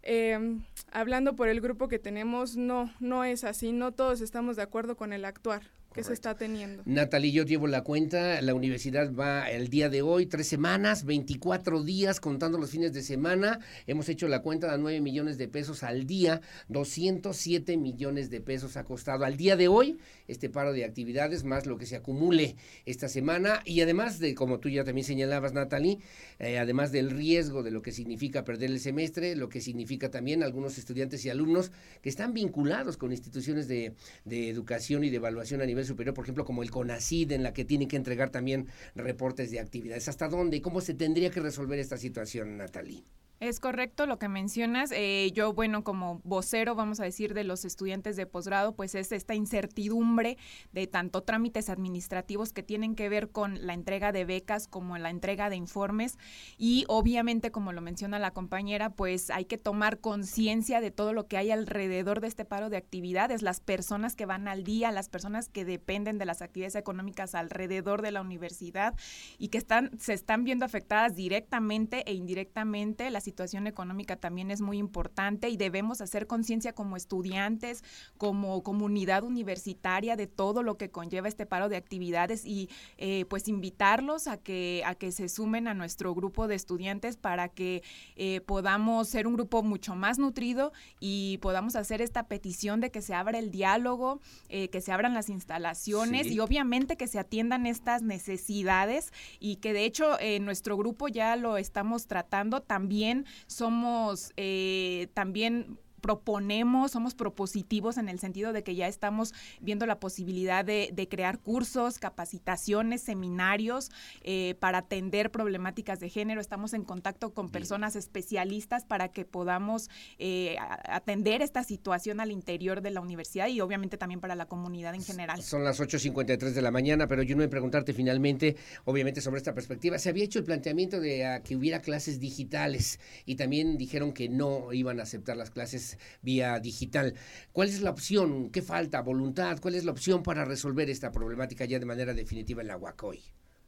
eh, hablando por el grupo que tenemos, no, no es así, no todos estamos de acuerdo con el actuar que se está teniendo. Natalie, yo llevo la cuenta, la universidad va el día de hoy, tres semanas, 24 días contando los fines de semana, hemos hecho la cuenta de 9 millones de pesos al día, 207 millones de pesos ha costado al día de hoy este paro de actividades, más lo que se acumule esta semana. Y además de, como tú ya también señalabas, Natalie, eh, además del riesgo de lo que significa perder el semestre, lo que significa también algunos estudiantes y alumnos que están vinculados con instituciones de, de educación y de evaluación a nivel superior, por ejemplo, como el CONACID, en la que tienen que entregar también reportes de actividades. ¿Hasta dónde y cómo se tendría que resolver esta situación, Natalie? Es correcto lo que mencionas. Eh, yo, bueno, como vocero, vamos a decir, de los estudiantes de posgrado, pues es esta incertidumbre de tanto trámites administrativos que tienen que ver con la entrega de becas como la entrega de informes. Y obviamente, como lo menciona la compañera, pues hay que tomar conciencia de todo lo que hay alrededor de este paro de actividades, las personas que van al día, las personas que dependen de las actividades económicas alrededor de la universidad y que están, se están viendo afectadas directamente e indirectamente. Las situación económica también es muy importante y debemos hacer conciencia como estudiantes, como comunidad universitaria de todo lo que conlleva este paro de actividades y eh, pues invitarlos a que, a que se sumen a nuestro grupo de estudiantes para que eh, podamos ser un grupo mucho más nutrido y podamos hacer esta petición de que se abra el diálogo, eh, que se abran las instalaciones y obviamente que se atiendan estas necesidades y que de hecho nuestro grupo ya lo estamos tratando también somos eh, también proponemos, somos propositivos en el sentido de que ya estamos viendo la posibilidad de, crear cursos, capacitaciones, seminarios eh, para atender problemáticas de género. Estamos en contacto con personas especialistas para que podamos eh, atender esta situación al interior de la universidad y obviamente también para la comunidad en general. Son las 8.53 de la mañana, pero yo no voy a preguntarte finalmente, obviamente, sobre esta perspectiva. Se había hecho el planteamiento de que hubiera clases digitales y también dijeron que no iban a aceptar las clases vía digital. ¿Cuál es la opción? ¿Qué falta? ¿Voluntad? ¿Cuál es la opción para resolver esta problemática ya de manera definitiva en la UAC hoy?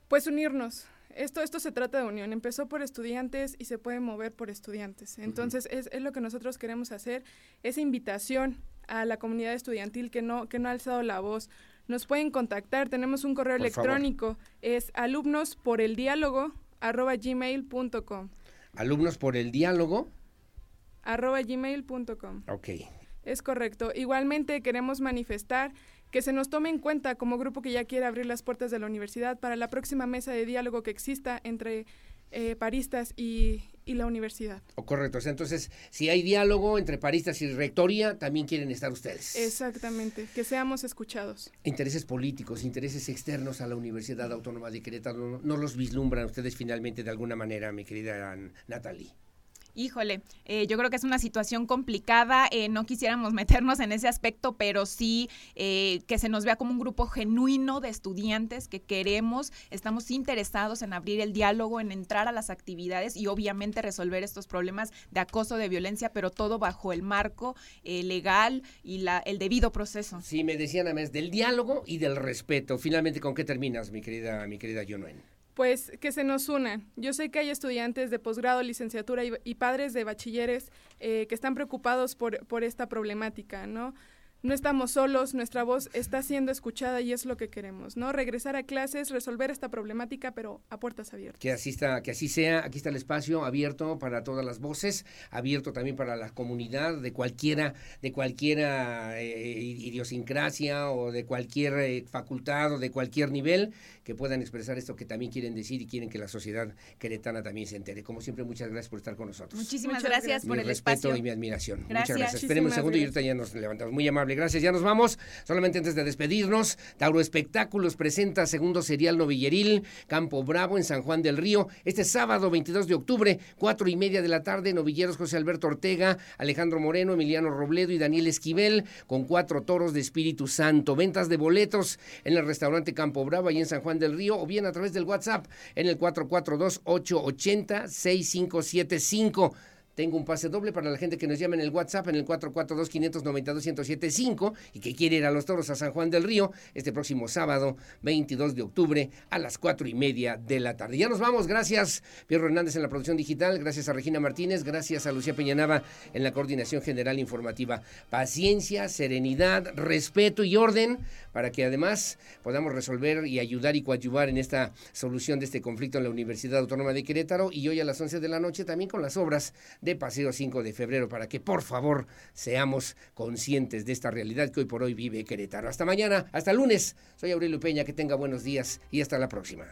Pues unirnos. Esto, esto se trata de unión. Empezó por estudiantes y se puede mover por estudiantes. Entonces, es, es, lo que nosotros queremos hacer, esa invitación a la comunidad estudiantil que no, que no ha alzado la voz. Nos pueden contactar, tenemos un correo electrónico, es alumnos por el diálogo arroba gmail.com. Alumnos por el diálogo arroba gmail.com. Ok. Es correcto. Igualmente queremos manifestar que se nos tome en cuenta como grupo que ya quiere abrir las puertas de la universidad para la próxima mesa de diálogo que exista entre eh, paristas y, la universidad. O oh, correcto. entonces, si hay diálogo entre paristas y rectoría, también quieren estar ustedes. Exactamente, que seamos escuchados. Intereses políticos, intereses externos a la Universidad Autónoma de Querétaro, ¿no los vislumbran ustedes finalmente de alguna manera, mi querida Natalie? Híjole, eh, yo creo que es una situación complicada, eh, no quisiéramos (laughs) meternos en ese aspecto, pero sí eh, que se nos vea como un grupo genuino de estudiantes que queremos, estamos interesados en abrir el diálogo, en entrar a las actividades y obviamente resolver estos problemas de acoso, de violencia, pero todo bajo el marco legal y la, el debido proceso. Sí, me decían a mes del diálogo y del respeto. Finalmente, ¿con qué terminas, mi querida, mi querida pues que se nos unan. Yo sé que hay estudiantes de posgrado, licenciatura y, padres de bachilleres eh, que están preocupados por, por esta problemática, ¿no? No estamos solos, nuestra voz está siendo escuchada y es lo que queremos, ¿no? Regresar a clases, resolver esta problemática, pero a puertas abiertas. Que así está, que así sea, aquí está el espacio abierto para todas las voces, abierto también para la comunidad de cualquiera, de cualquiera eh, idiosincrasia o de cualquier eh, facultad o de cualquier nivel que puedan expresar esto que también quieren decir y quieren que la sociedad queretana también se entere. Como siempre, muchas gracias por estar con nosotros. Muchísimas gracias, por el respeto y mi admiración. Muchas gracias. Esperemos un segundo y ahorita ya nos levantamos. Muy amable gracias. Ya nos vamos. Solamente antes de despedirnos, Tauro Espectáculos presenta segundo serial novilleril, Campo Bravo en San Juan del Río. Este sábado 22 de octubre, cuatro y media de la tarde, novilleros José Alberto Ortega, Alejandro Moreno, Emiliano Robledo y Daniel Esquivel, con cuatro toros de Espíritu Santo. Ventas de boletos en el restaurante Campo Bravo, ahí en San Juan del Río, o bien a través del WhatsApp en el 442-880-6575. Tengo un pase doble para la gente que nos llama en el WhatsApp en el 442-592-1075 y que quiere ir a los toros a San Juan del Río este próximo sábado 22 de octubre a las cuatro y media de la tarde. Ya nos vamos, gracias Pierro Hernández en la producción digital, gracias a Regina Martínez, gracias a Lucía Peñanaba en la coordinación general informativa. Paciencia, serenidad, respeto y orden para que además podamos resolver y ayudar y coadyuvar en esta solución de este conflicto en la Universidad Autónoma de Querétaro y hoy a las 11 de la noche también con las obras de Paseo 5 de febrero para que por favor seamos conscientes de esta realidad que hoy por hoy vive Querétaro. Hasta mañana, hasta lunes. Soy Aurelio Peña, que tenga buenos días y hasta la próxima.